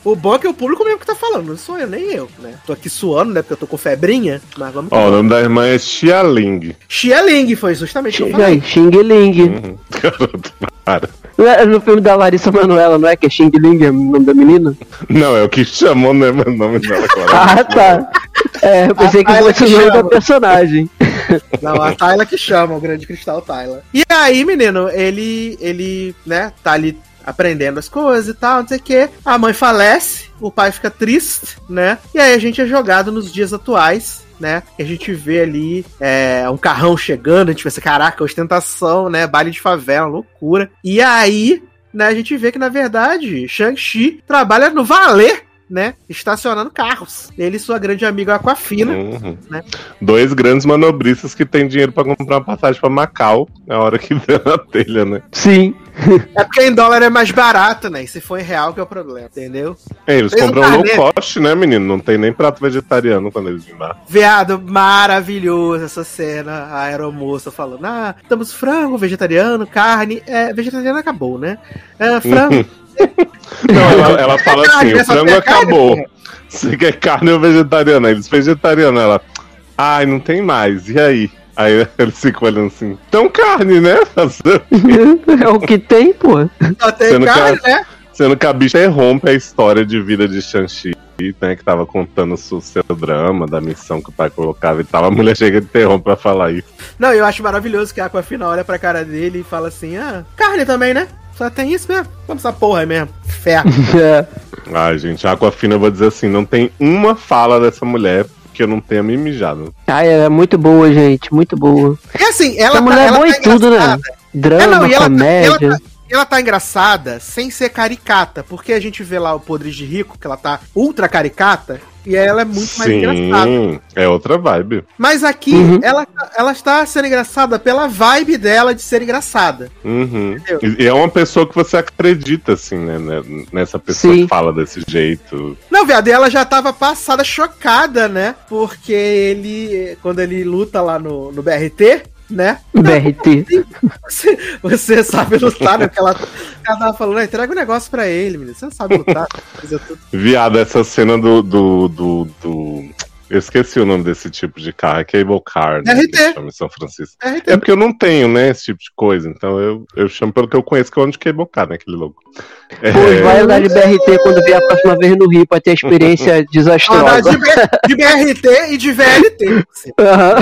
C: O bom é que é o público mesmo que tá falando, não sou eu, nem eu, né? Tô aqui suando, né? Porque eu tô com febrinha, mas vamos
D: Ó, o nome da irmã é Xia Ling.
C: Xia Ling foi justamente o que eu falei.
F: Xing Ling.
D: Uhum. Garoto, para.
F: Não é No filme da Larissa Manoela, não é? Que é Xing Ling, é o nome da menina?
D: Não, é o que chamou, né? Mas o nome dela, claro.
F: Ah, tá. É, eu pensei que
C: Ah, ela
F: fosse o
C: que
F: nome da personagem.
C: Não, a Tyla que chama, o grande cristal Tyla. E aí, menino, ele, ele, né, tá ali aprendendo as coisas e tal, não sei o quê. A mãe falece, o pai fica triste, né? E aí a gente é jogado nos dias atuais. Né? E a gente vê ali é, um carrão chegando, a gente pensa, caraca, ostentação, né? Baile de favela, loucura. E aí, né, a gente vê que, na verdade, Shang-Chi trabalha no valer, né? Estacionando carros. Ele e sua grande amiga Aquafina.
D: Uhum.
C: Né?
D: Dois grandes manobristas que têm dinheiro pra comprar uma passagem pra Macau na hora que vê na telha, né?
F: Sim.
C: É porque em dólar é mais barato, né? E se for em real que é o problema, entendeu?
D: É, eles
C: Fez um
D: compram low
C: carnê.
D: cost, né, menino? Não tem nem prato vegetariano quando eles vêm lá.
C: Viado, maravilhoso essa cena. A aeromoça falando: Ah, temos frango, vegetariano, carne. É, vegetariano acabou, né? É, frango.
D: Não, ela, ela fala assim:
C: Carne,
D: o frango
C: é carne,
D: acabou.
C: porra.
D: Você quer carne ou vegetariano? Aí eles, vegetariano. Ela, ai, não tem mais. E aí? Aí eles ficam olhando assim: então carne, né?
F: É o que tem, pô.
C: Só tem
D: Sendo que
C: carne,
D: a-
C: né?
D: Sendo que a bicha interrompe a história de vida de Shang-Chi, né? Que tava contando o seu drama, da missão que o pai colocava e tal. A mulher chega e interrompe pra falar isso.
C: Não, eu acho maravilhoso que a Aquafina olha pra cara dele e fala assim: Ah, carne também, né? Só tem isso mesmo. Vamos essa porra aí mesmo. Fé.
F: É.
D: Ai, gente, a Aquafina, eu vou dizer assim: não tem uma fala dessa mulher que eu não tenha me mijado.
F: Ah, é muito boa, gente. Muito boa.
C: E assim, ela
F: Essa mulher é
C: ela
F: boa em tudo, né? Drama,
C: É, não, e ela,
F: comédia.
C: ela, tá, ela tá engraçada sem ser caricata, porque a gente vê lá o Podres de Rico, que ela tá ultra caricata, e ela é muito mais engraçada.
D: Sim, é outra vibe.
C: Mas aqui,
F: Uhum.
C: ela, ela está sendo engraçada pela vibe dela de ser engraçada.
D: Uhum. E, e é uma pessoa que você acredita, assim, né? né, Nessa pessoa
F: Sim.
D: que fala desse jeito.
C: Não, viado, e ela já tava passada chocada, né? Porque ele, quando ele luta lá no, no BRT, né?
F: BRT.
C: Você, você sabe lutar, né? Porque ela, ela tava falando, "Ah, entrega um negócio pra ele, menino. Você sabe lutar.
D: Viado, essa cena do, do, do, do- Eu esqueci o nome desse tipo de carro, é cable car, né?
C: RT.
D: chama em São Francisco.
C: BRT.
D: É porque eu não tenho, né, esse tipo de coisa. Então eu, eu chamo pelo que eu conheço, que é onde cable car, né? Aquele logo. É,
F: Pois vai andar de BRT quando vier a próxima vez no Rio pra ter a experiência
C: Andar
F: desastrosa.
C: de, B- de BRT e de VLT. Assim.
F: Aham.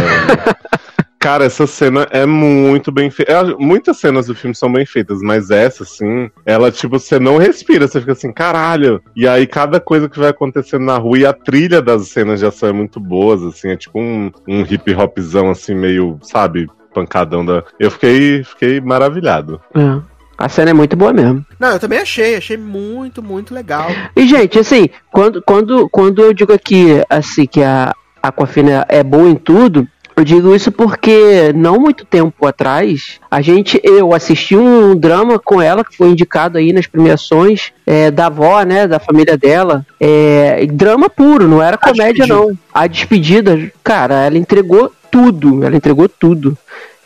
D: Cara, essa cena é muito bem feita. É, Muitas cenas do filme são bem feitas, mas essa, assim, ela, tipo, você não respira, você fica assim, caralho. E aí, cada coisa que vai acontecendo na rua e a trilha das cenas de ação é muito boas, assim, é tipo um, um hip hopzão, assim, meio, sabe, pancadão da. Eu fiquei, fiquei maravilhado.
F: É. A cena é muito boa mesmo.
C: Não, eu também achei. Achei muito, muito legal.
F: E, gente, assim, quando, quando, quando eu digo aqui, assim, que a Aquafina é boa em tudo, eu digo isso porque não muito tempo atrás, a gente, eu assisti um drama com ela, que foi indicado aí nas premiações é, da avó, né, da família dela. É, drama puro, não era comédia, não. A despedida, cara, ela entregou tudo, ela entregou tudo.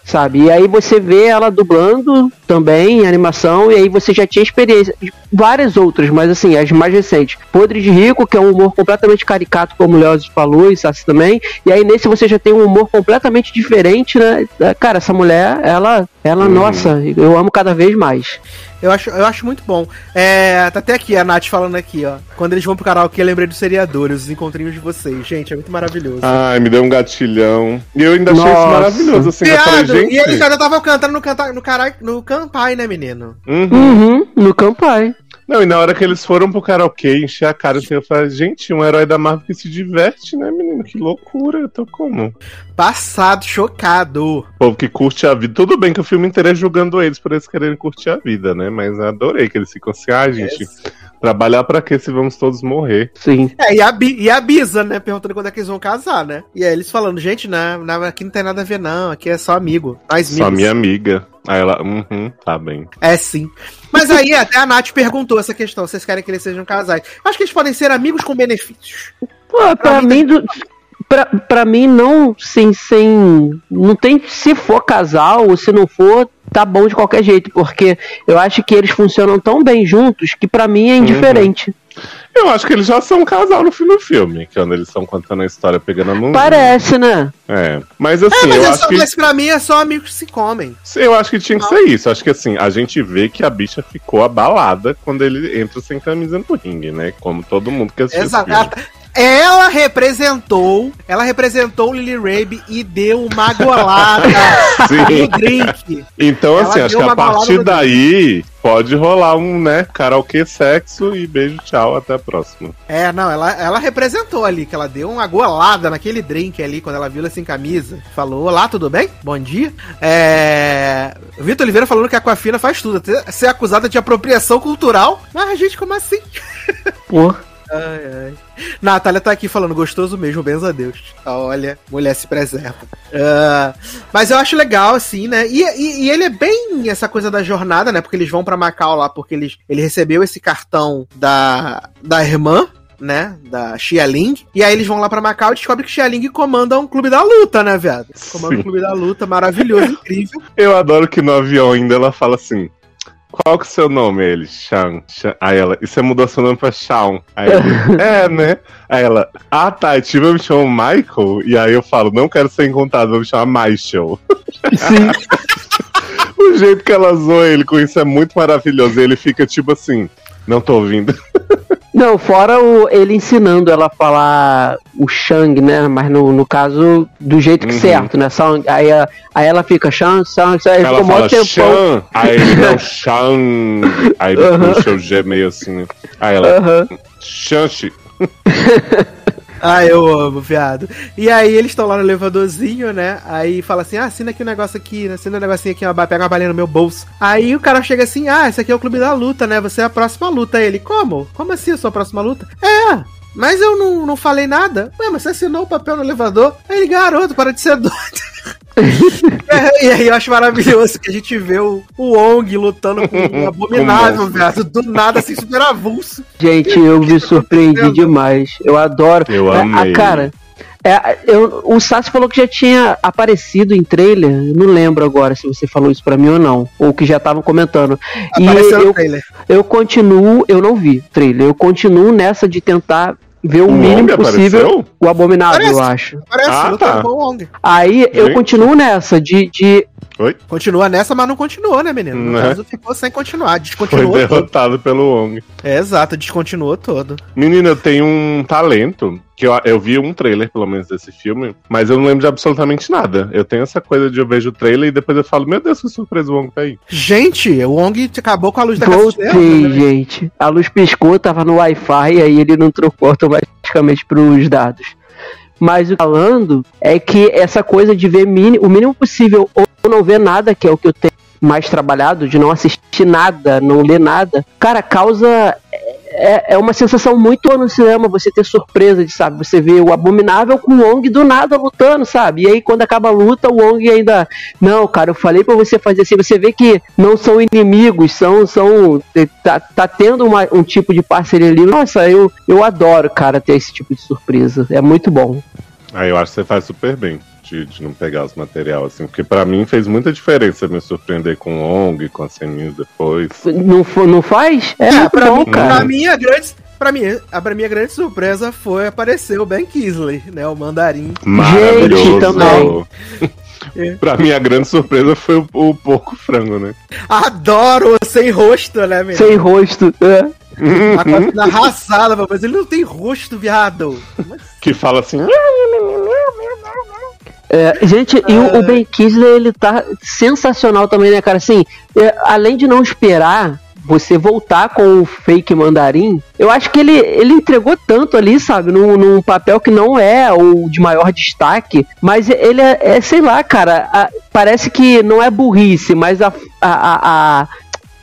F: Sabe? E aí você vê ela dublando também, animação, e aí você já tinha experiência. Várias outras, mas assim, as mais recentes. Podre de Rico, que é um humor completamente caricato, como o Leoz falou, e Sassi também. E aí nesse você já tem um humor completamente diferente, né? Cara, essa mulher, ela, ela,
D: Uhum.
F: nossa, eu amo cada vez mais.
C: Eu acho, eu acho muito bom. É, tá até aqui a Nath falando aqui, ó. Quando eles vão pro karaokê, eu lembrei dos seriadores, os encontrinhos de vocês. Gente, é muito maravilhoso.
D: Ai, me deu um gatilhão. E eu ainda achei isso
F: Nossa.
D: maravilhoso, assim. Eu falei,
C: e eles ainda estavam cantando no, canta, no, cara, no Campai, né, menino?
D: Uhum.
F: Uhum, no Campai.
D: Não, e na hora que eles foram pro karaokê, encher a cara, assim, eu falei, gente, um herói da Marvel que se diverte, né, menino? Que loucura, eu tô como?
C: Passado, chocado.
D: Povo que curte a vida. Tudo bem que o filme inteiro é julgando eles por eles quererem curtir a vida, né? Mas eu adorei que eles ficam assim, ah, gente, Trabalhar pra quê se vamos todos morrer?
F: Sim.
C: É, e a, e a Bisa, né? Perguntando quando é que eles vão casar, né? E aí eles falando, gente, não, não, aqui não tem nada a ver, não. Aqui é só amigo. Nós
D: Só
C: amigos.
D: minha amiga. Aí ela, uhum, tá bem.
C: É sim. Mas aí até a Nath perguntou essa questão: vocês querem que eles sejam casais? Acho que eles podem ser amigos com benefícios.
F: Pô, pra mim, do- pra, pra mim não, sem, sem. Não tem. Se for casal ou se não for, tá bom de qualquer jeito, porque eu acho que eles funcionam tão bem juntos que pra mim é indiferente.
D: Eu acho que eles já são um casal no fim do filme, que quando eles estão contando a história pegando no.
F: Parece, né?
D: É. Mas assim,
C: É, mas,
D: eu
C: é
D: acho
C: só,
D: que.
C: mas pra mim é só amigos que se comem.
D: Eu acho que tinha que ser isso. Acho que assim, a gente vê que a bicha ficou abalada quando ele entra sem camisa no ringue, né? Como todo mundo que assistiu.
C: Exato. Ela, representou, ela representou Lily Rabe e deu uma golada
D: Sim.
C: no drink.
D: Então,
C: Ela
D: assim, acho que a partir daí pode rolar um, né, karaokê sexo e beijo, tchau, até a próxima.
C: É, não, ela, ela representou ali, que ela deu uma golada naquele drink ali, quando ela viu ela sem camisa. Falou, olá, tudo bem? Bom dia. É... o Vitor Oliveira falando que a Aquafina faz tudo, até ser acusada de apropriação cultural. Mas a gente, como assim?
F: Pô.
C: Ai, ai. Natália tá aqui falando, gostoso mesmo, benza a Deus. Olha, mulher se preserva. Ah, mas eu acho legal, assim, né? E, e- e ele é bem essa coisa da jornada, né? Porque eles vão pra Macau lá, porque eles, ele recebeu esse cartão da, da irmã, né? Da Xia Ling. E aí eles vão lá pra Macau e descobrem que Xia Ling comanda um clube da luta, né, viado? Comanda um
D: Sim.
C: clube da luta, maravilhoso, incrível.
D: Eu adoro que no avião ainda ela fala assim. Qual que é o seu nome? Ele, Sean. Sean. Aí ela, e você mudou seu nome pra Sean? Aí ele, é, né? Aí ela, ah tá, eu tive eu me chamo Michael. E aí eu falo, não quero ser encontrado, vou me chamar Michael.
F: Sim.
D: O jeito que ela zoa ele com isso é muito maravilhoso. E ele fica tipo assim, não tô ouvindo.
F: Não, fora o, ele ensinando ela a falar o Shang, né? Mas no, no caso, do jeito que
D: Uhum.
F: certo, né? Song, aí, a- aí ela fica Shang, Shang, Shang, aí
D: Ela
F: ficou
D: fala
F: tempão.
D: Aí ele, não, Sean. Aí ele
F: Aham.
D: puxa o G meio assim. né? Aí ela,
F: Aham.
D: Shanshi.
C: Ah, eu amo, viado. E aí eles estão lá no elevadorzinho, né? Aí fala assim: ah, assina aqui um negócio aqui, né? assina um negocinho aqui, pega uma balinha no meu bolso. Aí o cara chega assim: ah, esse aqui é o clube da luta, né? Você é a próxima luta. Aí ele, como? Como assim a sua próxima luta? É. Mas eu não, não falei nada. Ué, mas você assinou o papel no elevador? Aí ele, garoto, para de ser doido. É, e aí eu acho maravilhoso que a gente vê o, o Ong lutando com um abominável, viado. Do nada, assim, super avulso.
F: Gente, eu me surpreendi demais. Eu adoro.
D: Eu amei.
F: A cara. É, eu, o Sassi falou que já tinha aparecido em trailer. eu Não lembro agora se você falou isso pra mim ou não. Ou que já estavam comentando. E
C: Apareceu no
F: eu,
C: trailer.
F: eu continuo, eu não vi trailer. Eu continuo nessa de tentar ver o,
D: O
F: mínimo
D: Wong
F: possível.
D: apareceu?
F: O abominável,
C: Parece.
F: eu acho.
C: Parece,
D: Ah, tá.
C: com o Ong.
F: Aí eu
D: Gente.
F: continuo nessa de, de
D: Oi?
C: Continua nessa, mas não continuou, né, menino? No
D: Né?
C: caso, ficou sem continuar.
D: Foi
C: Descontinuou todo.
D: derrotado pelo Wong.
C: É, exato, descontinuou todo.
D: Menina, eu tenho um talento que eu, eu vi um trailer, pelo menos, desse filme, mas eu não lembro de absolutamente nada. Eu tenho essa coisa de eu vejo o trailer e depois eu falo, meu Deus, que surpresa o Wong tá aí.
C: Gente, o Ong acabou com a luz da casa
F: Voltei,
C: né?
F: gente. A luz piscou, tava no Wi-Fi, aí ele não trocou automaticamente pros dados. Mas o que eu tô falando é que essa coisa de ver mini- o mínimo possível ou não ver nada, que é o que eu tenho mais trabalhado, de não assistir nada, não ler nada, cara, causa. É, é uma sensação muito no cinema você ter surpresa de, sabe, você ver o Abominável com o Wong do nada lutando, sabe? E aí quando acaba a luta, o Wong ainda. Não, cara, eu falei pra você fazer assim. Você vê que não são inimigos, são. são tá, tá tendo uma- um tipo de parceria ali. Nossa, eu, eu adoro, cara, ter esse tipo de surpresa. É muito bom.
D: Aí eu acho que você faz super bem. De, de não pegar os materiais, assim, porque pra mim fez muita diferença me surpreender com o Ong, com as ceninhas depois.
F: Não, não faz? É,
C: É, pra,
F: bom,
C: mim,
F: cara.
C: pra mim, a grande. Pra mim, a pra mim, a grande surpresa foi aparecer o Ben Kisley, né? O mandarim.
D: Maravilhoso!
F: também.
C: É.
D: pra mim, a grande surpresa foi o, o porco frango, né?
C: Adoro o sem rosto, né, menino?
F: Sem rosto. É.
C: A coisa arrasada, mas ele não tem rosto, viado.
D: Que fala assim.
F: É, gente, e o, o Ben Kisley, ele tá sensacional também, né, cara? Assim, é, além de não esperar você voltar com o fake mandarim, eu acho que ele, ele entregou tanto ali, sabe? Num, num papel que não é o de maior destaque, mas ele é, é, sei lá, cara, a- parece que não é burrice, mas a, a, a, a-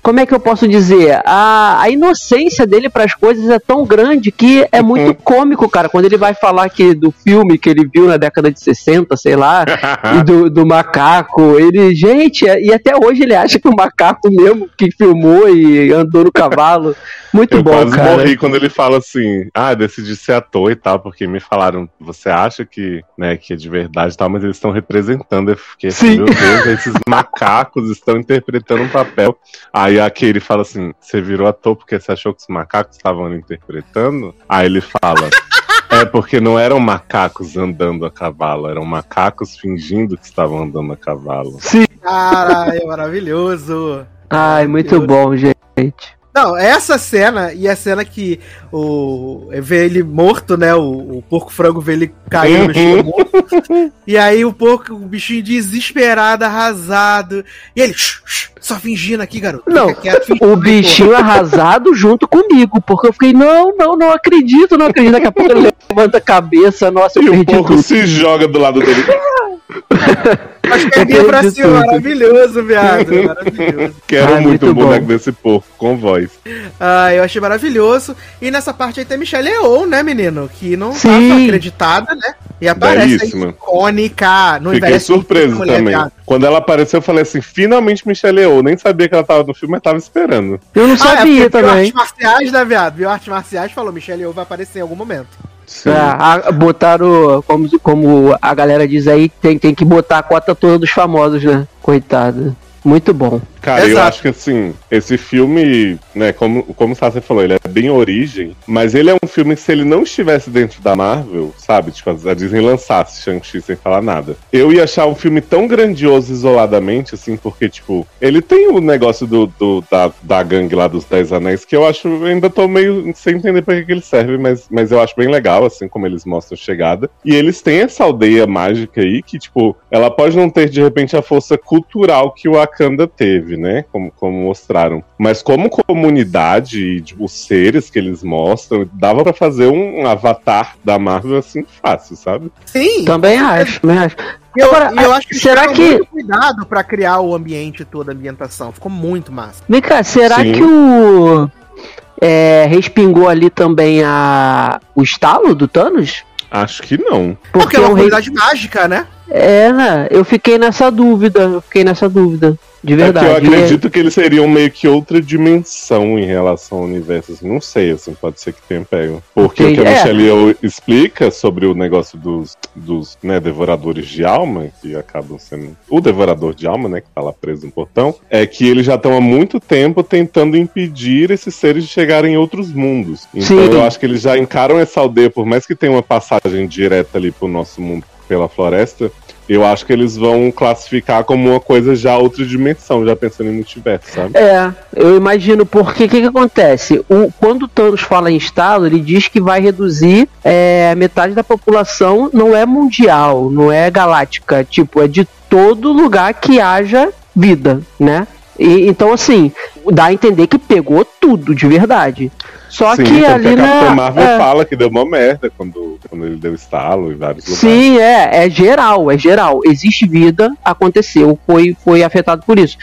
F: como é que eu posso dizer? A, a inocência dele para as coisas é tão grande que é muito cômico, cara. Quando ele vai falar que do filme que ele viu na década de 60, sei lá, e do, do macaco, ele, gente, e até hoje ele acha que o macaco mesmo que filmou e andou no cavalo. Muito
D: Eu
F: bom,
D: quase
F: cara.
D: morri quando ele fala assim, ah, decidi ser ator e tal, porque me falaram, você acha que, né, que é de verdade e tal, mas eles estão representando. Eu fiquei assim,
F: Sim.
D: meu Deus, esses macacos estão interpretando um papel. Aí a Katie fala assim, você virou ator porque você achou que os macacos estavam interpretando? Aí ele fala, é porque não eram macacos andando a cavalo, eram macacos fingindo que estavam andando a cavalo.
C: Caralho, maravilhoso.
F: Ai, muito bom, gente.
C: Não, essa cena e a cena que o vê ele morto, né? O, o porco frango vê ele cair no chão morto. E aí o porco, o bichinho desesperado, arrasado. E ele, "Shh, shh, só fingindo aqui, garoto.
F: Não,
C: quieto, fingindo
F: O
C: aí,
F: bichinho arrasado junto comigo, porque eu fiquei, não, não, não acredito, não acredito. Daqui a pouco ele levanta a cabeça, nossa, eu
D: E o
F: perdi
D: porco
F: tudo.
D: se joga do lado dele.
C: Mas perninha pra cima,
F: tudo.
C: maravilhoso, viado. Maravilhoso.
D: Quero
F: Ai,
D: muito
F: muito
D: um boneco
F: bom.
D: desse porco, com voz.
C: Ah, eu achei maravilhoso. E nessa parte aí tem Michelle Yeoh, né, menino? Que não
F: Sim.
C: tava acreditada, né? E aparece aí, icônica. Não
D: Fiquei surpreso
C: mulher,
D: também.
C: viado.
D: Quando ela apareceu, eu falei assim: finalmente Michelle Yeoh. Nem sabia que ela tava no filme, mas tava esperando.
F: Eu não
C: Ah, é
F: sabia
C: viu
F: também.
C: artes marciais, né, viado? Viu artes marciais falou, Michelle Yeoh vai aparecer em algum momento.
F: Ah, botaram, como, como a galera diz aí, tem, tem que botar a cota toda dos famosos, né? Coitado. Muito bom.
D: Cara, eu
C: Exato.
D: acho que assim, esse filme, né, como, como o Sassi falou, ele é bem origem, mas ele é um filme que se ele não estivesse dentro da Marvel, sabe, tipo, a Disney lançasse Shang-Chi sem falar nada, eu ia achar um filme tão grandioso isoladamente, assim, porque, tipo, ele tem o negócio do, do- da, da gangue lá dos Dez Anéis, que eu acho, eu ainda tô meio sem entender pra que, que ele serve, mas, mas eu acho bem legal, assim, como eles mostram a chegada. E eles têm essa aldeia mágica aí, que, tipo, ela pode não ter, de repente, a força cultural que o Wakanda teve, né? Como, como mostraram. Mas como comunidade e tipo, os seres que eles mostram, dava pra fazer um avatar da Marvel assim fácil, sabe?
C: Sim.
F: Também acho, também acho.
C: E eu,
F: Agora,
C: eu acho que
F: será que-
C: muito cuidado pra criar o ambiente toda a ambientação. Ficou muito massa.
F: Vem cá, será
D: Sim.
F: que o. é, respingou ali também a, o estalo do Thanos?
D: Acho que não.
C: Porque é uma comunidade mágica, né?
F: É, né? Eu fiquei nessa dúvida. Eu fiquei nessa dúvida. De verdade.
D: É que eu acredito que eles seriam meio que outra dimensão em relação ao universo. Assim, não sei, assim, pode ser que tenha pego. Porque o que a.
F: É.
D: Michelle Yeoh explica sobre o negócio dos, dos né, devoradores de alma, que acabam sendo o devorador de alma, né, que tá lá preso no portão, é que eles já estão há muito tempo tentando impedir esses seres de chegarem em outros mundos. Então
F: Sim.
D: eu acho que eles já encaram essa aldeia, por mais que tenha uma passagem direta ali pro nosso mundo pela floresta, eu acho que eles vão classificar como uma coisa já outra dimensão, já pensando em multiverso, sabe?
F: É, eu imagino, porque o que, que acontece? O, quando o Thanos fala em estado, ele diz que vai reduzir é, metade da população, não é mundial, não é galáctica, tipo, é de todo lugar que haja vida, né? E, então, assim, dá a entender que pegou tudo, de verdade. Só
D: Sim,
F: que
D: tanto
F: ali
D: que a Capitã
F: na.
D: Marvel
F: é.
D: fala que deu uma merda quando, quando ele deu estalo em vários lugares.
F: Sim, é, é geral, é geral. Existe vida, aconteceu, foi, foi afetado por isso.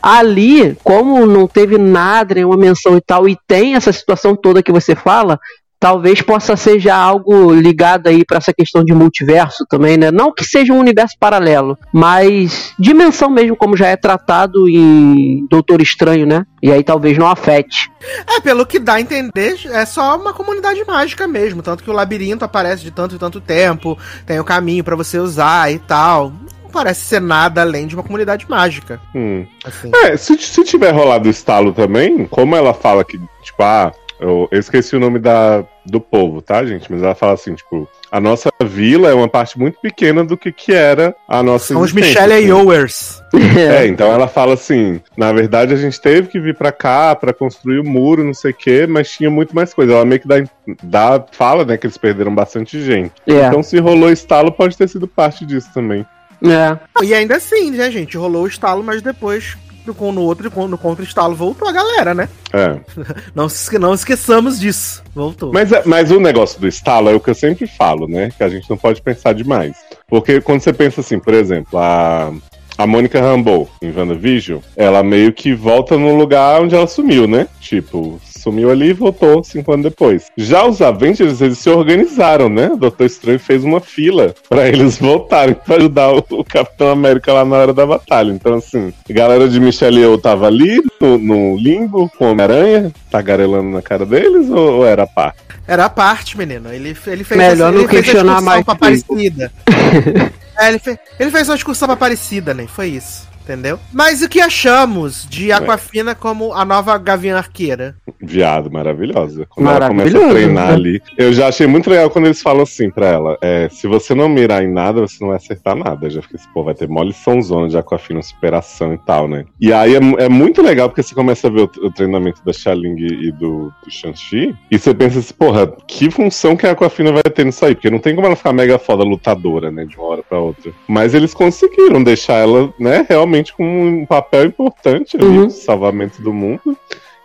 F: Ali, como não teve nada, nenhuma menção e tal, e tem essa situação toda que você fala, talvez possa ser já algo ligado aí para essa questão de multiverso também, né? Não que seja um universo paralelo, mas dimensão mesmo, como já é tratado em Doutor Estranho, né? E aí talvez não afete.
C: É, pelo que dá a entender, é só uma comunidade mágica mesmo. Tanto que o labirinto aparece de tanto e tanto tempo, tem o caminho pra você usar e tal. Não parece ser nada além de uma comunidade mágica.
D: Hum.
C: Assim.
D: É, se, se tiver rolado o estalo também, como ela fala que, tipo, ah, eu, eu esqueci o nome da, do povo, tá, gente? Mas ela fala assim, tipo, a nossa vila é uma parte muito pequena do que, que era a nossa
C: São os Michelle
D: assim.
C: Yeohers.
D: É, então ela fala assim: na verdade a gente teve que vir pra cá pra construir o muro, não sei o quê, mas tinha muito mais coisa. Ela meio que dá, dá fala, né, que eles perderam bastante gente.
F: É,
D: Então se rolou estalo, pode ter sido parte disso também.
F: é.
C: E ainda assim, né, gente? Rolou o estalo, mas depois, no, no outro, no contra-estalo, voltou a galera, né?
D: É.
C: Não, não esqueçamos disso. Voltou.
D: Mas, é- mas o negócio do estalo é o que eu sempre falo, né? Que a gente não pode pensar demais. Porque quando você pensa assim, por exemplo, a, a Mônica Rambeau em WandaVision, ela meio que volta no lugar onde ela sumiu, né? Tipo, sumiu ali e voltou cinco anos depois. Já os Avengers, eles se organizaram, né? O Doutor Estranho fez uma fila pra eles voltarem pra ajudar o, o Capitão América lá na hora da batalha. Então, assim, a galera de Michelle Yeoh tava ali no, no limbo com o Homem-Aranha, tagarelando na cara deles, ou, ou era a parte?
C: Era a parte, menino. Ele, ele fez
F: Melhor não
C: ele fez a
F: questionar
C: discussão
F: mais.
C: Aparecida. é, ele, fez, ele fez uma discussão pra Aparecida, né? Foi isso. Entendeu? Mas o que achamos de Aquafina como a nova Gavião Arqueira?
D: Viado, maravilhosa. Quando ela começa a treinar ali. Eu já achei muito legal quando eles falam assim pra ela: é, se você não mirar em nada, você não vai acertar nada. Eu já fiquei assim, pô, vai ter mó liçãozona de Aquafina superação e tal, né? E aí é, é muito legal porque você começa a ver o, o treinamento da Xaling e do, do Shang-Chi, e você pensa assim, porra, que função que a Aquafina vai ter nisso aí? Porque não tem como ela ficar mega foda lutadora, né, de uma hora pra outra. Mas eles conseguiram deixar ela, né, realmente com um papel importante ali,
F: Uhum.
D: no salvamento do mundo.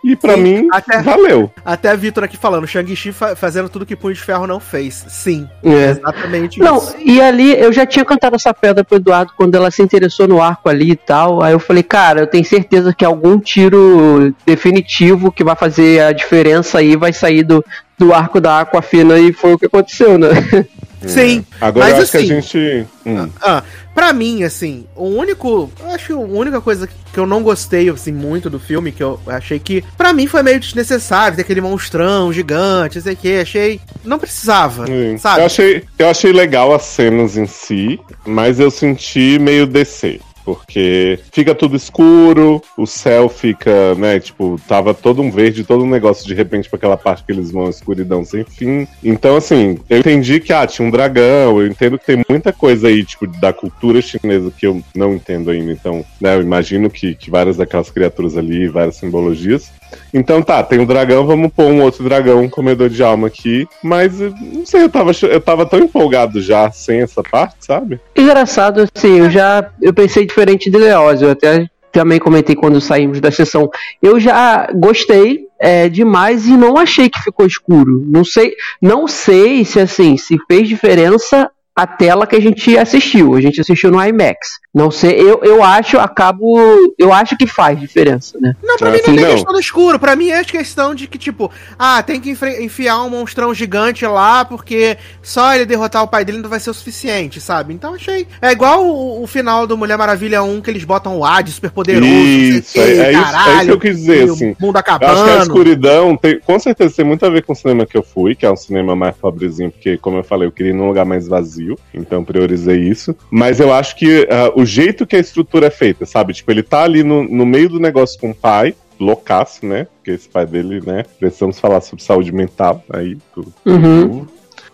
D: E pra
C: Sim,
D: mim,
C: até-
D: valeu.
C: Até a Vitor aqui falando, Shang-Chi fa- fazendo tudo que Punho de Ferro não fez. Sim,
F: É.
C: exatamente
F: Não,
C: isso.
F: e ali eu já tinha cantado essa pedra pro Eduardo quando ela se interessou no arco ali e tal. Aí eu falei, cara, eu tenho certeza que algum tiro definitivo que vai fazer a diferença aí vai sair do, do arco da Aquafina e foi o que aconteceu, né?
C: Sim.
D: Agora
C: Mas
D: eu acho
C: assim-
D: que a gente. Hum,
C: Ah, pra mim, assim, o único. Eu acho que a única coisa que eu não gostei, assim, muito do filme, que eu achei que, pra mim, foi meio desnecessário, ter aquele monstrão gigante, não sei o que, achei. Não precisava,
D: sim.
C: sabe?
D: Eu, achei, eu achei legal as cenas em si, mas eu senti meio descer. Porque fica tudo escuro, o céu fica, né? Tipo, tava todo um verde, todo um negócio de repente pra aquela parte que eles vão, escuridão sem fim. Então, assim, eu entendi que, ah, tinha um dragão, eu entendo que tem muita coisa aí, tipo, da cultura chinesa que eu não entendo ainda. Então, né, eu imagino que, que várias daquelas criaturas ali, várias simbologias. Então tá, tem um dragão, vamos pôr um outro dragão, comedor de alma aqui. Mas eu não sei, eu tava, eu tava tão empolgado já sem essa parte, sabe?
F: Engraçado, assim, eu já eu pensei diferente de Leoz, eu até também comentei quando saímos da sessão. Eu já gostei é, demais e não achei que ficou escuro. Não sei, não sei se assim, se fez diferença a tela que a gente assistiu. A gente assistiu no IMAX. Não sei, eu, eu acho, acabo, eu acho que faz diferença, né?
C: Não, pra
D: Ah,
C: mim não tem
D: não.
C: questão do escuro. Pra mim é questão de que, tipo, ah, tem que enfiar um monstrão gigante lá, porque só ele derrotar o pai dele não vai ser o suficiente, sabe? Então achei. É igual o, o final do Mulher Maravilha 1, que eles botam o Hades super poderoso.
D: Isso, é, é isso, é isso que eu quis dizer,
C: o
D: assim.
C: mundo
D: Eu acho que a
C: acabando.
D: escuridão tem, com certeza tem muito a ver com o cinema que eu fui, que é um cinema mais pobrezinho, porque, como eu falei, eu queria ir num lugar mais vazio, então priorizei isso. Mas eu acho que ah, o jeito que a estrutura é feita, sabe? Tipo, ele tá ali no, no meio do negócio com o pai, loucaço, né? Porque esse pai dele, né? Precisamos falar sobre saúde mental aí. do-
F: Uhum.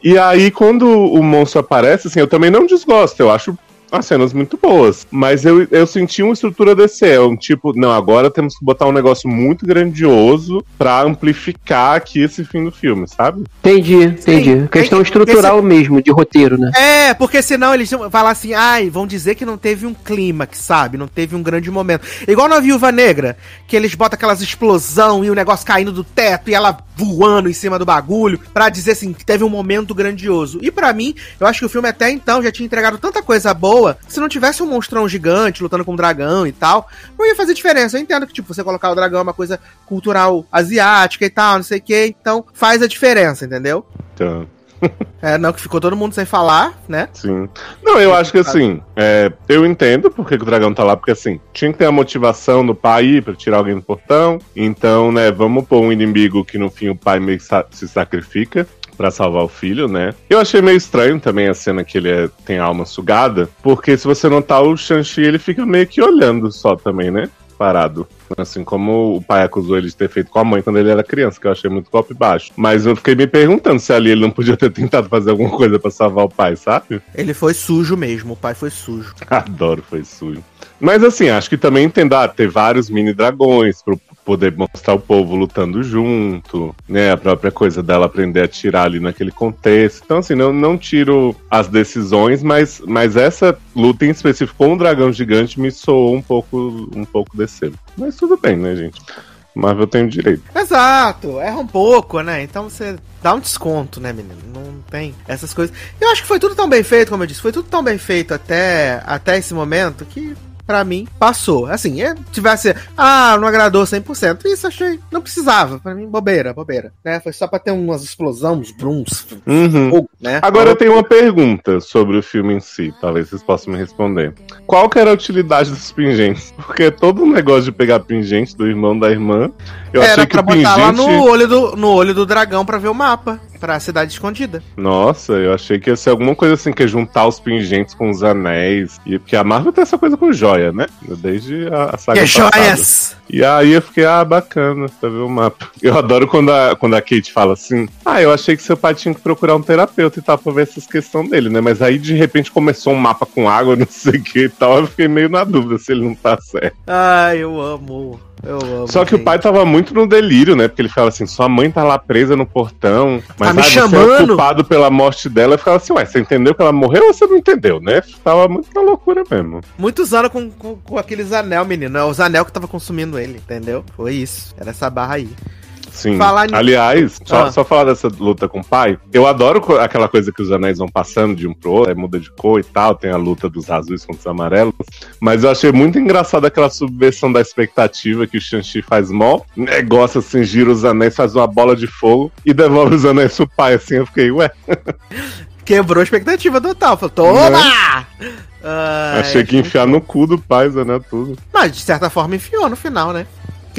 D: E aí, quando o monstro aparece, assim, eu também não desgosto, eu acho as cenas muito boas. Mas eu, eu senti uma estrutura DC, é um tipo, não, agora temos que botar um negócio muito grandioso pra amplificar aqui esse fim do filme, sabe?
F: Entendi, entendi.
C: tem
F: Questão
C: que-
F: estrutural mesmo, de roteiro, né?
C: É, porque senão eles vão falar assim, ai, vão dizer que não teve um clímax, sabe? Não teve um grande momento. Igual na Viúva Negra, que eles botam aquelas explosão e o negócio caindo do teto e ela voando em cima do bagulho, pra dizer assim, que teve um momento grandioso. E pra mim, eu acho que o filme até então já tinha entregado tanta coisa boa, que se não tivesse um monstrão gigante lutando com um dragão e tal, não ia fazer diferença. Eu entendo que, tipo, você colocar o dragão é uma coisa cultural asiática e tal, não sei o que, então faz a diferença, entendeu?
D: Então,
C: É, não que ficou todo mundo sem falar, né?
D: sim. Não, eu acho que assim, é, eu entendo porque que o dragão tá lá, porque assim, tinha que ter a motivação do pai pra tirar alguém do portão. Então, né, vamos pôr um inimigo que no fim o pai meio que sa- se sacrifica. Pra salvar o filho, né? Eu achei meio estranho também a cena que ele é- tem a alma sugada, porque se você notar, o Shang-Chi ele fica meio que olhando só também, né? Parado. Assim como o pai acusou ele de ter feito com a mãe quando ele era criança, que eu achei muito golpe baixo. Mas eu fiquei me perguntando se ali ele não podia ter tentado fazer alguma coisa pra salvar o pai, sabe?
C: Ele foi sujo mesmo, o pai foi sujo.
D: Adoro, foi sujo. Mas assim, acho que também entender ah, ter vários mini dragões pra poder mostrar o povo lutando junto, né? A própria coisa dela aprender a tirar ali naquele contexto. Então, assim, não, não tiro as decisões, mas, mas essa luta em específico com o dragão gigante me soou um pouco, um pouco descer. Mas tudo bem, né, gente? Marvel tem o direito.
C: Exato, erra um pouco, né? Então você dá um desconto, né, menino? Não tem essas coisas. Eu acho que foi tudo tão bem feito, como eu disse, foi tudo tão bem feito até, até esse momento que pra mim, passou. Assim, é, tivesse, ah, não agradou 100%, isso achei, não precisava. Pra mim, bobeira, bobeira. Né? Foi só pra ter umas explosões, uns bruns,
D: Uhum.
C: fogo, né?
D: Agora eu tenho uma pergunta sobre o filme em si, talvez vocês possam me responder. Qual que era a utilidade dos pingentes? Porque todo o negócio de pegar pingente do irmão da irmã, eu
C: Era
D: achei que
C: pra
D: o
C: botar lá
D: pingente...
C: no olho, do, no olho do dragão pra ver o mapa, pra cidade escondida.
D: Nossa, eu achei que ia ser alguma coisa assim, que ia juntar os pingentes com os anéis. E, porque a Marvel tem essa coisa com joia, né? Desde a, a saga
C: Que
D: passada.
C: joias!
D: E aí eu fiquei, ah, bacana, pra ver o mapa. Eu adoro quando a, quando a Kate fala assim, ah, eu achei que seu pai tinha que procurar um terapeuta e tal, pra ver essas questões dele, né? Mas aí, de repente, começou um mapa com água, não sei o que e tal, eu fiquei meio na dúvida se ele não tá certo.
C: Ai, eu amo. Eu amo.
D: Só que o
C: gente.
D: pai tava muito no delírio, né? Porque ele ficava assim, sua mãe tá lá presa no portão, mas
C: Tá me
D: ah, você é
C: chamando.
D: culpado pela morte dela. Eu ficava assim, ué, você entendeu que ela morreu ou você não entendeu, né? Tava muito na loucura mesmo.
C: Muitos anos com, com, com aqueles anel, menino. É os anel que tava consumindo ele, entendeu? Foi isso. Era essa barra aí.
D: Sim.
C: Falar
D: Aliás, só,
C: Ah.
D: só falar dessa luta com o pai, eu adoro aquela coisa que os anéis vão passando de um pro outro, aí muda de cor e tal, tem a luta dos azuis contra os amarelos. Mas eu achei muito engraçado aquela subversão da expectativa que o Shang-Chi faz mó negócio assim, gira os anéis, faz uma bola de fogo e devolve os anéis pro pai, assim. Eu fiquei, ué,
C: Quebrou a expectativa total. Falou, toma! Ai,
D: achei que ia enfiar no cu do pai anéis tudo.
C: Mas de certa forma enfiou no final, né?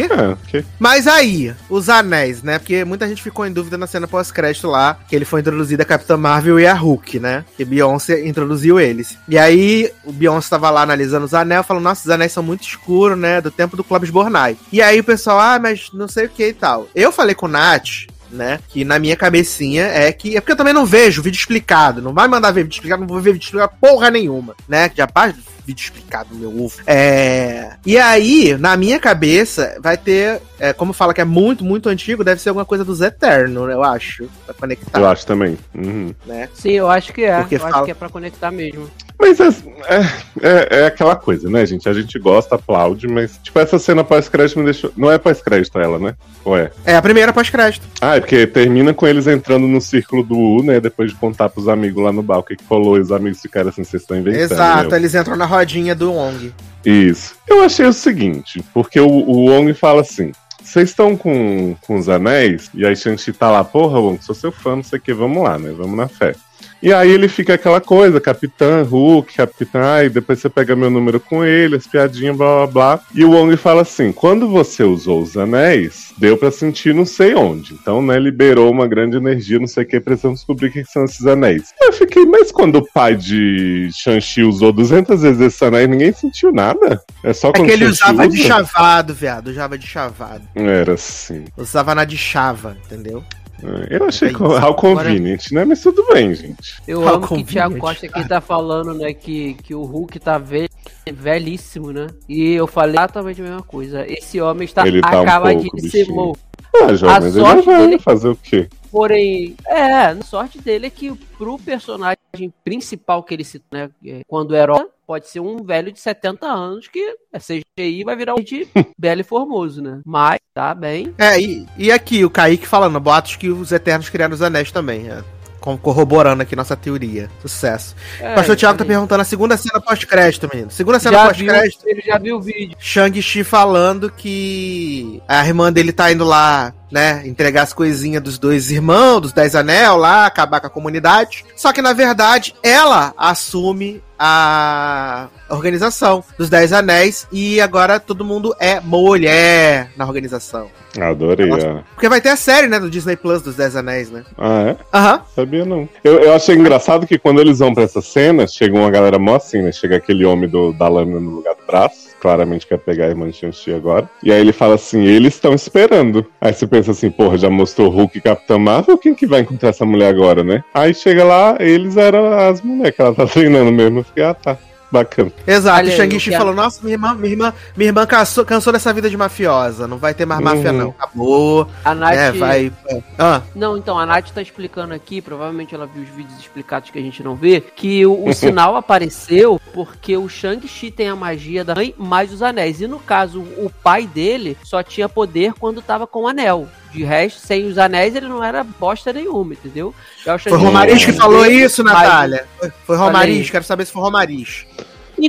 D: É, que...
C: Mas aí, os anéis, né? Porque muita gente ficou em dúvida na cena pós-crédito lá, que ele foi introduzido a Capitã Marvel e a Hulk, né? Que Beyoncé introduziu eles. E aí, o Beyoncé tava lá analisando os anéis, falando, nossa, os anéis são muito escuros, né? Do tempo do Clóvis Bornai. E aí o pessoal, ah, mas não sei o que e tal. Eu falei com o Nath, né? Que na minha cabecinha é que. É porque eu também não vejo vídeo explicado. Não vai mandar ver vídeo explicado, não vou ver vídeo explicado porra nenhuma, né? Já paz vídeo explicado no meu ovo. É. E aí, na minha cabeça, vai ter. é, como fala que é muito, muito antigo, deve ser alguma coisa dos Eternos, eu acho. Pra conectar,
D: eu acho também. Uhum.
C: né?
F: Sim, eu acho que é.
C: Porque
F: eu
C: fala-
F: acho que é pra conectar mesmo.
D: Mas é, é, é- é aquela coisa, né, gente? A gente gosta, aplaude, mas, tipo, essa cena pós-crédito me deixou. Não é pós-crédito ela, né? Ou é?
C: É a primeira pós-crédito.
D: Ah, é porque termina com eles entrando no círculo do U, né? Depois de contar pros amigos lá no bar o que, que falou, e os amigos ficaram assim, vocês estão inventando.
C: Exato, eles entram na rodinha do Wong.
D: Isso. Eu achei o seguinte, porque o, o Wong fala assim. Vocês estão com, com os anéis? E aí Shang-Chi tá lá, porra, Wong, sou seu fã, não sei o que, vamos lá, né? Vamos na fé. E aí ele fica aquela coisa, Capitã, Hulk, Capitã, ai, depois você pega meu número com ele, as piadinhas, blá blá blá. E o Wong fala assim: quando você usou os anéis, deu pra sentir não sei onde. Então, né, liberou uma grande energia, não sei o que, precisamos descobrir o que são esses anéis. Eu fiquei, mas quando o pai de Shang-Chi usou 200 vezes esses anéis, ninguém sentiu nada? É só
C: É
D: quando
C: que ele usava de
D: usa?
C: chavado, viado. Usava de chavado.
D: Era assim.
C: Usava na de chava, entendeu?
D: É, Eu achei
C: É
D: co- how convenient, né? Mas tudo bem, gente.
F: Eu
C: Qual
F: amo que o
C: conveniente,
F: Thiago Costa aqui tá falando, né, que, que o Hulk tá ve- velhíssimo, né? E eu falei exatamente a mesma coisa. Esse homem está
D: Ele tá um
F: acabadíssimo.
D: pouco, bichinho. Ah, jovem,
F: A
D: mas ele
F: sorte
D: vai
F: dele-
D: fazer o quê?
F: Porém, é, a sorte dele é que pro personagem principal que ele se, né, é, quando herói, pode ser um velho de 70 anos que é CGI vai virar um de belo e formoso, né? Mas tá bem.
C: É, e, e aqui o Kaique falando, boatos que os Eternos criaram os anéis também. É. Corroborando aqui nossa teoria. Sucesso.
F: É,
C: o Pastor Thiago tá perguntando a segunda cena pós-crédito, menino. Segunda cena pós-crédito.
F: ele já viu o vídeo.
C: Shang-Chi falando que a irmã dele tá indo lá, né, entregar as coisinhas dos dois irmãos, dos Dez Anel lá, acabar com a comunidade. Só que, na verdade, ela assume a organização dos Dez Anéis e agora todo mundo é mulher na organização.
D: Adorei. Ah.
C: Porque vai ter a série, né, do Disney Plus dos Dez Anéis, né?
D: Ah, é?
C: Aham.
D: Sabia não. Eu, eu achei engraçado que quando eles vão pra essa cena, chega uma galera mó assim, né? Chega aquele homem do, da lâmina no lugar do braço. Claramente quer pegar a irmã de Shang-Chi agora. E aí ele fala assim: eles estão esperando. Aí você pensa assim: porra, já mostrou Hulk e Capitã Marvel, quem que vai encontrar essa mulher agora, né? Aí chega lá, eles eram as mulheres que ela tá treinando mesmo. Eu fiquei, ah tá, bacana.
C: Exato.
F: Olha
C: o Shang-Chi falou: Nossa, minha irmã, minha irmã, minha irmã cansou, cansou dessa vida de mafiosa. Não vai ter mais máfia,
D: Uhum.
C: não. Acabou.
F: A Nath.
C: É, vai. Ah,
F: Não, então, a Nath tá explicando aqui, provavelmente ela viu os vídeos explicados que a gente não vê, que o, o sinal apareceu porque o Shang-Chi tem a magia da mãe mais os anéis. E no caso, o pai dele só tinha poder quando tava com o anel. De resto, sem os anéis, ele não era bosta nenhuma, entendeu?
C: Foi Romariz que falou isso, Natália. Foi, foi Romariz, quero saber se foi Romariz.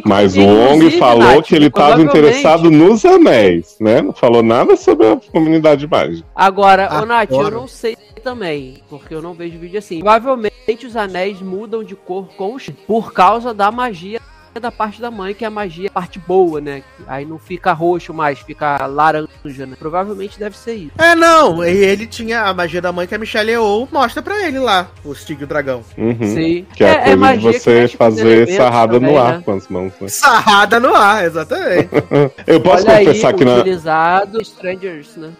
D: Mas o Wong falou
F: Nath,
D: que ele estava interessado nos anéis, né? Não falou nada sobre a comunidade mágica.
F: Agora,
C: Ah,
F: ô Nath, eu não sei também, porque eu não vejo vídeo assim. Provavelmente os anéis mudam de cor com por causa da magia da parte da mãe, que é a magia a parte boa, né? Aí não fica roxo mais, fica laranja, né? Provavelmente deve ser isso.
C: É, não, e ele tinha a magia da mãe que a Michelle Yeoh mostra pra ele lá, o Stig e o dragão.
D: Uhum.
F: Sim.
D: Que é, a coisa de
F: magia que
D: você fazer sarrada
F: também,
D: no ar
F: né?
D: com as mãos, né?
C: Sarrada no ar, exatamente.
D: Eu posso
F: Olha aí,
D: confessar que na,
F: utilizado Strangers, né?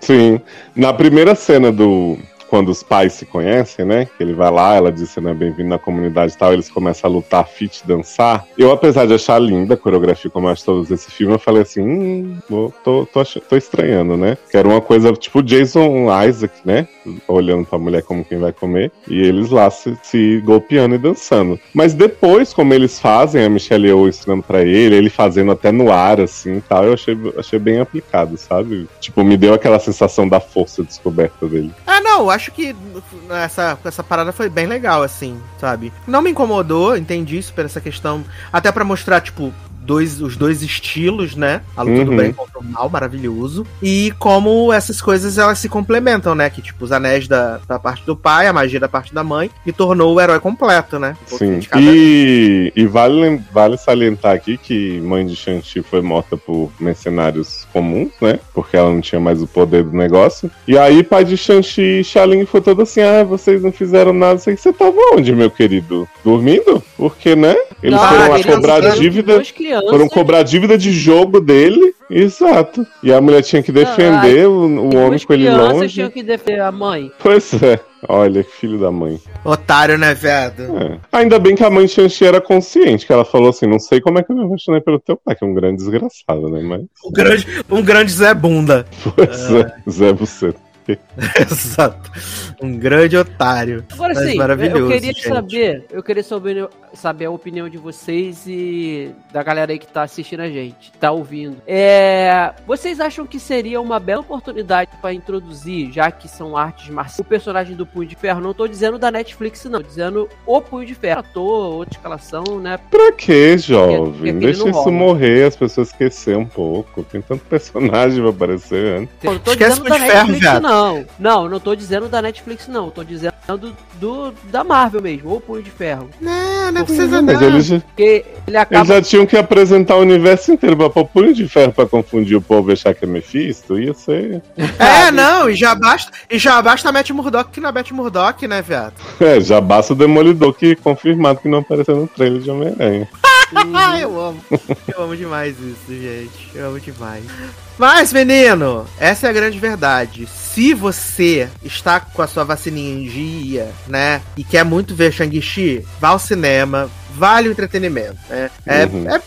D: Sim. Na primeira cena do. Quando os pais se conhecem, né? Que ele vai lá, ela diz né, bem-vindo na comunidade e tal, eles começam a lutar, fit, dançar. Eu, apesar de achar linda a coreografia, como eu acho todos esse filme, eu falei assim, hum, tô, tô, ach- tô estranhando, né? Que era uma coisa tipo Jason Isaac, né? Olhando pra mulher como quem vai comer. E eles lá se, se golpeando e dançando. Mas depois, como eles fazem, a Michelle Yeoh ensinando pra ele, ele fazendo até no ar, assim tal, eu achei, achei bem aplicado, sabe? Tipo, me deu aquela sensação da força descoberta dele.
C: Ah, não, acho que essa, essa parada foi bem legal, assim, sabe? Não me incomodou, entendi super essa questão. Até pra mostrar, tipo, dois, os dois estilos, né? A luta do
D: Uhum.
C: bem contra o mal, maravilhoso. E como essas coisas elas se complementam, né? Que, tipo, os anéis da, da parte do pai, a magia da parte da mãe, e tornou o herói completo, né? Um
D: Sim.
C: cada-
D: E, e vale, vale salientar aqui que mãe de Shang-Chi foi morta por mercenários comuns, né? Porque ela não tinha mais o poder do negócio. E aí, pai de Shang-Chi e Shaling foi todo assim: ah, vocês não fizeram nada. Sei que você tava onde, meu querido? Dormindo? Porque, né? Eles
C: Não,
D: foram lá
C: eles
D: cobrar dívida.
F: Duas crianças.
D: Foram cobrar dívida de jogo dele. Exato. E a mulher tinha que defender o, o
F: e
D: homem com ele longe.
F: tinham que defender a mãe.
D: Pois é. Olha, que filho da mãe.
C: Otário, né, viado?
D: É. Ainda bem que a mãe de Shang-Chi era consciente, que ela falou assim: não sei como é que eu me apaixonei pelo teu pai, que é um grande desgraçado, né? Mas.
C: Um grande, um grande Zé Bunda.
D: Pois é, Zé Buceta.
C: Exato. Um grande otário.
F: Agora sim, eu queria
C: gente.
F: saber, eu queria saber, saber a opinião de vocês e da galera aí que tá assistindo a gente, tá ouvindo. É, vocês acham que seria uma bela oportunidade pra introduzir, já que são artes marciais, o personagem do Punho de Ferro? Não tô dizendo da Netflix, não, tô dizendo o Punho de Ferro, ator, outra escalação, né?
D: Pra quê,
F: Porque
D: jovem?
F: aquele
D: Deixa
F: não
D: isso
F: rola.
D: morrer, as pessoas esquecer um pouco. Tem tanto personagem pra aparecer antes.
F: Eu não tô
C: Esquece
F: dizendo
C: o
F: da
C: Punho de Ferro,
F: Netflix,
C: viado.
F: não. Não, não tô dizendo da Netflix, não. Tô dizendo do, da Marvel mesmo, o Punho de Ferro.
C: Não, não
F: precisa
D: Mas
C: não.
D: eles, já-
F: Porque ele acaba
D: eles já tinham que apresentar o universo inteiro pra pôr punho de ferro pra confundir o povo e achar que é Mephisto. Ia ser.
C: É, não, e já basta, e já basta a Matt Murdock que não é Matt Murdock, né, viado?
D: É, já basta o Demolidor que confirmado que não apareceu no trailer de Homem-Aranha.
C: Ah, eu amo. Eu amo demais isso, gente. Eu amo demais. Mas, menino, essa é a grande verdade. Se você está com a sua vacininha em dia, né, e quer muito ver Shang-Chi, vá ao cinema, vale o entretenimento, né? É,
D: Uhum.
C: é-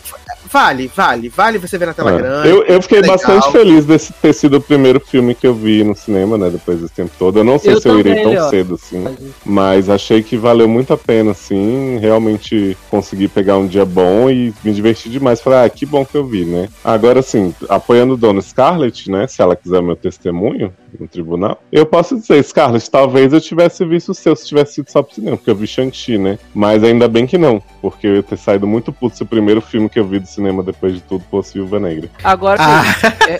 C: vale, vale, vale você ver na tela
D: É.
C: grande.
D: Eu, eu fiquei
C: legal.
D: bastante feliz desse ter sido o primeiro filme que eu vi no cinema, né? Depois desse tempo todo. Eu não sei
F: Eu
D: se eu irei tão
F: ó.
D: cedo assim. Mas achei que valeu muito a pena, assim. Realmente consegui pegar um dia bom e me diverti demais. Falei, ah, que bom que eu vi, né? Agora, assim, apoiando Dona Scarlett, né? Se ela quiser meu testemunho no tribunal, eu posso dizer, Scarlett, talvez eu tivesse visto o seu se tivesse sido só pro cinema, porque eu vi Shang-Chi, né? Mas ainda bem que não, porque eu ia ter saído muito puto se o primeiro filme que eu vi do cinema depois de tudo fosse Viúva Negra.
F: Agora,
C: Ah.
F: é,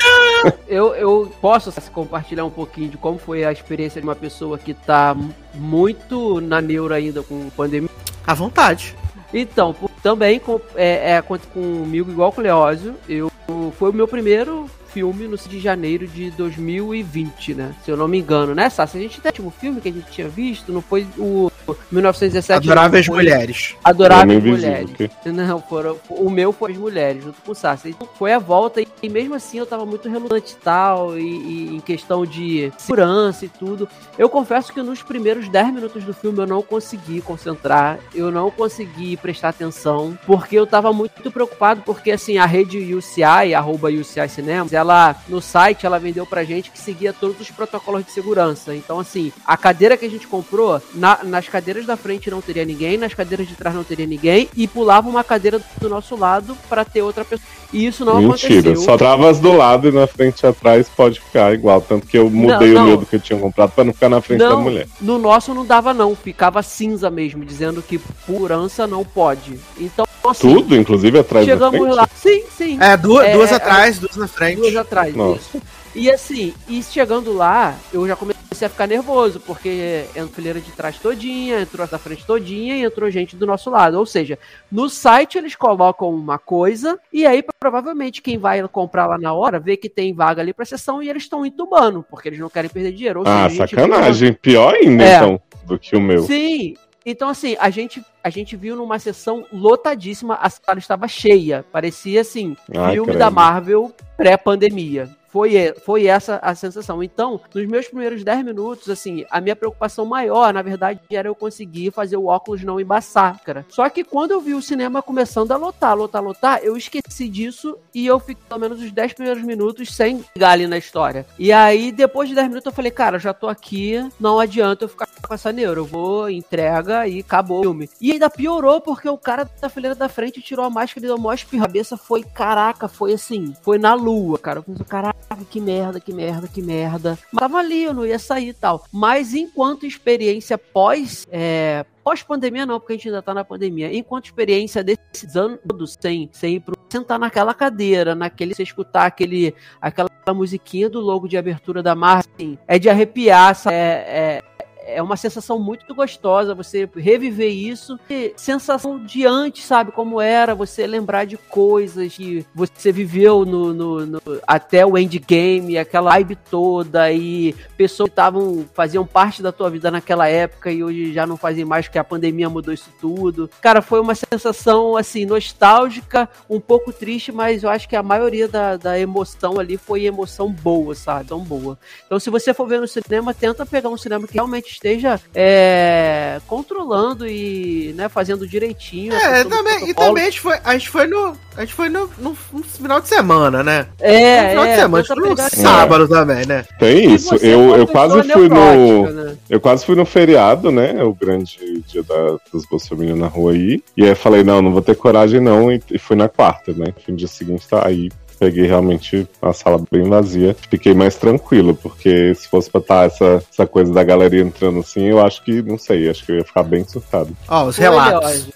F: eu, eu posso compartilhar um pouquinho de como foi a experiência de uma pessoa que tá muito na neura ainda com pandemia.
C: À vontade.
F: Então, também com, é, é, comigo, igual com o Leózio, eu, foi o meu primeiro filme no de janeiro de 2020, né? Se eu não me engano, né, Sassi? A gente tem o último filme que a gente tinha visto, não foi o 1917.
C: Adoráveis
F: foi
C: Mulheres.
F: Adoráveis Mulheres.
D: que-
F: Não, foram, o meu foi as mulheres, junto com o Sassi. Então, foi a volta, e, e mesmo assim eu tava muito relutante e tal, e, e em questão de segurança e tudo. Eu confesso que nos primeiros 10 minutos do filme eu não consegui concentrar, eu não consegui prestar atenção, porque eu tava muito preocupado, porque assim, a rede UCI, arroba UCI Cinemas, ela, no site, ela vendeu pra gente que seguia todos os protocolos de segurança. Então, assim, a cadeira que a gente comprou, na- nas cadeiras da frente não teria ninguém, nas cadeiras de trás não teria ninguém, e pulava uma cadeira do nosso lado pra ter outra pessoa. E isso não
D: Mentira,
F: aconteceu.
D: só travas do lado e na frente e atrás pode ficar igual. Tanto que eu mudei
F: não.
D: o meu do que eu tinha comprado pra não ficar na frente da
F: Não,
D: mulher.
F: no nosso não dava não, ficava cinza mesmo, dizendo que purança não pode. Então assim,
D: Tudo, inclusive atrás da
F: chegamos lá. Sim, sim.
C: É, duas,
F: É,
C: duas
F: é,
C: atrás, duas na frente.
F: Duas atrás.
D: Nossa.
F: isso. E assim, e chegando lá, eu já comecei a ficar nervoso, porque entrou a fileira de trás todinha, entrou a da frente todinha e entrou gente do nosso lado. Ou seja, no site eles colocam uma coisa e aí provavelmente quem vai comprar lá na hora vê que tem vaga ali pra sessão e eles estão entubando, porque eles não querem perder dinheiro. Ou
D: Ah,
F: seja, gente
D: sacanagem. Pior ainda,
F: É.
D: então, do que o meu.
F: Sim. Então, assim, a gente, a gente viu numa sessão lotadíssima, a sala estava cheia. Parecia, assim, filme da Marvel pré-pandemia. Foi, foi essa a sensação. Então, nos meus primeiros 10 minutos, assim, a minha preocupação maior, na verdade, era eu conseguir fazer o óculos não embaçar, cara. Só que quando eu vi o cinema começando a lotar, lotar, lotar, eu esqueci disso e eu fiquei pelo menos os 10 primeiros minutos sem ligar ali na história. E aí, depois de 10 minutos, eu falei, cara, já tô aqui, não adianta eu ficar com essa neura. Eu vou, entrega e acabou o filme. E ainda piorou porque o cara da fileira da frente tirou a máscara e deu mó espirro. A cabeça foi, caraca, foi assim, foi na lua, cara. Eu pensei, caraca, que merda, que merda, que merda. Mas tava ali, eu não ia sair e tal. Mas enquanto experiência pós. É, Pós-pandemia não, porque a gente ainda tá na pandemia. Enquanto experiência desses anos todos, sem, sem ir pro, sentar naquela cadeira, naquele, você escutar aquele, aquela musiquinha do logo de abertura da Marvel, assim, é de arrepiar, sabe? é, é, é uma sensação muito gostosa você reviver isso. E sensação de antes, sabe? Como era, você lembrar de coisas que você viveu no, no- no- até o endgame, aquela vibe toda, e pessoas que estavam, faziam parte da tua vida naquela época e hoje já não fazem mais, porque a pandemia mudou isso tudo. Cara, foi uma sensação, assim, nostálgica, um pouco triste, mas eu acho que a maioria da, da emoção ali foi emoção boa, sabe? Tão boa. Então, se você for ver no cinema, tenta pegar um cinema que realmente esteja é, controlando e né, fazendo direitinho.
C: É, também, e também a gente foi, a gente foi no. A gente foi no, no- no final de semana, né?
F: É,
C: no final de
F: é,
C: semana, a gente
F: tenta
C: foi no
F: pegar-
C: sábado também, né?
D: Tem
F: E
D: isso.
F: é
D: Eu, eu quase fui no.
F: né?
D: Eu quase fui no feriado, né? O grande dia da, dos bolsominions na rua aí. E aí eu falei, não, não vou ter coragem não. E, e fui na quarta, né? No dia seguinte tá aí. Peguei realmente a sala bem vazia. Fiquei mais tranquilo, porque se fosse pra estar essa, essa coisa da galera entrando assim, eu acho que, não sei, acho que eu ia ficar bem surtado.
C: Ó, os relatos.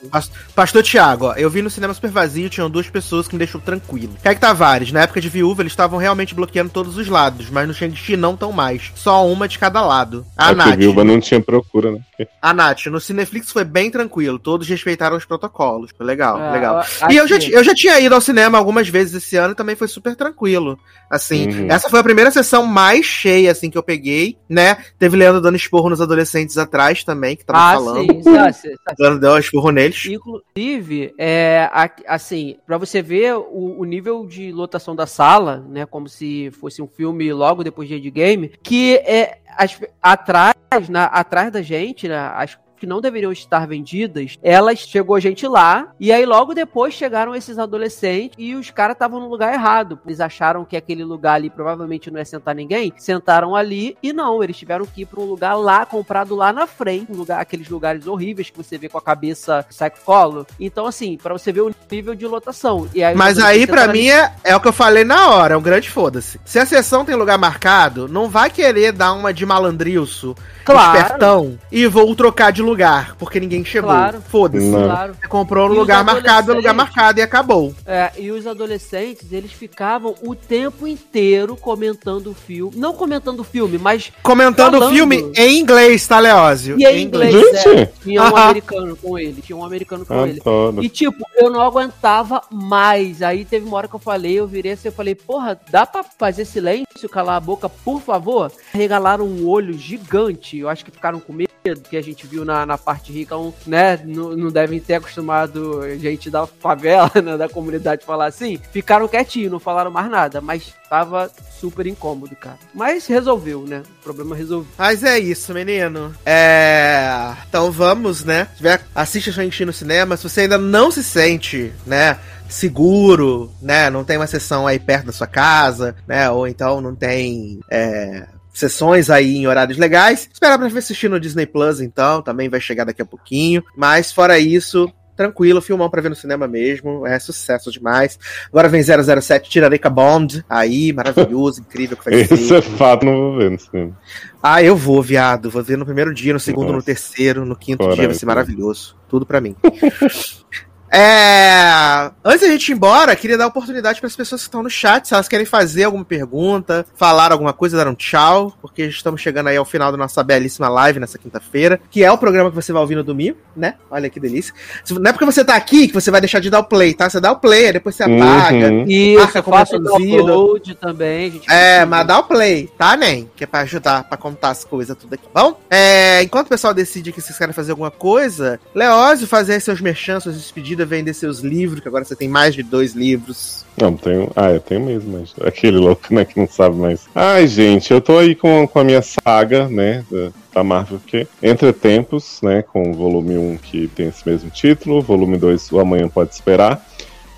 C: Pastor Tiago, ó, eu vi no cinema super vazio, tinham duas pessoas que me deixou tranquilo. Kaique Tavares, na época de viúva, eles estavam realmente bloqueando todos os lados, mas no Shang-Chi não tão mais. Só uma de cada lado. A
D: é que
C: Nath,
D: viúva não tinha procura, né?
C: a Nath, no Cineflix foi bem tranquilo, todos respeitaram os protocolos. Foi legal,
F: Ah,
C: legal.
F: eu-
C: E eu já, eu já tinha ido ao cinema algumas vezes esse ano e também foi super tranquilo. Assim,
D: Uhum.
C: essa foi a primeira sessão mais cheia, assim, que eu peguei, né? Teve Leandro dando esporro nos adolescentes atrás também, que tava
F: Ah,
C: falando.
F: sim. Tá, cê- tá
C: Leandro deu um esporro neles.
F: Inclusive, é, assim, pra você ver o, o nível de lotação da sala, né, como se fosse um filme logo depois de Endgame, que é as- atrás, na, atrás da gente, né, as que não deveriam estar vendidas, elas chegou gente lá e aí logo depois chegaram esses adolescentes e os caras estavam no lugar errado. Eles acharam que aquele lugar ali provavelmente não ia sentar ninguém, sentaram ali e não, eles tiveram que ir para um lugar lá comprado lá na frente, um lugar aqueles lugares horríveis que você vê com a cabeça sai com colo. Então assim, para você ver o nível de lotação. Aí
C: Mas aí,
F: ali-
C: mim, é, é o que eu falei na hora, é um grande foda-se. Se a sessão tem lugar marcado, não vai querer dar uma de malandrilso,
F: Claro.
C: espertão, e vou trocar de lugar, porque ninguém chegou.
F: Claro.
C: Foda-se.
F: Claro.
C: Você comprou no
F: E
C: lugar marcado, no lugar marcado e acabou.
F: É, e os adolescentes, eles ficavam o tempo inteiro comentando o filme. Não comentando o filme, mas
C: Comentando o filme em inglês, tá, Leózio?
F: E em inglês,
D: Gente!
F: é, tinha um americano com ele, tinha um americano com ele. E tipo, eu não aguentava mais. Aí teve uma hora que eu falei, eu virei assim, eu falei, porra, dá pra fazer silêncio, calar a boca, por favor? Regalaram um olho gigante, eu acho que ficaram com medo, que a gente viu na, na parte rica, então, né, não, não devem ter acostumado gente da favela, né, da comunidade falar assim. Ficaram quietinhos, não falaram mais nada, mas tava super incômodo, cara. Mas resolveu, né, o problema resolveu.
C: Mas é isso, menino. É. Então vamos, né? Tiver, assiste a Shang-Chi no cinema. Se você ainda não se sente, né? Seguro, né? Não tem uma sessão aí perto da sua casa, né? Ou então não tem. É, Sessões aí em horários legais. Espera pra assistir no Disney Plus, então. Também vai chegar daqui a pouquinho. Mas fora isso, tranquilo, filmão pra ver no cinema mesmo. É sucesso demais. Agora vem 007 Tirarica Bond. Aí, maravilhoso, incrível que vai ser.
D: Esse é fato, não vou ver no cinema.
C: Ah, eu vou, viado. Vou ver no primeiro dia, no segundo,
D: Nossa.
C: no terceiro, no quinto dia, vai ser maravilhoso. Tudo pra mim. É... Antes da gente ir embora, queria dar oportunidade para as pessoas que estão no chat, se elas querem fazer alguma pergunta, falar alguma coisa, dar um tchau, porque estamos chegando aí ao final da nossa belíssima live nessa quinta-feira, que é o programa que você vai ouvir no domingo, né? Olha que delícia. Não é porque você tá aqui que você vai deixar de dar o play, tá? Você dá o play, depois você apaga.
D: Uhum.
F: Isso,
C: Marca como
F: faço
C: produzido.
F: download também, gente.
C: É, mas dá o play, tá, Nen? Que é pra ajudar, pra contar as coisas tudo aqui. Bom, é, enquanto o pessoal decide que vocês querem fazer alguma coisa, Leózio fazer seus merchans, suas despedidas, vender seus livros, que agora você tem mais de dois livros.
D: Não, tenho. Ah, eu tenho mesmo, mas aquele louco, né, que não sabe mais. Ai, gente, eu tô aí com, com a minha saga, né, da, da Marvel, que Entre Tempos, né, com o volume 1 que tem esse mesmo título, volume 2, o Amanhã Pode Esperar.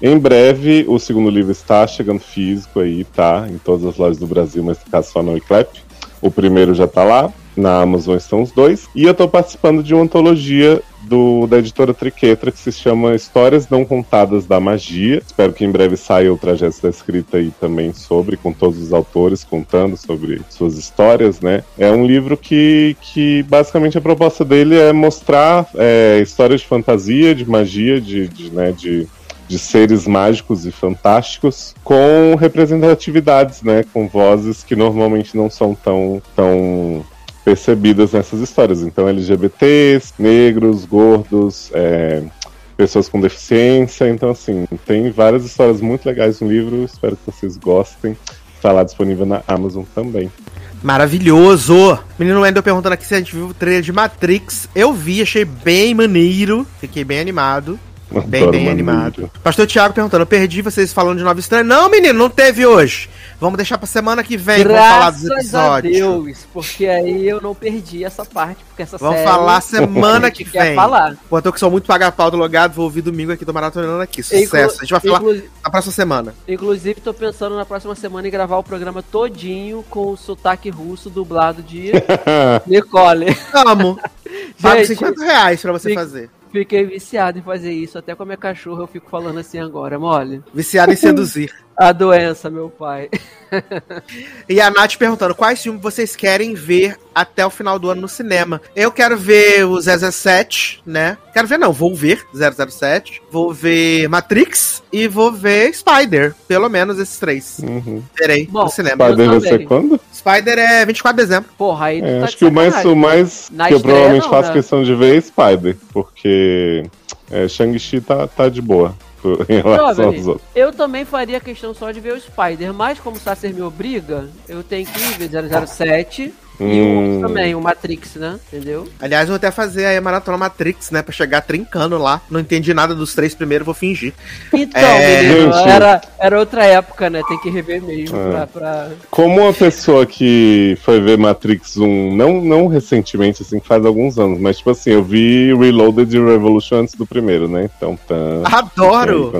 D: Em breve, o segundo livro está chegando físico aí, tá? Em todas as lojas do Brasil, mas no caso só no Eclep. O primeiro já tá lá, na Amazon estão os dois. E eu tô participando de uma antologia do, da editora Triquetra que se chama Histórias Não Contadas da Magia. Espero que em breve saia o trajeto da escrita aí também sobre, com todos os autores contando sobre suas histórias, né? É um livro que, que basicamente a proposta dele é mostrar é, histórias de fantasia, de magia, de, de, né, de de seres mágicos e fantásticos com representatividades, né, com vozes que normalmente não são tão, tão percebidas nessas histórias. Então, LGBTs, negros, gordos, é, pessoas com deficiência. Então, assim, tem várias histórias muito legais no livro. Espero que vocês gostem. Está lá disponível na Amazon também.
C: Maravilhoso! Menino Wendel perguntando aqui se a gente viu o trailer de Matrix. Eu vi, achei bem maneiro. Fiquei bem animado. Bem, bem animado. Pastor Thiago perguntando, eu perdi vocês falando de Nova Estranha. Não, menino, não teve hoje. Vamos deixar pra semana que vem, vamos falar dos
F: Graças a
C: episódios.
F: Deus, porque aí eu não perdi essa parte, porque essa
C: Vamos
F: série
C: falar semana
F: a
C: que
F: gente quer
C: vem.
F: falar.
C: Pô, eu tô que sou muito paga-pau do logado, vou ouvir domingo aqui, tô maratonando aqui. Sucesso. A gente vai falar
F: Inclu-
C: na próxima semana.
F: Inclusive, tô pensando na próxima semana em gravar o programa todinho com o sotaque russo dublado de Nicole.
C: Amo. Pago
F: Gente,
C: 50 reais pra você fazer.
F: Fiquei viciado em fazer isso. Até com a minha cachorra eu fico falando assim agora, mole.
C: Viciado em seduzir.
F: A doença, meu pai.
C: E a Nath perguntando quais filmes vocês querem ver até o final do ano no cinema. Eu quero ver o 007, né? Quero ver, não, vou ver 007. Vou ver Matrix e vou ver Spider. Pelo menos esses três.
D: Uhum.
C: Verei
F: Bom,
C: no cinema.
D: Spider vai ser quando?
C: Spider é 24 de dezembro.
F: Porra, aí
D: É,
F: tá
D: acho que o mais, o mais
F: Na
D: que eu provavelmente
F: não,
D: faço
F: né?
D: questão de ver é Spider, porque é, Shang-Chi tá, tá de boa em relação
F: Jovem,
D: aos outros.
F: Eu também faria questão só de ver o Spider, mas como o Sacer me obriga, eu tenho que ver 007 e o
D: Hum.
F: outro também, o Matrix, né? Entendeu?
C: Aliás, vou até fazer aí a maratona Matrix, né? Pra chegar trincando lá. Não entendi nada dos três primeiros, vou fingir.
F: Então,
C: É,
F: menino, era, era outra época, né? Tem que rever mesmo
D: É.
F: pra, pra-
D: Como uma pessoa que foi ver Matrix 1, não, não recentemente, assim, faz alguns anos, mas tipo assim, eu vi Reloaded e Revolution antes do primeiro, né? Então tá.
C: Adoro!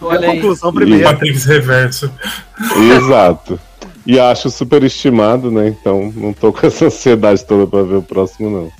F: Olha
C: a conclusão
E: O
C: primeiro.
E: Matrix Reverso.
D: Exato. E acho super estimado, né? Então não tô com essa ansiedade toda pra ver o próximo, não.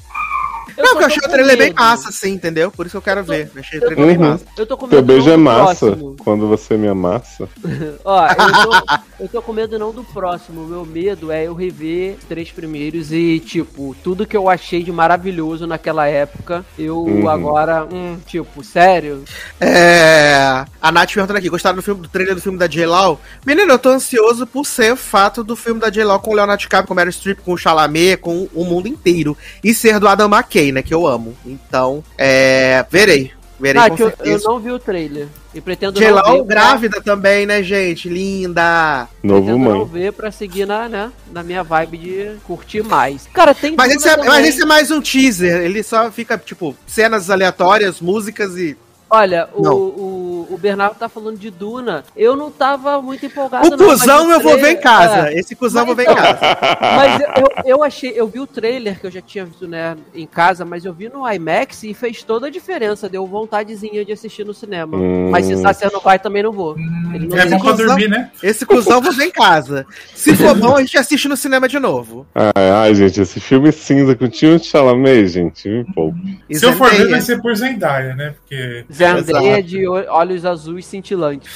F: Eu
C: não, porque eu
F: tô
C: achei o trailer bem
F: medo.
C: massa, assim, entendeu? Por isso que eu quero ver. Eu achei o
F: eu
C: trailer bem
D: Uhum.
C: massa.
F: Eu tô com
D: Teu
F: medo
D: beijo
F: não
D: é
F: do
D: massa
F: próximo.
D: quando você me amassa.
F: Ó, eu tô, eu tô com medo não do próximo. Meu medo é eu rever três primeiros e, tipo, tudo que eu achei de maravilhoso naquela época, eu
D: Uhum.
F: agora, hum, tipo, sério?
C: É. A Nath perguntando aqui: gostaram do filme do trailer do filme da J-Law? Menino, eu tô ansioso por ser o fato do filme da J-Law com o Leonardo DiCaprio, com o Meryl Streep, com o Chalamet, com o mundo inteiro. E ser do Adam McKay, né? Que eu amo. Então, é. Verei. Verei
F: Ah, que eu, eu não vi o trailer. E pretendo não
C: J-Law
F: ver. pra-
C: grávida também, né, gente? Linda.
D: Novo
F: Pretendo não
D: mãe.
F: ver pra seguir na, né, na minha vibe de curtir mais. Cara, tem
C: Mas esse, é, mas esse é mais um teaser. Ele só fica, tipo, cenas aleatórias, músicas e.
F: Olha, o,
C: Não.
F: O, o Bernardo tá falando de Duna. Eu não tava muito empolgado.
C: O
F: não,
C: cuzão
F: o
C: eu vou ver em casa.
F: é.
C: Esse cuzão eu vou ver em
F: então,
C: casa.
F: Mas eu, eu, achei, eu vi o trailer que eu já tinha visto né, em casa, mas eu vi no IMAX e fez toda a diferença. Deu vontadezinha de assistir no cinema.
D: Hum.
F: Mas se Sacer não vai, também não vou. Ele não
E: É bom pra
C: cuzão.
E: dormir, né?
C: Esse cuzão eu vou ver em casa. Se for bom, a gente assiste no cinema de novo.
D: Ai, ai, gente, esse filme cinza com Tio Chalamet, gente, me poupe.
E: Se eu for ver, vai ser por Zendaya, né? Porque.
F: Zendaya de o- olhos
G: azuis cintilantes.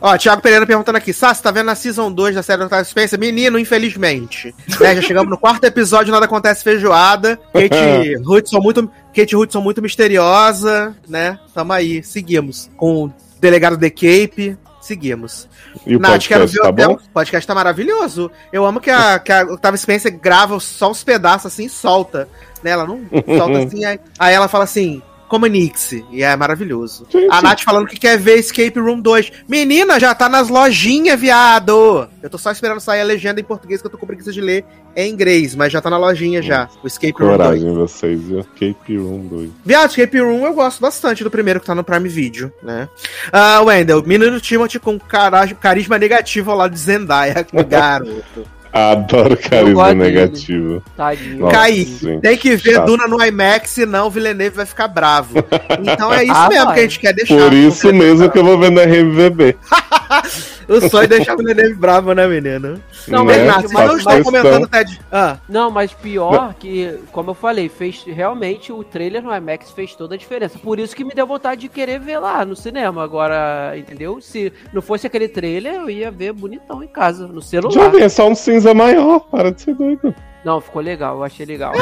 C: Ó, Thiago Pereira perguntando aqui, Sassi, tá vendo a Season 2 da série Octavio Spencer? Menino, infelizmente. Né, já chegamos no quarto episódio, nada acontece feijoada. Kate Hudson muito, Kate Hudson muito misteriosa, né? Tamo aí, seguimos. Com o delegado The Cape, seguimos.
D: E o
C: Nath, quero
D: podcast
C: ver
D: tá
C: até
D: bom?
C: o podcast tá maravilhoso. Eu amo que a, que a Octavia Spencer grava só uns pedaços assim e solta. Né? Ela não solta assim, aí, aí ela fala assim. Comunique-se, e é maravilhoso.
D: Gente.
C: A Nath falando que quer ver Escape Room 2. Menina, já tá nas lojinhas, viado! Eu tô só esperando sair a legenda em português que eu tô com preguiça de ler em inglês, mas já tá na lojinha já. O Escape Room 2.
D: Coragem vocês, viu? Cape Room 2.
C: Viado, Escape Room eu gosto bastante do primeiro que tá no Prime Video, né? Ah, Wendell, menino Timothy com carisma negativo ao lado de Zendaya, garoto.
D: Adoro carisma negativo.
G: Tadinho.
D: Nossa,
C: Caí.
D: gente,
C: Tem que ver
D: chato.
C: Duna no IMAX, senão o Villeneuve vai ficar bravo. Então é isso
G: Ah,
C: mesmo
G: vai.
C: que a gente quer deixar.
D: Por isso mesmo que eu vou ver na RMVB.
C: O sonho é deixar o Villeneuve bravo, né, menino?
G: Não,
D: Né?
G: Mas-
C: vocês não estão
D: questão.
C: comentando, Ted. Ah,
G: Não, mas pior que, como eu falei, fez realmente o trailer no IMAX fez toda a diferença. Por isso que me deu vontade de querer ver lá no cinema. Agora, entendeu? Se não fosse aquele trailer, eu ia ver bonitão em casa, no celular.
D: Jovem, é só um cinza maior. Para de ser doido.
G: Não, ficou legal, eu achei legal.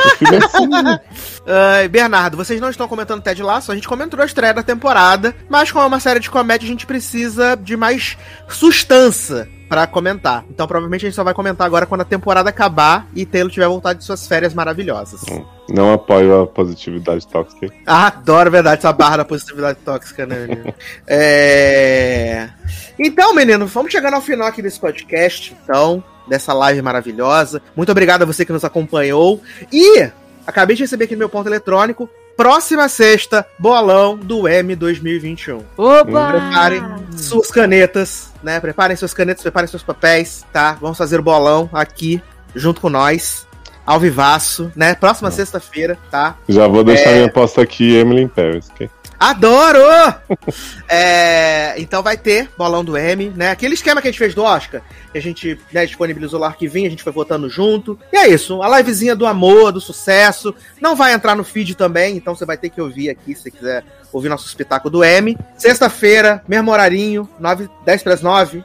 C: Ah, Bernardo, vocês não estão comentando Ted Lasso, a gente comentou a estreia da temporada, mas como é uma série de comédia, a gente precisa de mais sustância pra comentar. Então provavelmente a gente só vai comentar agora quando a temporada acabar e Taylor tiver voltado de suas férias maravilhosas.
D: Não apoio a positividade tóxica.
C: Ah, adoro, verdade, essa barra da positividade tóxica, né, menino? É... Então, menino, vamos chegando ao final aqui desse podcast, então, dessa live maravilhosa. Muito obrigado a você que nos acompanhou. E acabei de receber aqui no meu ponto eletrônico. Próxima sexta, bolão do M 2021.
G: Opa!
C: Preparem suas canetas, né? Preparem suas canetas, preparem seus papéis, tá? Vamos fazer o bolão aqui, junto com nós, ao vivaço, né? Próxima sexta-feira, tá?
D: Já vou deixar
C: É.
D: minha aposta aqui, Emily Paris, ok?
C: Adoro! É, então vai ter bolão do M, né? Aquele esquema que a gente fez do Oscar, que a gente né, disponibilizou lá que vinha, a gente foi votando junto. E é isso, a livezinha do amor, do sucesso. Não vai entrar no feed também, então você vai ter que ouvir aqui se quiser ouvir nosso espetáculo do M. Sexta-feira, mesmo horarinho, 9, 10 para as 9.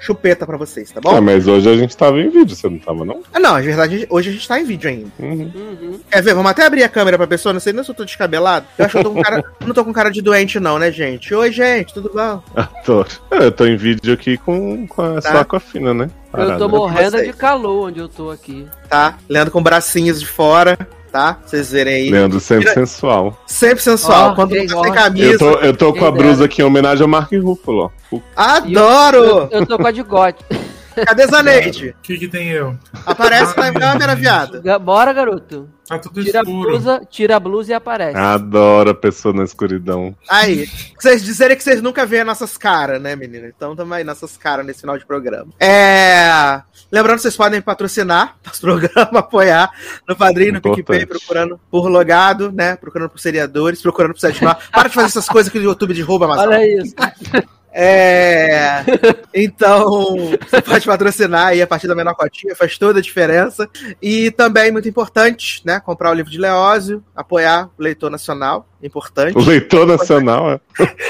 C: Chupeta pra vocês, tá bom?
D: Ah, mas hoje a gente tava em vídeo, você não tava, não?
C: Ah, não, é verdade, hoje a gente tá em vídeo ainda.
D: Uhum.
G: Uhum.
C: Quer ver? Vamos até abrir a câmera pra pessoa. Não sei nem se eu tô descabelado. Eu acho que eu tô com cara. eu não tô com cara de doente, não, né, gente? Oi, gente, tudo bom?
D: Adoro. É, Eu tô em vídeo aqui com, com a
C: Tá.
D: a fina, né?
G: Eu tô
D: Parada.
G: morrendo de calor onde eu tô aqui.
C: Tá? Leandro com bracinhos de fora, tá? Pra vocês verem aí.
D: Leandro sempre
C: Tira-
D: sensual.
C: Sempre sensual.
G: Ó,
C: Quando você sem
G: gosta.
C: camisa.
D: Eu tô, eu tô com a
G: dera.
D: aqui em homenagem ao Mark Ruffalo,
C: Adoro!
G: Eu, eu tô com a de gote.
C: Cadê Zaneide?
E: O que, que tem eu?
C: Aparece na câmera, viado.
G: Bora, garoto.
E: Tá tudo
G: Tira a
E: escuro.
G: blusa, tira a blusa e aparece.
D: Adoro a pessoa na escuridão.
C: Aí. Vocês dizerem que vocês nunca veem nossas caras, né, menina? Então tamo aí nossas caras nesse final de programa. É. Lembrando que vocês podem patrocinar nosso programa, apoiar no Padrinho, no. PicPay, procurando por logado, né? Procurando por seriadores, procurando por sete. Para de fazer essas coisas que o YouTube derruba, mas
G: Olha isso.
C: É. Então, você pode patrocinar aí a partir da menor cotinha, faz toda a diferença. E também, muito importante, né? Comprar o livro de Leózio, apoiar o leitor nacional, importante.
D: O leitor nacional, é.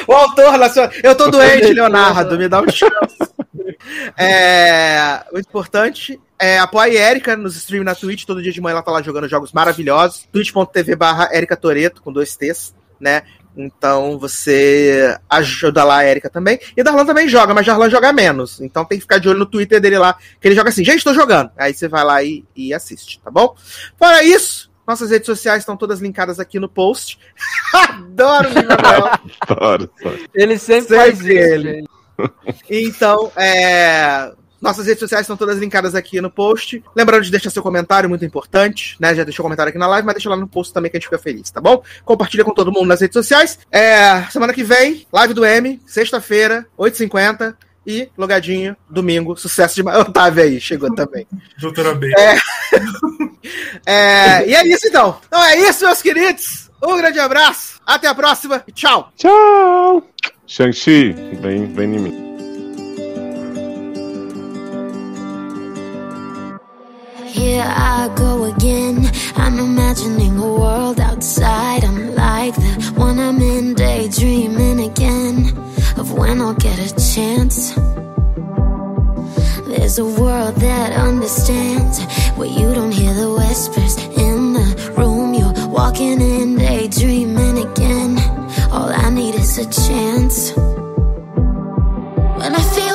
C: O autor nacional. Eu tô doente, Leonardo, me dá um chance. É. Muito importante. É, apoie a Erika nos streams na Twitch. Todo dia de manhã ela tá lá jogando jogos maravilhosos. twitch.tv barra Erika Toreto, com dois T's, né? Então você ajuda lá a Erika também. E Darlan também joga, mas Darlan joga menos. Então tem que ficar de olho no Twitter dele lá, que ele joga assim, gente, tô jogando. Aí você vai lá e, e assiste, tá bom? Fora isso, nossas redes sociais estão todas linkadas aqui no post. Adoro o Manuel.
D: Adoro. só.
G: Ele sempre,
C: Sempre
G: faz isso,
C: ele.
G: gente.
C: Então, é. Nossas redes sociais estão todas linkadas aqui no post. Lembrando de deixar seu comentário, muito importante, né? Já deixou comentário aqui na live, mas deixa lá no post também que a gente fica feliz, tá bom? Compartilha com todo mundo nas redes sociais. É, semana que vem, live do M, sexta-feira, 8h50. E logadinho, domingo, sucesso de. Otávio aí, chegou também.
E: Doutora B.
C: É, e é isso então. Então é isso, meus queridos. Um grande abraço, até a próxima e tchau.
D: Tchau! Shang-Chi, vem, vem em mim.
B: here I go again. I'm imagining a world outside. I'm like that one I'm in daydreaming again Of when I'll get a chance. There's a world that understands Where you don't hear the whispers in the room. You're walking in daydreaming again. All I need is a chance. When I feel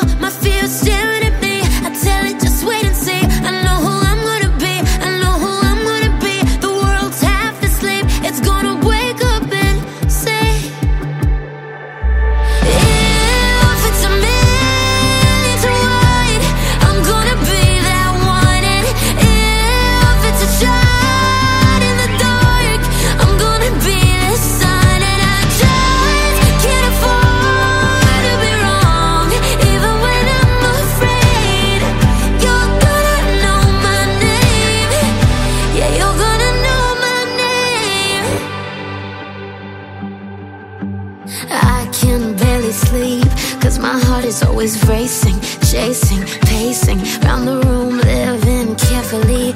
B: always racing, chasing, pacing. Around the room, living carefully.